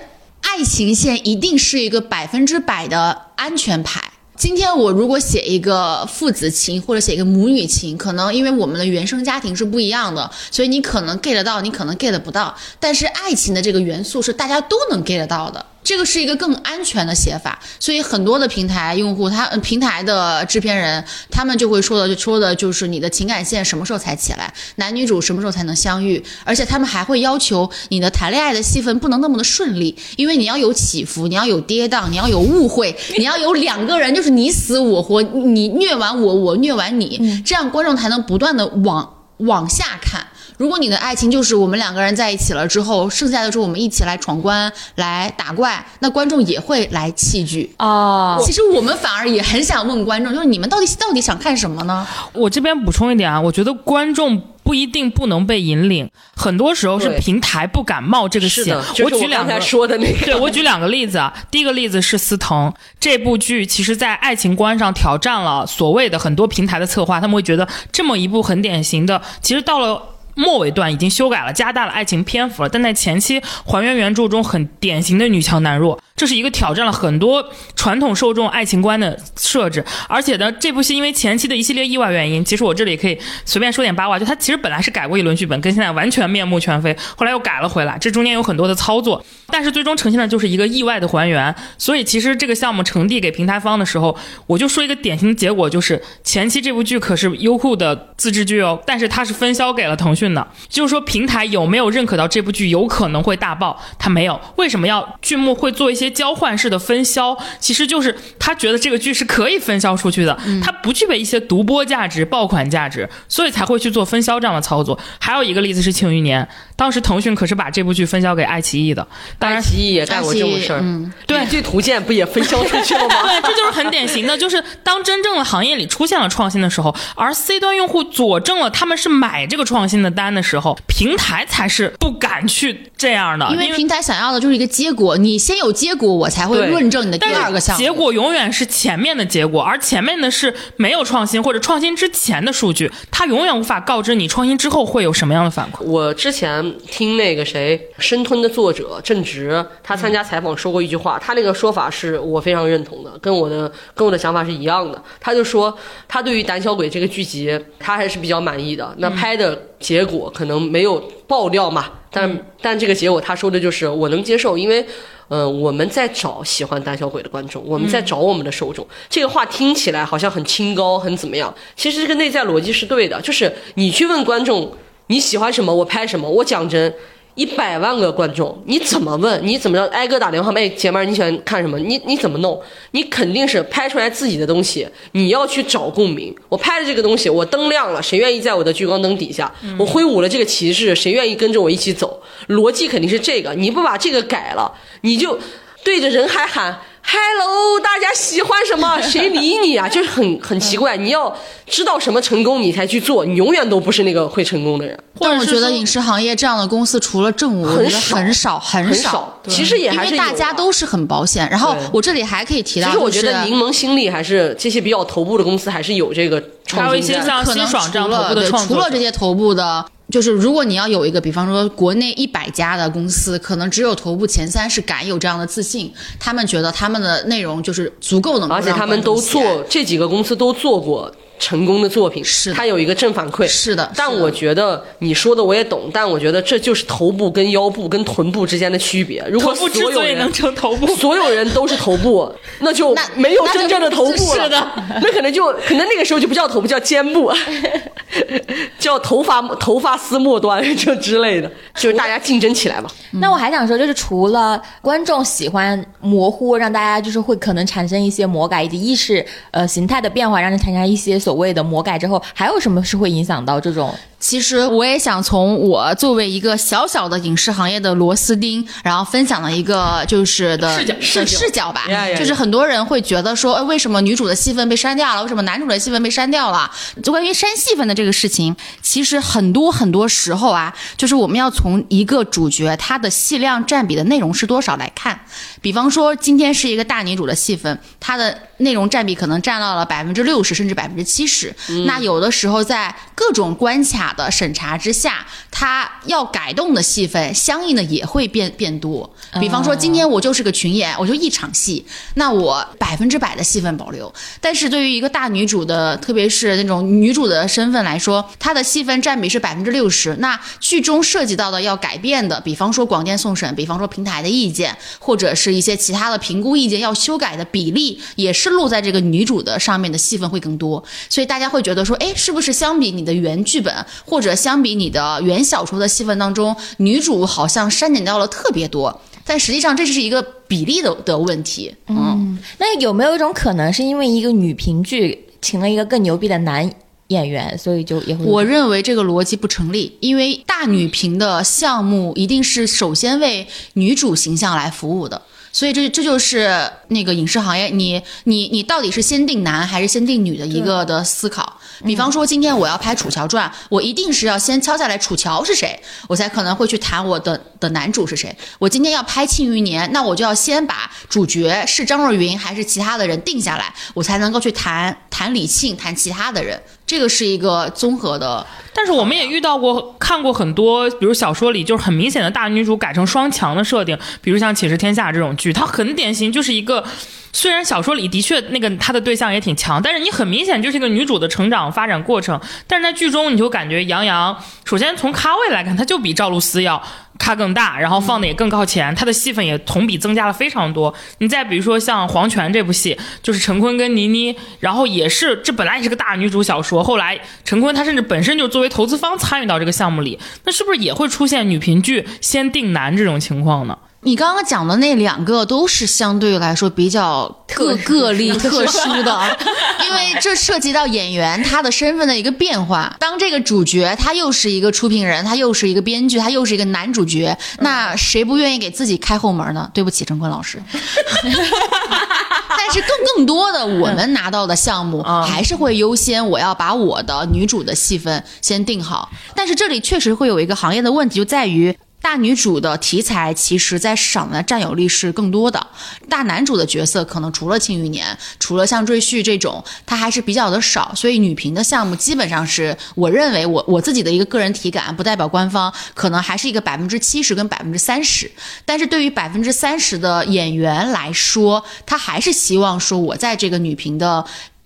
爱情线一定是一个百分之百的安全牌。今天我如果写一个父子情或者写一个母女情，可能因为我们的原生家庭是不一样的，所以你可能 get 到，你可能 get 不到。但是爱情的这个元素是大家都能 get 到的。这个是一个更安全的写法，所以很多的平台用户，他呃平台的制片人，他们就会说的，就说的就是你的情感线什么时候才起来，男女主什么时候才能相遇，而且他们还会要求你的谈恋爱的戏份不能那么的顺利，因为你要有起伏，你要有跌宕，你要有误会，你要有两个人就是你死我活，你虐完我，我虐完你，这样观众才能不断的往往下看。如果你的爱情就是我们两个人在一起了之后，剩下的时候我们一起来闯关、来打怪，那观众也会来弃剧。啊，其实我们反而也很想问观众，就是你们到底到底想看什么呢？我这边补充一点啊，我觉得观众不一定不能被引领，很多时候是平台不敢冒这个险是的，。就是举两个说的那个，对我举两个例子啊，第一个例子是司藤这部剧，其实在爱情观上挑战了所谓的很多平台的策划，他们会觉得这么一部很典型的，其实到了。末尾段已经修改了，加大了爱情篇幅了，但在前期还原原著中很典型的女强男弱，这是一个挑战了很多传统受众爱情观的设置。而且呢，这部戏因为前期的一系列意外原因，其实我这里可以随便说点八卦，就它其实本来是改过一轮剧本，跟现在完全面目全非，后来又改了回来，这中间有很多的操作，但是最终呈现的就是一个意外的还原。所以其实这个项目呈递给平台方的时候，我就说一个典型的结果，就是前期这部剧可是优酷的自制剧哦，但是它是分销给了腾讯的，就是说平台有没有认可到这部剧有可能会大爆？它没有。为什么要剧目会做一些交换式的分销？其实就是他觉得这个剧是可以分销出去的，它不具备一些独播价值、爆款价值，所以才会去做分销这样的操作。还有一个例子是《庆余年》，当时腾讯可是把这部剧分销给爱奇艺的，当然爱奇艺也干过这种事儿。嗯，对绿巨图鉴不也分销出去了吗？对，这就是很典型的，就是当真正的行业里出现了创新的时候，而 C 端用户佐证了他们是买这个创新的单的时候，平台才是不敢去这样的，因为平台想要的就是一个结果，你先有结果，我才会论证你的第二个项目。结果永远是前面的结果，而前面的是没有创新或者创新之前的数据，它永远无法告知你创新之后会有什么样的反馈。我之前听那个谁深吞的作者郑直，他参加采访说过一句话，他那个说法是我非常认同的，跟我的跟我的想法是一样的。他就说他对于《胆小鬼》这个剧集，他还是比较满意的。那拍的结果可能没有爆掉嘛，但、但这个结果他说的就是我能接受，因为。呃，我们在找喜欢胆小鬼的观众，我们在找我们的受众。这个话听起来好像很清高，很怎么样？其实这个内在逻辑是对的，就是你去问观众，你喜欢什么我拍什么。我讲真，一百万个观众，你怎么问？你怎么着？挨个打电话，哎，姐妹儿，你喜欢看什么？你你怎么弄？你肯定是拍出来自己的东西，你要去找共鸣。我拍的这个东西，我灯亮了，谁愿意在我的聚光灯底下？我挥舞了这个旗帜，谁愿意跟着我一起走？逻辑肯定是这个。你不把这个改了，你就对着人海喊。Hello，大家喜欢什么？谁理你啊？就是很很奇怪。你要知道什么成功，你才去做。你永远都不是那个会成功的人。但我觉得影视行业这样的公司，除了正午，我觉得很少很很少。其实也还是因为大家都是很保险。然后我这里还可以提到，其实我觉得柠檬新力还是这些比较头部的公司还是有这个创还有一新在的。些像可能辛爽这样的对创除了这些头部的，就是如果你要有一个，比方说国内一百家的公司，可能只有头部前三是敢有这样的自信，他们觉得他们的内容就是足够能够而且他们都做这几个公司都做过成功的作品，是的它有一个正反馈。是的，但我觉得你说的我也懂，但我觉得这就是头部跟腰部跟臀部之间的区别。如果头部之所有人所以能成头部，所有人都是头部，那就没有真正的头部了。是的，那可能就可能那个时候就不叫头部，叫肩部，叫头发头发丝末端就之类的，就是大家竞争起来嘛。那我还想说，就是除了观众喜欢模糊，让大家就是会可能产生一些魔改，以及意识呃形态的变化，让人产生一些所谓的魔改之后，还有什么是会影响到这种？其实我也想从我作为一个小小的影视行业的螺丝钉，然后分享的一个就是的视角视角吧就是很多人会觉得说，哎，为什么女主的戏份被删掉了？为什么男主的戏份被删掉了？就关于删戏份的这个事情，其实很多很多时候啊，就是我们要从一个主角他的戏量占比的内容是多少来看。比方说，今天是一个大女主的戏份，她的内容占比可能占到了百分之六十甚至百分之七十。那有的时候在各种关卡的审查之下，它要改动的戏份相应的也会变变多。比方说，今天我就是个群演，我就一场戏，那我百分之百的戏份保留。但是对于一个大女主的，特别是那种女主的身份来说，她的戏份占比是百分之六十。那剧中涉及到的要改变的，比方说广电送审，比方说平台的意见，或者是一些其他的评估意见要修改的比例，也是落在这个女主的上面的戏份会更多。所以大家会觉得说，哎，是不是相比你的原剧本，或者相比你的原小说的戏份当中，女主好像删减掉了特别多？但实际上这是一个比例的的问题。嗯，那有没有一种可能，是因为一个女评剧请了一个更牛逼的男演员，所以就也会我认为这个逻辑不成立，因为大女频的项目一定是首先为女主形象来服务的。所以这这就是那个影视行业，你你你到底是先定男还是先定女的一个的思考。比方说，今天我要拍《楚乔传》，我一定是要先敲下来楚乔是谁，我才可能会去谈我的的男主是谁。我今天要拍《庆余年》，那我就要先把主角是张若昀还是其他的人定下来，我才能够去谈谈李沁，谈其他的人。这个是一个综合的，但是我们也遇到过，看过很多，比如小说里就是很明显的大女主改成双强的设定，比如像《且试天下》这种剧，它很典型，就是一个。虽然小说里的确那个她的对象也挺强，但是你很明显就是一个女主的成长发展过程。但是在剧中你就感觉杨洋，首先从咖位来看，他就比赵露思要咖更大，然后放的也更靠前，他的戏份也同比增加了非常多。你再比如说像《黄泉》这部戏，就是陈坤跟倪妮，然后也是这本来也是个大女主小说，后来陈坤他甚至本身就作为投资方参与到这个项目里，那是不是也会出现女频剧先定男这种情况呢？你刚刚讲的那两个都是相对来说比较特个例 特殊的，因为这涉及到演员他的身份的一个变化。当这个主角他又是一个出品人，他又是一个编剧，他又是一个男主角，那谁不愿意给自己开后门呢？对不起，陈坤老师。但是更更多的我们拿到的项目还是会优先，我要把我的女主的戏份先定好。但是这里确实会有一个行业的问题，就在于。大女主的题材其实在市场的占有率是更多的，大男主的角色可能除了《庆余年》，除了像《赘婿》这种，它还是比较的少，所以女频的项目基本上是我认为我我自己的一个个人体感，不代表官方，可能还是一个百分之七十跟百分之三十。但是对于百分之三十的演员来说，他还是希望说我在这个女频的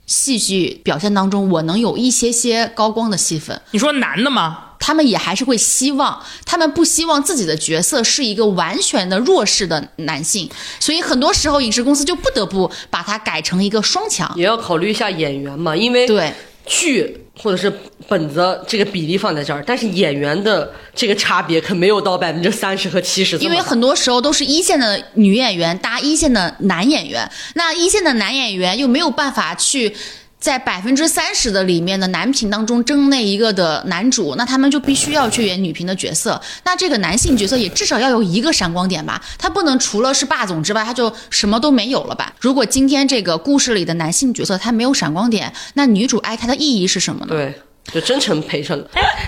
戏剧表现当中，我能有一些些高光的戏份。你说男的吗？他们也还是会希望，他们不希望自己的角色是一个完全的弱势的男性，所以很多时候影视公司就不得不把它改成一个双强。也要考虑一下演员嘛，因为对，剧或者是本子这个比例放在这儿，但是演员的这个差别可没有到百分之三十和七十，因为很多时候都是一线的女演员搭一线的男演员，那一线的男演员又没有办法去。在百分之三十的里面的男频当中争那一个的男主，那他们就必须要去演女频的角色。那这个男性角色也至少要有一个闪光点吧？他不能除了是霸总之外，他就什么都没有了吧？如果今天这个故事里的男性角色他没有闪光点，那女主爱他的意义是什么呢？对。就真成陪衬了，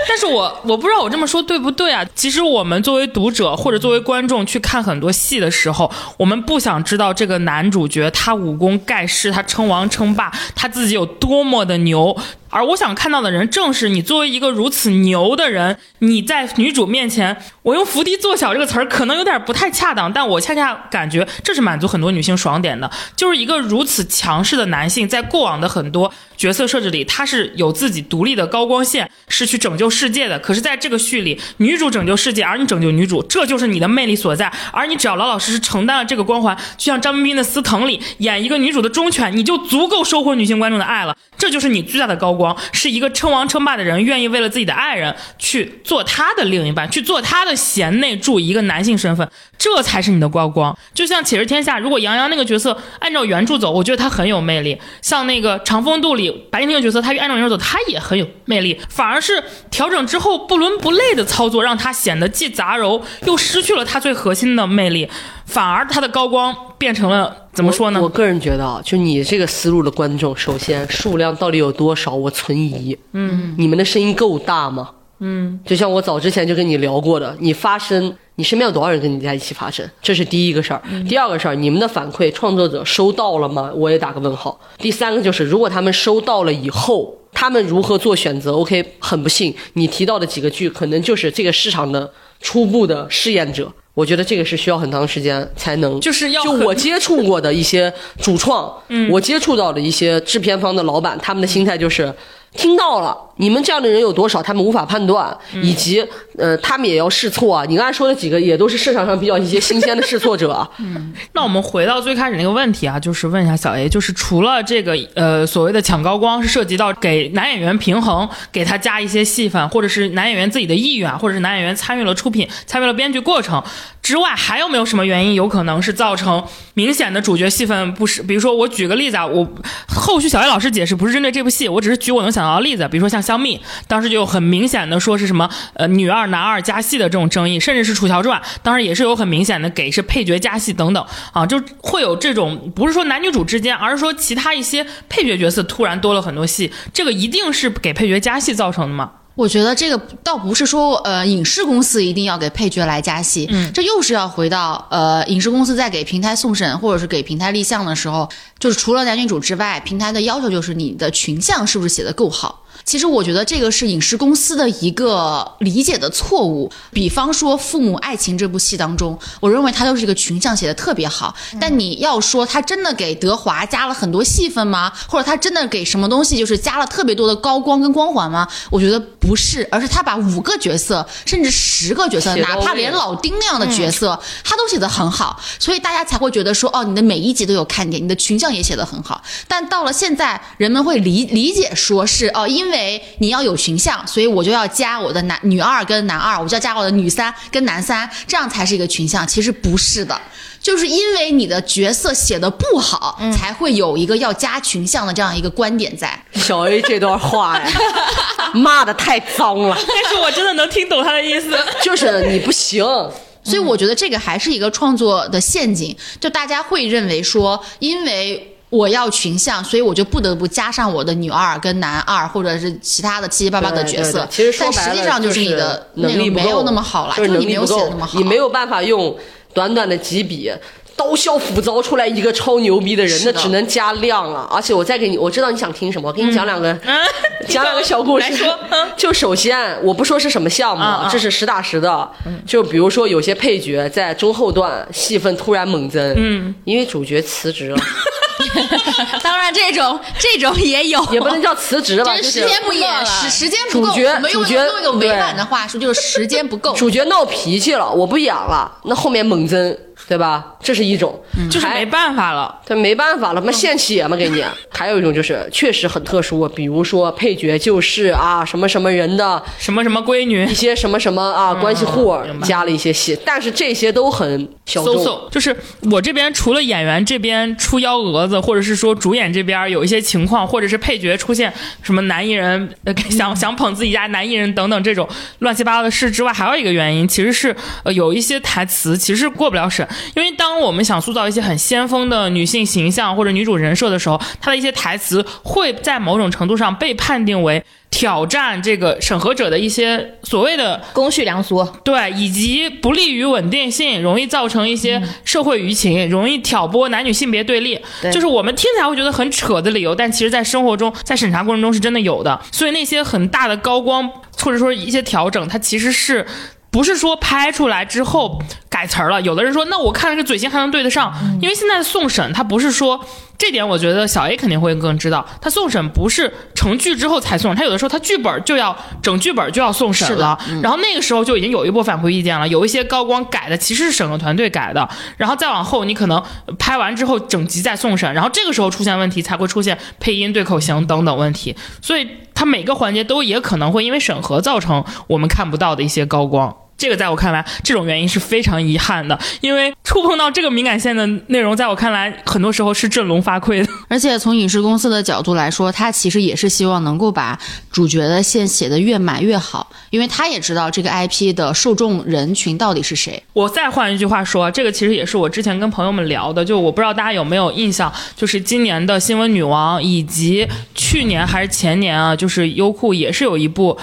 但是我我不知道我这么说对不对啊？其实我们作为读者或者作为观众去看很多戏的时候，我们不想知道这个男主角他武功盖世，他称王称霸，他自己有多么的牛。而我想看到的人，正是你作为一个如此牛的人，你在女主面前，我用伏低做小这个词儿可能有点不太恰当，但我恰恰感觉这是满足很多女性爽点的，就是一个如此强势的男性，在过往的很多角色设置里，他是有自己独立的高光线，是去拯救世界的。可是在这个序里，女主拯救世界，而你拯救女主，这就是你的魅力所在。而你只要老老实实承担了这个光环，就像张彬彬的《司藤》里演一个女主的忠犬，你就足够收获女性观众的爱了。这就是你最大的高。光光是一个称王称霸的人，愿意为了自己的爱人去做他的另一半，去做他的贤内助，一个男性身份，这才是你的高光。就像《且试天下》，如果杨洋那个角色按照原著走，我觉得他很有魅力。像那个《长风渡》里白敬亭的角色，他按照原著走，他也很有魅力。反而是调整之后不伦不类的操作，让他显得既杂糅又失去了他最核心的魅力。反而他的高光变成了怎么说呢？我个人觉得啊，就你这个思路的观众，首先数量到底有多少？我存疑。嗯，你们的声音够大吗？嗯，就像我早之前就跟你聊过的，你发声，你身边有多少人跟你在一起发声？这是第一个事儿。第二个事儿，你们的反馈创作者收到了吗？我也打个问号。第三个就是，如果他们收到了以后，他们如何做选择？OK，很不幸，你提到的几个剧，可能就是这个市场的初步的试验者。我觉得这个是需要很长时间才能，就是要就我接触过的一些主创，嗯，我接触到的一些制片方的老板，他们的心态就是。听到了，你们这样的人有多少？他们无法判断，以及呃，他们也要试错啊。你刚才说的几个也都是市场上比较一些新鲜的试错者。嗯，那我们回到最开始那个问题啊，就是问一下小 A，就是除了这个呃所谓的抢高光是涉及到给男演员平衡，给他加一些戏份，或者是男演员自己的意愿，或者是男演员参与了出品、参与了编剧过程之外，还有没有什么原因有可能是造成明显的主角戏份不是？比如说我举个例子啊，我后续小 A 老师解释不是针对这部戏，我只是举我能想。到的例子，比如说像香蜜，当时就有很明显的说是什么呃女二男二加戏的这种争议，甚至是《楚乔传》，当时也是有很明显的给是配角加戏等等啊，就会有这种不是说男女主之间，而是说其他一些配角角色突然多了很多戏，这个一定是给配角加戏造成的吗？我觉得这个倒不是说，呃，影视公司一定要给配角来加戏，嗯，这又是要回到，呃，影视公司在给平台送审或者是给平台立项的时候，就是除了男女主之外，平台的要求就是你的群像是不是写的够好。其实我觉得这个是影视公司的一个理解的错误。比方说《父母爱情》这部戏当中，我认为它就是一个群像写的特别好。但你要说他真的给德华加了很多戏份吗？或者他真的给什么东西就是加了特别多的高光跟光环吗？我觉得不是，而是他把五个角色甚至十个角色，哪怕连老丁那样的角色，他都写得很好，所以大家才会觉得说，哦，你的每一集都有看点，你的群像也写得很好。但到了现在，人们会理理解说是哦，因为你要有群像，所以我就要加我的男女二跟男二，我就要加我的女三跟男三，这样才是一个群像。其实不是的，就是因为你的角色写的不好，才会有一个要加群像的这样一个观点在。小 A 这段话呀，骂的太脏了，但是我真的能听懂他的意思，就是你不行。所以我觉得这个还是一个创作的陷阱，就大家会认为说，因为。我要群像，所以我就不得不加上我的女二跟男二，或者是其他的七七八八的角色。其实但实际上就是你的能力没有那么好了，就是你没有写的那么好。你没有办法用短短的几笔刀削斧凿出来一个超牛逼的人，那只能加量了。而且我再给你，我知道你想听什么，我给你讲两个，讲两个小故事。就首先，我不说是什么项目，这是实打实的。就比如说有些配角在中后段戏份突然猛增，嗯，因为主角辞职了。当然，这种这种也有，也不能叫辞职了，就是时间不演，时时间不够。主角主角用一个委婉的话说，就是时间不够。主角闹脾气了，我不演了，那后面猛增对吧？这是一种，还就是没办法了。他没办法了，妈献血嘛给你。还有一种就是确实很特殊，比如说配角就是啊什么什么人的什么什么闺女一些什么什么啊关系户加了一些戏，但是这些都很小众。就是我这边除了演员这边出幺蛾子，或者是说主演这边有一些情况，或者是配角出现什么男艺人呃想想捧自己家男艺人等等这种乱七八糟的事之外，还有一个原因其实是呃有一些台词其实过不了审，因为当我们想塑造一些很先锋的女性形象或者女主人设的时候，她的一些台词会在某种程度上被判定为。挑战这个审核者的一些所谓的公序良俗，对，以及不利于稳定性，容易造成一些社会舆情，容易挑拨男女性别对立。对就是我们听起来会觉得很扯的理由，但其实在生活中，在审查过程中是真的有的。所以那些很大的高光，或者说一些调整，它其实是。不是说拍出来之后改词儿了，有的人说，那我看这个嘴型还能对得上，因为现在送审，他不是说这点，我觉得小 A 肯定会更知道，他送审不是成剧之后才送，他有的时候他剧本就要整剧本就要送审了，然后那个时候就已经有一波反馈意见了，有一些高光改的其实是审核团队改的，然后再往后你可能拍完之后整集再送审，然后这个时候出现问题才会出现配音对口型等等问题，所以它每个环节都也可能会因为审核造成我们看不到的一些高光。这个在我看来，这种原因是非常遗憾的，因为触碰到这个敏感线的内容，在我看来，很多时候是振聋发聩的。而且从影视公司的角度来说，他其实也是希望能够把主角的线写得越满越好，因为他也知道这个 IP 的受众人群到底是谁。我再换一句话说，这个其实也是我之前跟朋友们聊的，就我不知道大家有没有印象，就是今年的新闻女王，以及去年还是前年啊，就是优酷也是有一部。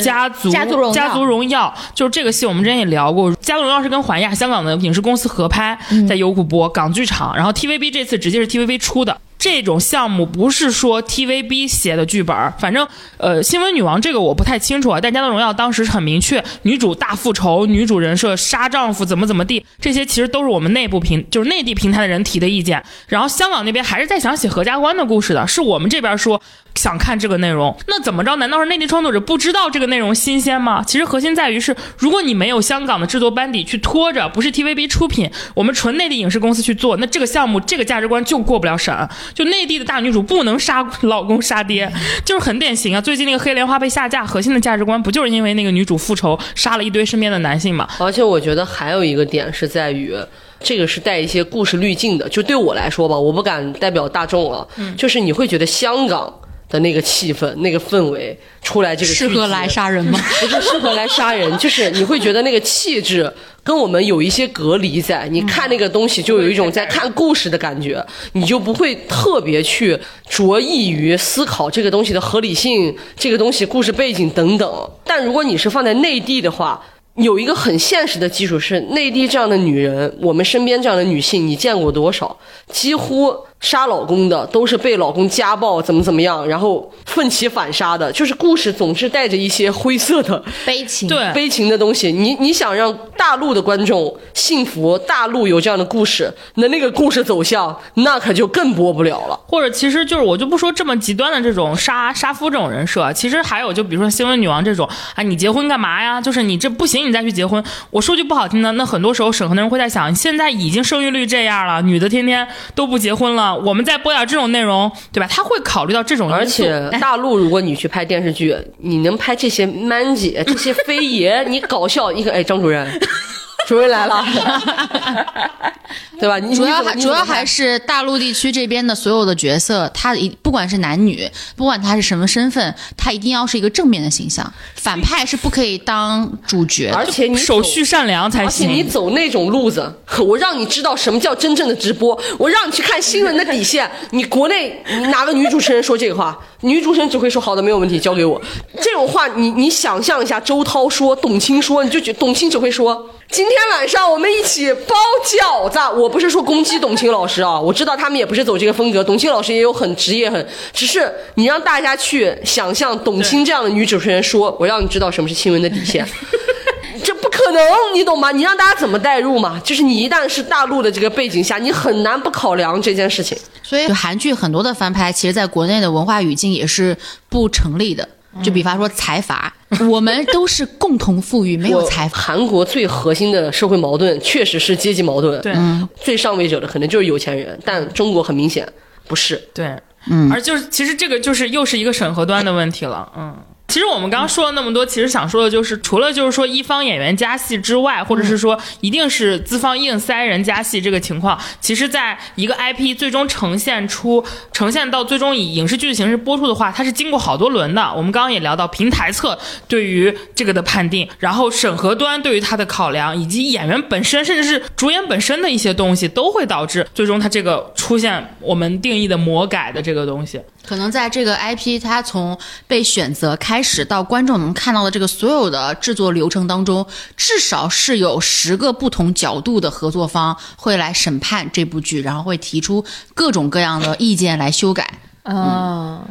家族家族荣耀家族荣耀就是这个戏，我们之前也聊过。家族荣耀是跟环亚香港的影视公司合拍，在优酷播港剧场，然后 TVB 这次直接是 TVB 出的。这种项目不是说 TVB 写的剧本，反正呃，新闻女王这个我不太清楚啊。但《家族荣耀》当时很明确，女主大复仇，女主人设杀丈夫怎么怎么地，这些其实都是我们内部平，就是内地平台的人提的意见。然后香港那边还是在想写合家欢的故事的，是我们这边说想看这个内容。那怎么着？难道是内地创作者不知道这个内容新鲜吗？其实核心在于是，如果你没有香港的制作班底去拖着，不是 TVB 出品，我们纯内地影视公司去做，那这个项目这个价值观就过不了审。就内地的大女主不能杀老公杀爹，就是很典型啊。最近那个黑莲花被下架，核心的价值观不就是因为那个女主复仇杀了一堆身边的男性嘛？而且我觉得还有一个点是在于，这个是带一些故事滤镜的。就对我来说吧，我不敢代表大众啊，就是你会觉得香港的那个气氛、那个氛围出来这个适合来杀人吗？不是适合来杀人，就是你会觉得那个气质跟我们有一些隔离在。你看那个东西，就有一种在看故事的感觉，你就不会特别去着意于思考这个东西的合理性、这个东西故事背景等等。但如果你是放在内地的话，有一个很现实的基础是，内地这样的女人，我们身边这样的女性，你见过多少？几乎杀老公的都是被老公家暴，怎么怎么样，然后奋起反杀的，就是故事总是带着一些灰色的悲情。对，悲情的东西。你你想让大陆的观众幸福，大陆有这样的故事，那那个故事走向，那可就更播不了了。或者其实就是我就不说这么极端的这种杀杀夫这种人设，其实还有就比如说新闻女王这种啊，你结婚干嘛呀？就是你这不行，你再去结婚。我说句不好听的，那很多时候审核的人会在想，现在已经生育率这样了，女的天天都不结婚了，我们再播点这种内容，对吧？他会考虑到这种，而且大陆，如果你去拍电视剧，你能拍这些 man 姐、这些飞爷，你搞笑一个，哎，张主任，主任来了，对吧？你主要还主要还是大陆地区这边的所有的角色，他一不管是男女，不管他是什么身份，他一定要是一个正面的形象，反派是不可以当主角的。而且你手续善良才行而且你。走那种路子，我让你知道什么叫真正的直播，我让你去看新闻的底线。你国内你哪个女主持人说这个话？女主持人只会说好的，没有问题，交给我。这种话，你你想象一下，周涛说，董卿说，你就觉董卿只会说。今天晚上我们一起包饺子。我不是说攻击董卿老师啊，我知道他们也不是走这个风格。董卿老师也有很职业，很只是你让大家去想象董卿这样的女主持人说，我让你知道什么是新闻的底线。这不可能，你懂吗？你让大家怎么代入嘛？就是你一旦是大陆的这个背景下，你很难不考量这件事情。所以韩剧很多的翻拍，其实在国内的文化语境也是不成立的。就比方说财阀，我们都是共同富裕，没有财富。韩国最核心的社会矛盾确实是阶级矛盾，对最上位者的可能就是有钱人，但中国很明显不是。对，嗯，而就是其实这个就是又是一个审核端的问题了，嗯。其实我们刚刚说了那么多，其实想说的就是，除了就是说一方演员加戏之外，或者是说一定是资方硬塞人加戏这个情况，其实在一个 IP 最终呈现出呈现到最终以影视剧的形式播出的话，它是经过好多轮的。我们刚刚也聊到平台侧对于这个的判定，然后审核端对于它的考量，以及演员本身甚至是主演本身的一些东西，都会导致最终它这个出现我们定义的魔改的这个东西。可能在这个 IP 它从被选择开始到观众能看到的这个所有的制作流程当中，至少是有十个不同角度的合作方会来审判这部剧，然后会提出各种各样的意见来修改。哦，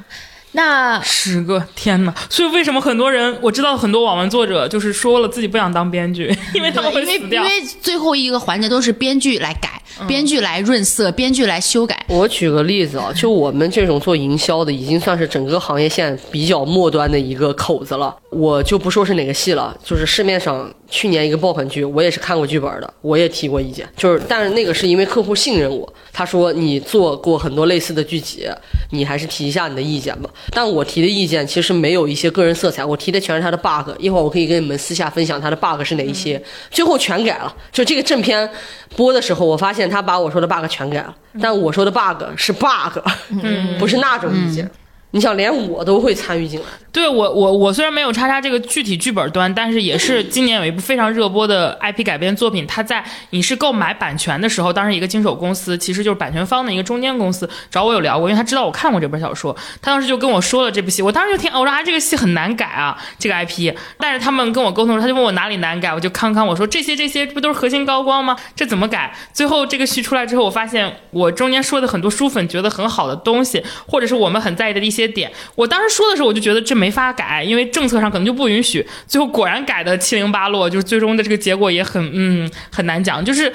那十个天哪！所以为什么很多人我知道很多网文作者就是说了自己不想当编剧，因为他们会因为死掉。因为最后一个环节都是编剧来改，编剧来润色，编剧来修改。我举个例子啊，就我们这种做营销的，已经算是整个行业线比较末端的一个口子了。我就不说是哪个戏了，就是市面上去年一个爆款剧，我也是看过剧本的，我也提过意见。就是，但是那个是因为客户信任我，他说你做过很多类似的剧集，你还是提一下你的意见吧。但我提的意见其实没有一些个人色彩，我提的全是他的 bug。一会儿我可以跟你们私下分享他的 bug 是哪一些，最后全改了。就这个正片播的时候，我发现他把我说的 bug 全改了，但我说的 bug 是 bug，不是那种意见。你想，连我都会参与进来，对我我我虽然没有叉叉这个具体剧本端，但是也是今年有一部非常热播的 IP 改编作品，它在影视购买版权的时候，当时一个经手公司其实就是版权方的一个中间公司找我有聊过，因为他知道我看过这本小说，他当时就跟我说了这部戏，我当时就听，我说啊这个戏很难改啊，这个 IP，但是他们跟我沟通，他就问我哪里难改，我就康康我说这些这些不都是核心高光吗？这怎么改？最后这个戏出来之后，我发现我中间说的很多书粉觉得很好的东西，或者是我们很在意的一些些点，我当时说的时候我就觉得这没法改，因为政策上可能就不允许。最后果然改的七零八落，就是最终的这个结果也很嗯很难讲。就是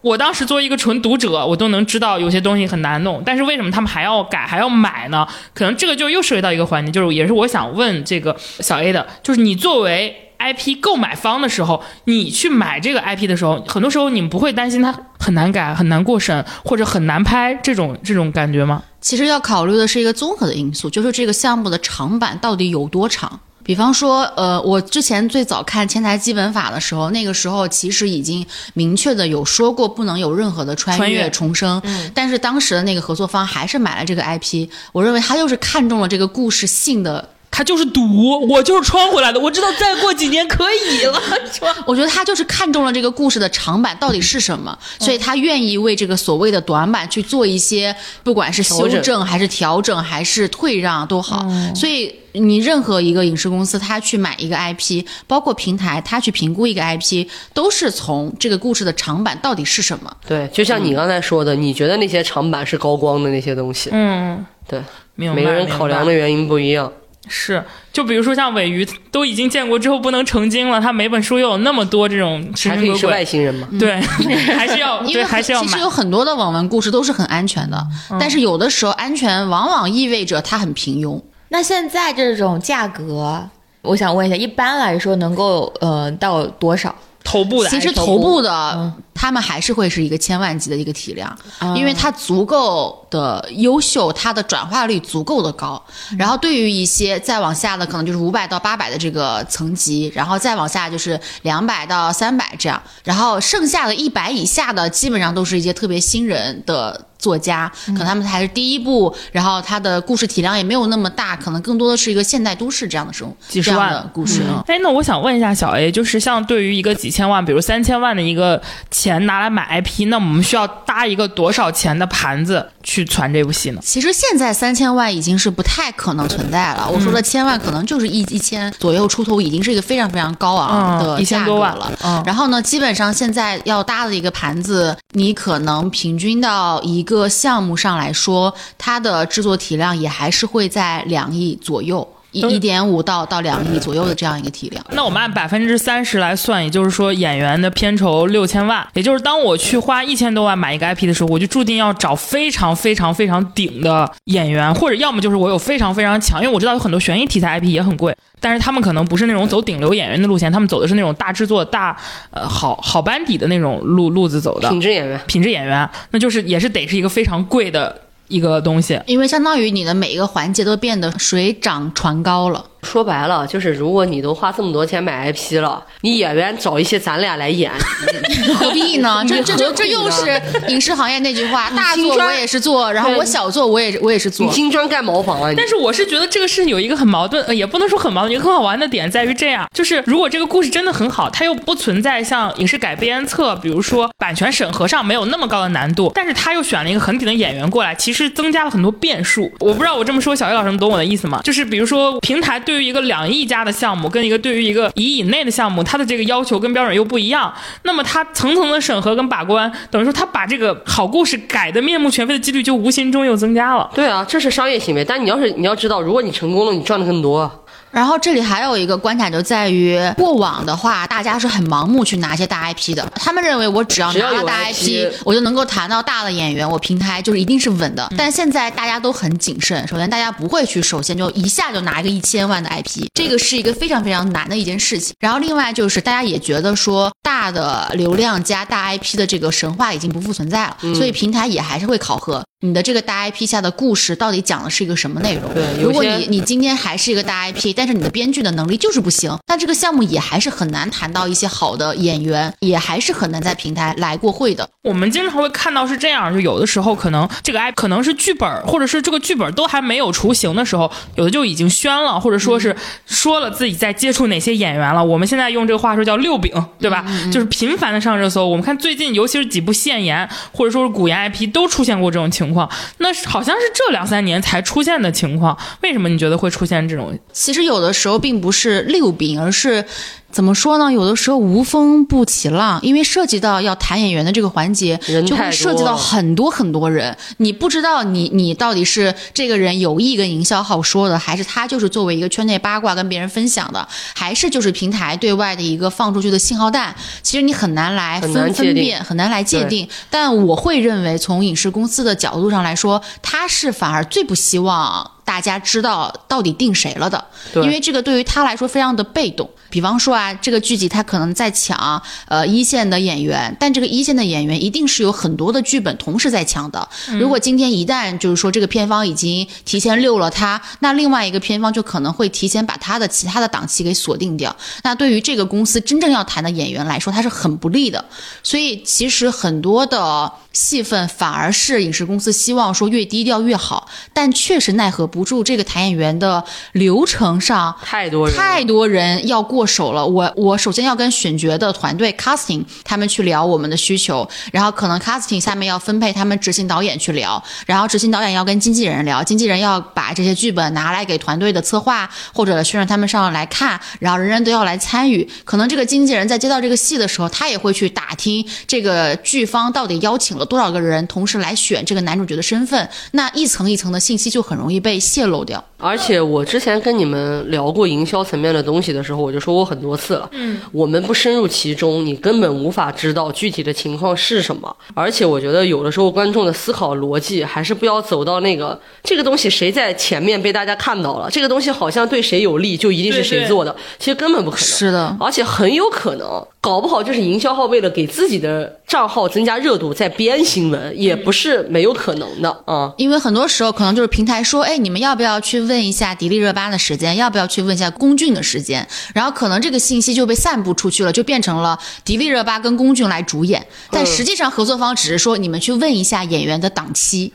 我当时作为一个纯读者，我都能知道有些东西很难弄，但是为什么他们还要改还要买呢？可能这个就又涉及到一个环节，就是也是我想问这个小 A 的，就是你作为 IP 购买方的时候，你去买这个 IP 的时候，很多时候你们不会担心它很难改、很难过审或者很难拍这种这种感觉吗？其实要考虑的是一个综合的因素，就是这个项目的长板到底有多长。比方说，呃，我之前最早看《前台基本法》的时候，那个时候其实已经明确的有说过不能有任何的穿越重生，但是当时的那个合作方还是买了这个 IP，我认为他就是看中了这个故事性的他就是赌，我就是穿回来的，我知道再过几年可以了。我觉得他就是看中了这个故事的长板到底是什么，所以他愿意为这个所谓的短板去做一些，不管是修正还是调整还是退让都好。所以你任何一个影视公司，他去买一个 IP，包括平台，他去评估一个 IP，都是从这个故事的长板到底是什么。对，就像你刚才说的，你觉得那些长板是高光的那些东西，嗯，对，每个人考量的原因不一样。白是，就比如说像尾鱼，都已经建国之后不能成精了，他每本书又有那么多这种神神鬼还可以是外，星人嘛？对，还是要对，因为还是要其实。有很多的网文故事都是很安全的，但是有的时候安全往往意味着它很平庸。那现在这种价格，我想问一下，一般来说能够呃到多少？头部的其实头部的，他们还是会是一个千万级的一个体量，因为它足够的优秀，它的转化率足够的高。然后对于一些再往下的，可能就是五百到八百的这个层级，然后再往下就是两百到三百这样，然后剩下的一百以下的，基本上都是一些特别新人的。作家可能他们还是第一部，然后他的故事体量也没有那么大，可能更多的是一个现代都市这样的生这种几十万的故事。嗯哎，那我想问一下小 A，就是像对于一个几千万，比如三千万的一个钱拿来买 IP，那我们需要搭一个多少钱的盘子去传这部戏呢？其实现在三千万已经是不太可能存在了。我说的千万可能就是一一千左右出头，已经是一个非常非常高昂嗯1000的价格多万了。嗯然后呢，基本上现在要搭的一个盘子，你可能平均到一个项目上来说，它的制作体量也还是会在两亿左右。一都一点五到到两亿左右的这样一个体量，那我们按百分之三十来算，也就是说演员的片酬六千万，也就是当我去花一千多万买一个 IP 的时候，我就注定要找非常非常非常顶的演员，或者要么就是我有非常非常强，因为我知道有很多悬疑题材 IP 也很贵，但是他们可能不是那种走顶流演员的路线，他们走的是那种大制作、大呃好好班底的那种路路子走的品质演员。品质演员，那就是也是得是一个非常贵的一个东西。因为相当于你的每一个环节都变得水涨船高了。说白了，就是如果你都花这么多钱买 IP 了，你演员找一些咱俩来演，何必呢？这这这这又是影视行业那句话：大作我也是做，然后我小作我也我也是做你做。金砖盖茅房啊！但是我是觉得这个事情有一个很矛盾，呃，也不能说很矛盾，一个很好玩的点在于这样，就是如果这个故事真的很好，它又不存在像影视改编册，比如说版权审核上没有那么高的难度，但是他又选了一个很顶的演员过来，其实增加了很多变数。我不知道我这么说，小叶老师能懂我的意思吗？就是比如说平台对于一个两亿加的项目，跟一个对于一个一亿以内的项目，它的这个要求跟标准又不一样，那么它层层的审核跟把关，等于说它把这个好故事改的面目全非的几率就无形中又增加了。对啊，这是商业行为。但你要是你要知道，如果你成功了，你赚的更多。然后这里还有一个关卡就在于，过往的话，大家是很盲目去拿一些大 IP 的，他们认为我只要拿到大 IP 我就能够谈到大的演员，我平台就是一定是稳的。但现在大家都很谨慎，首先大家不会去首先就一下就拿一个一千万的 IP，这个是一个非常非常难的一件事情。然后另外就是大家也觉得说大的流量加大 IP 的这个神话已经不复存在了，所以平台也还是会考核你的这个大 IP 下的故事到底讲的是一个什么内容。对如果你你今天还是一个大 IP，但是你的编剧的能力就是不行，那这个项目也还是很难谈到一些好的演员，也还是很难在平台来过会的。我们经常会看到是这样，就有的时候可能这个 IP 可能是剧本，或者是这个剧本都还没有雏形的时候，有的就已经宣了，或者说是说了自己在接触哪些演员了。我们现在用这个话说叫六饼，对吧？就是频繁的上热搜。我们看最近，尤其是几部现言或者说是古言 IP 都出现过这种情况，情况那好像是这两三年才出现的情况。为什么你觉得会出现这种？其实有的时候并不是溜饼，而是怎么说呢？有的时候无风不起浪，因为涉及到要谈演员的这个环节，就会涉及到很多很多人，你不知道你你到底是这个人有意跟营销号说的，还是他就是作为一个圈内八卦跟别人分享的，还是就是平台对外的一个放出去的信号弹。其实你很难来分难分辨，很难来界定。但我会认为，从影视公司的角度上来说，他是反而最不希望。大家知道到底定谁了的，对因为这个对于他来说非常的被动。比方说啊，这个剧集他可能在抢呃一线的演员，但这个一线的演员一定是有很多的剧本同时在抢的。如果今天一旦就是说这个片方已经提前溜了他，那另外一个片方就可能会提前把他的其他的档期给锁定掉。那对于这个公司真正要谈的演员来说，他是很不利的。所以其实很多的戏份反而是影视公司希望说越低调越好，但确实奈何不住这个谈演员的流程上太多人太多人要过手了。我我首先要跟选角的团队 casting 他们去聊我们的需求，然后可能 casting 下面要分配他们执行导演去聊，然后执行导演要跟经纪人聊，经纪人要把这些剧本拿来给团队的策划或者宣传他们上来看，然后人人都要来参与。可能这个经纪人在接到这个戏的时候，他也会去打听这个剧方到底邀请了多少个人同时来选这个男主角的身份，那一层一层的信息就很容易被泄露掉。而且我之前跟你们聊过营销层面的东西的时候，我就说过很多次了，嗯，我们不深入其中，你根本无法知道具体的情况是什么。而且我觉得有的时候观众的思考逻辑还是不要走到那个这个东西谁在前面被大家看到了，这个东西好像对谁有利，就一定是谁做的，其实根本不可能。是的，而且很有可能，搞不好就是营销号为了给自己的账号增加热度，在编新闻，也不是没有可能的啊。因为很多时候可能就是平台说，哎，你们要不要去问一下迪丽热巴的时间？要不要去问一下龚俊的时间？然后可能这个信息就被散布出去了，就变成了迪丽热巴跟龚俊来主演，但实际上合作方只是说你们去问一下演员的档期。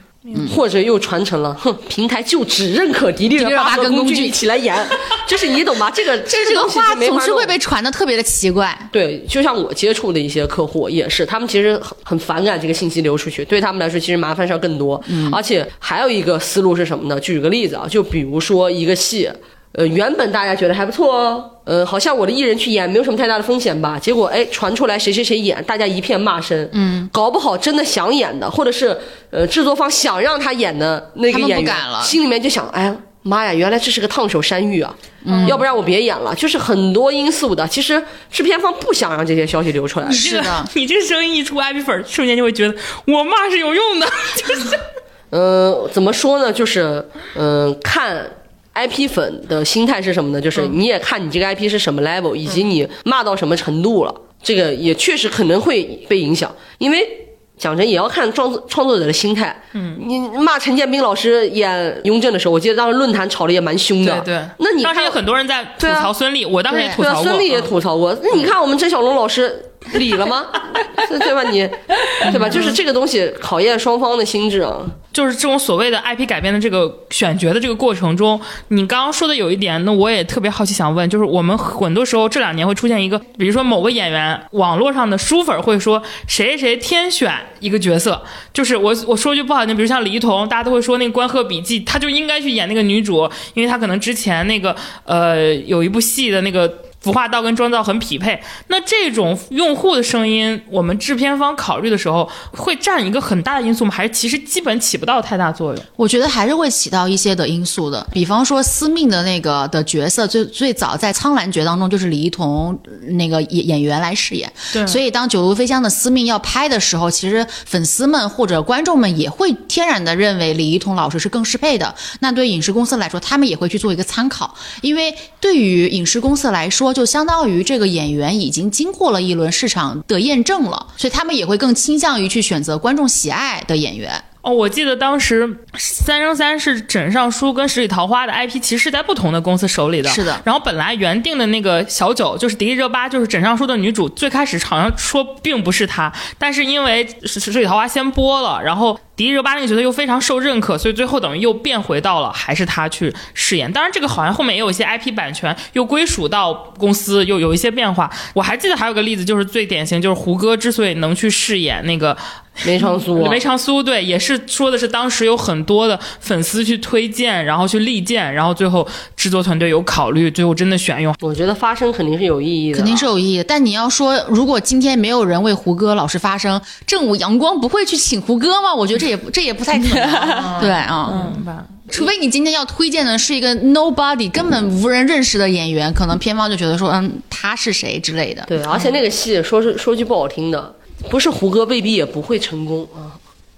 或者又传承了，哼，平台就只认可迪丽热巴跟龚俊俊一起来演，就是你懂吗？这个就是这个话总是会被传的特别的奇怪。对，就像我接触的一些客户也是，他们其实很很反感这个信息流出去，对他们来说其实麻烦事儿更多。嗯，而且还有一个思路是什么呢？举个例子啊，就比如说一个戏。呃，原本大家觉得还不错哦，呃，好像我的艺人去演没有什么太大的风险吧。结果哎，传出来谁谁谁演，大家一片骂声。嗯，搞不好真的想演的，或者是呃制作方想让他演的那个演员，心里面就想，哎呀妈呀，原来这是个烫手山芋啊！嗯要不然我别演了，就是很多因素的。其实制片方不想让这些消息流出来。是的，你这声音一出，IP 粉瞬间就会觉得我骂是有用的，就是呃，怎么说呢？就是嗯、呃看 IP 粉的心态是什么呢？就是你也看你这个 IP 是什么 level，以及你骂到什么程度了，这个也确实可能会被影响，因为。讲真，也要看创作创作者的心态。嗯，你骂陈建斌老师演雍正的时候，我记得当时论坛吵得也蛮凶的。对对，那你当时有很多人在吐槽孙俪，我当时也吐槽过。孙俪也吐槽过。那你看我们郑晓龙老师。理了吗？对吧？你对吧？就是这个东西考验双方的心智啊。就是这种所谓的 IP 改编的这个选角的这个过程中，你刚刚说的有一点，那我也特别好奇想问，就是我们很多时候这两年会出现一个，比如说某个演员，网络上的书粉会说谁谁天选一个角色，就是我我说句不好听，比如像李一桐，大家都会说那个《关鹤笔记》，她就应该去演那个女主，因为她可能之前那个呃有一部戏的那个。服化道跟妆造很匹配，那这种用户的声音，我们制片方考虑的时候会占一个很大的因素吗？还是其实基本起不到太大作用？我觉得还是会起到一些的因素的，比方说司命的那个的角色，最最早在《苍兰诀》当中就是李一桐那个演演员来饰演，对，所以当《九如飞香》的司命要拍的时候，其实粉丝们或者观众们也会天然的认为李一桐老师是更适配的。那对影视公司来说，他们也会去做一个参考，因为对于影视公司来说。就相当于这个演员已经经过了一轮市场的验证了，所以他们也会更倾向于去选择观众喜爱的演员。哦，我记得当时《三生三世枕上书》跟《十里桃花》的 IP 其实是在不同的公司手里的。是的。然后本来原定的那个小九就是迪丽热巴，就是《枕上书》的女主，最开始好像说并不是她，但是因为《十里桃花》先播了，然后迪丽热巴那个角色又非常受认可，所以最后等于又变回到了还是她去饰演。当然，这个好像后面也有一些 IP 版权又归属到公司，又有一些变化。我还记得还有个例子，就是最典型，就是胡歌之所以能去饰演那个。梅长苏，梅长苏对，也是说的是当时有很多的粉丝去推荐，然后去力荐，然后最后制作团队有考虑，最后真的选用。我觉得发声肯定是有意义的，肯定是有意义。但你要说，如果今天没有人为胡歌老师发声，正午阳光不会去请胡歌吗？我觉得这也这也不太可能。对啊，明白。除非你今天要推荐的是一个 nobody 根本无人认识的演员，可能片方就觉得说，嗯，他是谁之类的。对，而且那个戏说是说句不好听的。不是胡歌未必也不会成功啊。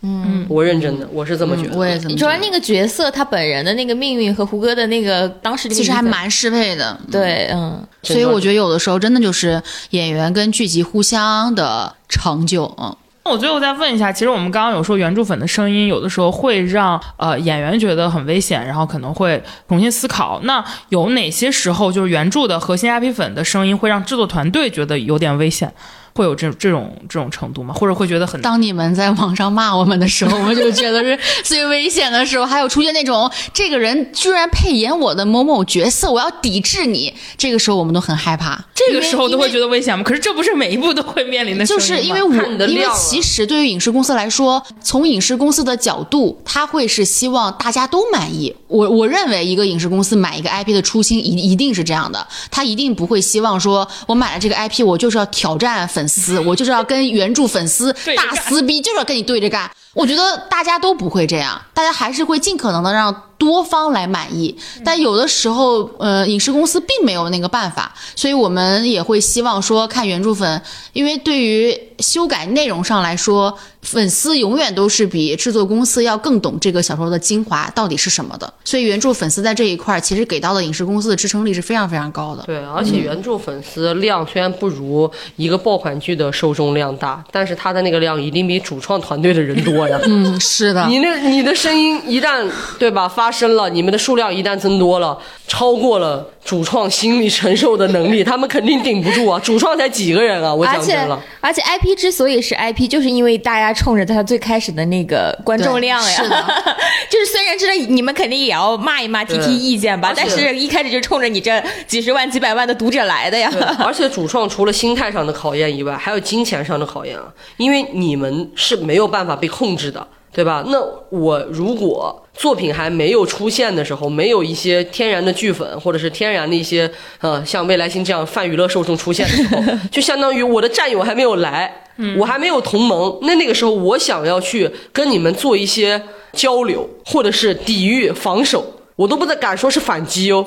嗯，我认真的，我是这么觉得。我也这么觉得。主要那个角色他本人的那个命运和胡歌的那个当时其实还蛮适配的。对，嗯。所以我觉得有的时候真的就是演员跟剧集互相的成就。嗯。那我最后再问一下，其实我们刚刚有说原著粉的声音有的时候会让呃演员觉得很危险，然后可能会重新思考。那有哪些时候就是原著的核心 IP 粉的声音会让制作团队觉得有点危险？会有这这种这种程度吗？或者会觉得很……当你们在网上骂我们的时候，我们就觉得是 最危险的时候。还有出现那种这个人居然配演我的某某角色，我要抵制你。这个时候我们都很害怕。这个时候都会觉得危险吗？可是这不是每一步都会面临的。就是因为我，因为其实对于影视公司来说，从影视公司的角度，他会是希望大家都满意。我我认为一个影视公司买一个 IP 的初心一一定是这样的，他一定不会希望说我买了这个 IP，我就是要挑战粉。丝，我就是要跟原著粉丝大撕逼，就是要跟你对着干。我觉得大家都不会这样，大家还是会尽可能的让。多方来满意，但有的时候，呃，影视公司并没有那个办法，所以我们也会希望说看原著粉，因为对于修改内容上来说，粉丝永远都是比制作公司要更懂这个小说的精华到底是什么的，所以原著粉丝在这一块其实给到的影视公司的支撑力是非常非常高的。对，而且原著粉丝量虽然不如一个爆款剧的受众量大，但是他的那个量一定比主创团队的人多呀。嗯，是的，你那你的声音一旦对吧发。发生了，你们的数量一旦增多了，超过了主创心理承受的能力，他们肯定顶不住啊！主创才几个人啊，我讲真了。而且 IP 之所以是 IP，就是因为大家冲着他最开始的那个观众量呀。是的，就是虽然知道你们肯定也要骂一骂、提提意见吧，但是一开始就冲着你这几十万、几百万的读者来的呀。而且主创除了心态上的考验以外，还有金钱上的考验啊，因为你们是没有办法被控制的。对吧？那我如果作品还没有出现的时候，没有一些天然的剧粉，或者是天然的一些呃像未来星这样泛娱乐受众出现的时候，就相当于我的战友还没有来，我还没有同盟。那那个时候，我想要去跟你们做一些交流，或者是抵御防守，我都不敢说是反击哦。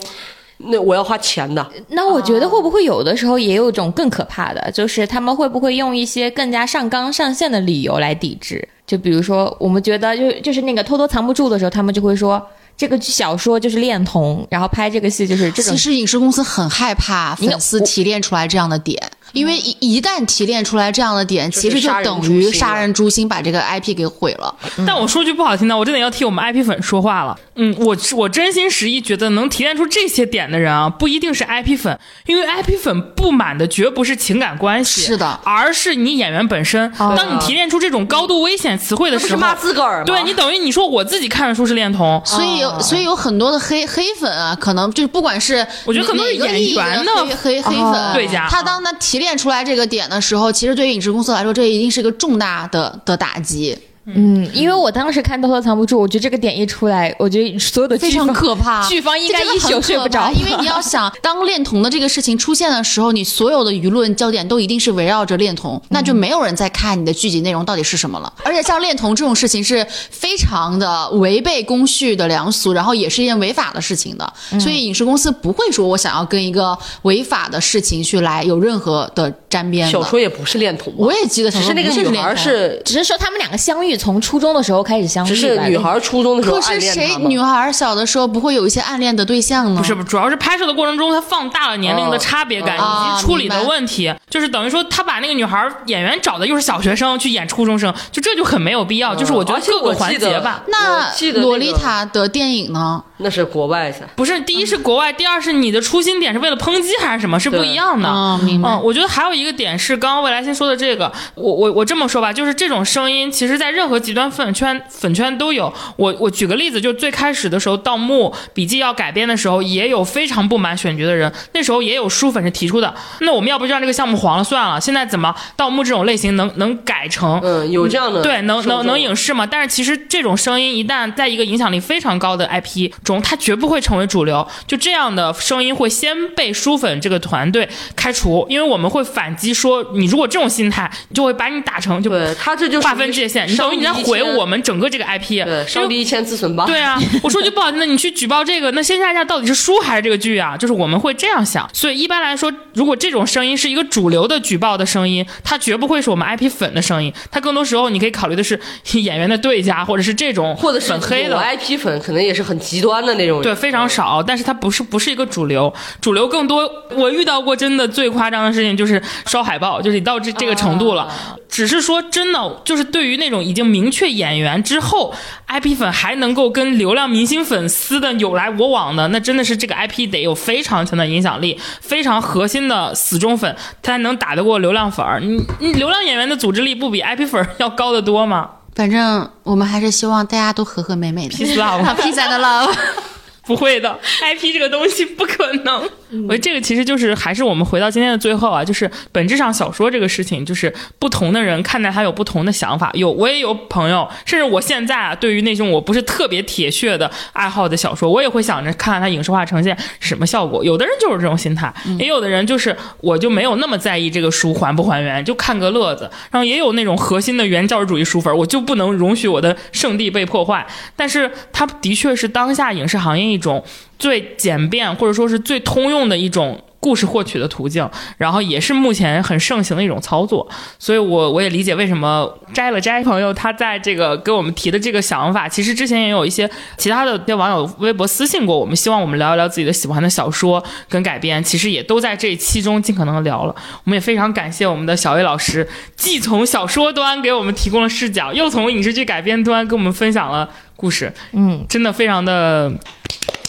那我要花钱的。那我觉得会不会有的时候也有一种更可怕的，就是他们会不会用一些更加上纲上线的理由来抵制？就比如说，我们觉得就就是那个偷偷藏不住的时候，他们就会说这个小说就是恋童，然后拍这个戏就是这种其。实影视公司很害怕粉丝提炼出来这样的点，因为一一旦提炼出来这样的点，就是其实就等于杀人诛心，把这个 IP 给毁了。但我说句不好听的，我真的要替我们 IP 粉说话了。嗯，我我真心实意觉得能提炼出这些点的人啊，不一定是 IP 粉，因为 IP 粉不满的绝不是情感关系，是的而是你演员本身。当你提炼出这种高度危险词汇的时候，不是骂自个儿吗？对你等于你说我自己看的书是恋童，所以有，所以有很多的黑黑粉啊，可能就是不管是我觉得可能是演员的黑黑黑粉对家他当他提提炼出来这个点的时候，其实对于影视公司来说，这一定是个重大的的打击，嗯，因为我当时看《偷偷藏不住》，我觉得这个点一出来，我觉得所有的非常可怕。剧方应该一宿睡不着，怕因为你要想，当恋童的这个事情出现的时候，你所有的舆论焦点都一定是围绕着恋童，那就没有人在看你的剧集内容到底是什么了。而且像恋童这种事情是非常的违背公序的良俗，然后也是一件违法的事情的，所以影视公司不会说我想要跟一个违法的事情去来有任何的沾边的。小说也不是恋童吧，我也记得小只是那个女孩恋童是，只是说他们两个相遇从初中的时候开始相遇只吧，是女孩初中的时候可是暗恋谁女孩小的时候不会有一些暗恋的对象呢？不是，主要是拍摄的过程中，他放大了年龄的差别感哦以及处理的问题，就是等于说他把那个女孩演员找的又是小学生去演初中生，就这就很没有必要。就是我觉得各个环节吧，那洛丽塔的电影呢？那是国外噻。不是第一是国外，第二是你的初心点是为了抨击还是什么，是不一样的。嗯，明白。嗯，我觉得还有一个点是，刚刚未来先说的这个，我我我这么说吧，就是这种声音，其实在任何极端粉圈粉圈都有。我我举个例子，就最开始的时候，《盗墓笔记》要改编的时候，也有非常不满选角的人，那时候也有书粉是提出的，那我们要不就让这个项目黄了算了？现在怎么盗墓这种类型能能改成？嗯，有这样的对，能能能影视吗？但是其实这种声音一旦在一个影响力非常高的 IP 中，它绝不会成为主流。就这样的声音会先被书粉这个团队开除，因为我们会反击说，你如果这种心态，就会把你打成就对他这就划分界限，你等于你在毁我们整个这个 IP。对伤敌一千自损八。对啊，我说句不好听的，你去举报这个，那线下架到底是书还是这个剧啊？就是我们会这样想。所以一般来说，如果这种声音是一个主流的举报的声音，它绝不会是我们 IP 粉的声音。它更多时候你可以考虑的是 演员的对家，或者是这种或者是粉黑的。IP 粉，可能也是很极端的那种。对，非常少，但是它不是不是一个主流，主流更多。我遇到过真的最夸张的事情就是烧海报，就是你到这这个程度了。只是说真的，就是对于那种已经明确演员之后，IP 粉还能够跟流量明星粉丝的有来我往的，那真的是这个 IP 得有非常强的影响力，非常核心的死忠粉，他才能打得过流量粉儿。你你流量演员的组织力不比 IP 粉儿 要高得多吗反正我们还是希望大家都和和美美的。？Peace love。Peace and love。不会的，IP 这个东西不可能。我觉得这个其实就是还是我们回到今天的最后啊，就是本质上小说这个事情，就是不同的人看待它有不同的想法。有我也有朋友，甚至我现在啊，对于那种我不是特别铁血的爱好的小说，我也会想着看看它影视化呈现是什么效果。有的人就是这种心态，也有的人就是我就没有那么在意这个书还不还原，就看个乐子。然后也有那种核心的原教旨主义书粉，我就不能容许我的圣地被破坏。但是它的确是当下影视行业一种最简便或者说是最通用的一种。故事获取的途径，然后也是目前很盛行的一种操作，所以我我也理解为什么摘了摘朋友他在这个给我们提的这个想法，其实之前也有一些其他的些网友微博私信过我们，希望我们聊一聊自己的喜欢的小说跟改编，其实也都在这一期中尽可能的聊了。我们也非常感谢我们的小魏老师，既从小说端给我们提供了视角，又从影视剧改编端跟我们分享了故事，嗯，真的非常的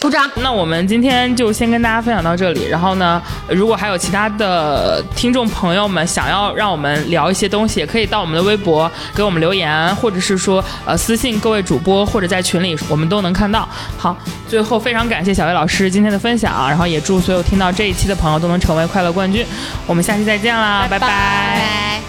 鼓掌。那我们今天就先跟大家分享到这里。然后呢，如果还有其他的听众朋友们想要让我们聊一些东西，也可以到我们的微博给我们留言，或者是说呃私信各位主播，或者在群里，我们都能看到。好，最后非常感谢小魏老师今天的分享，然后也祝所有听到这一期的朋友都能成为快乐冠军。我们下期再见啦，拜拜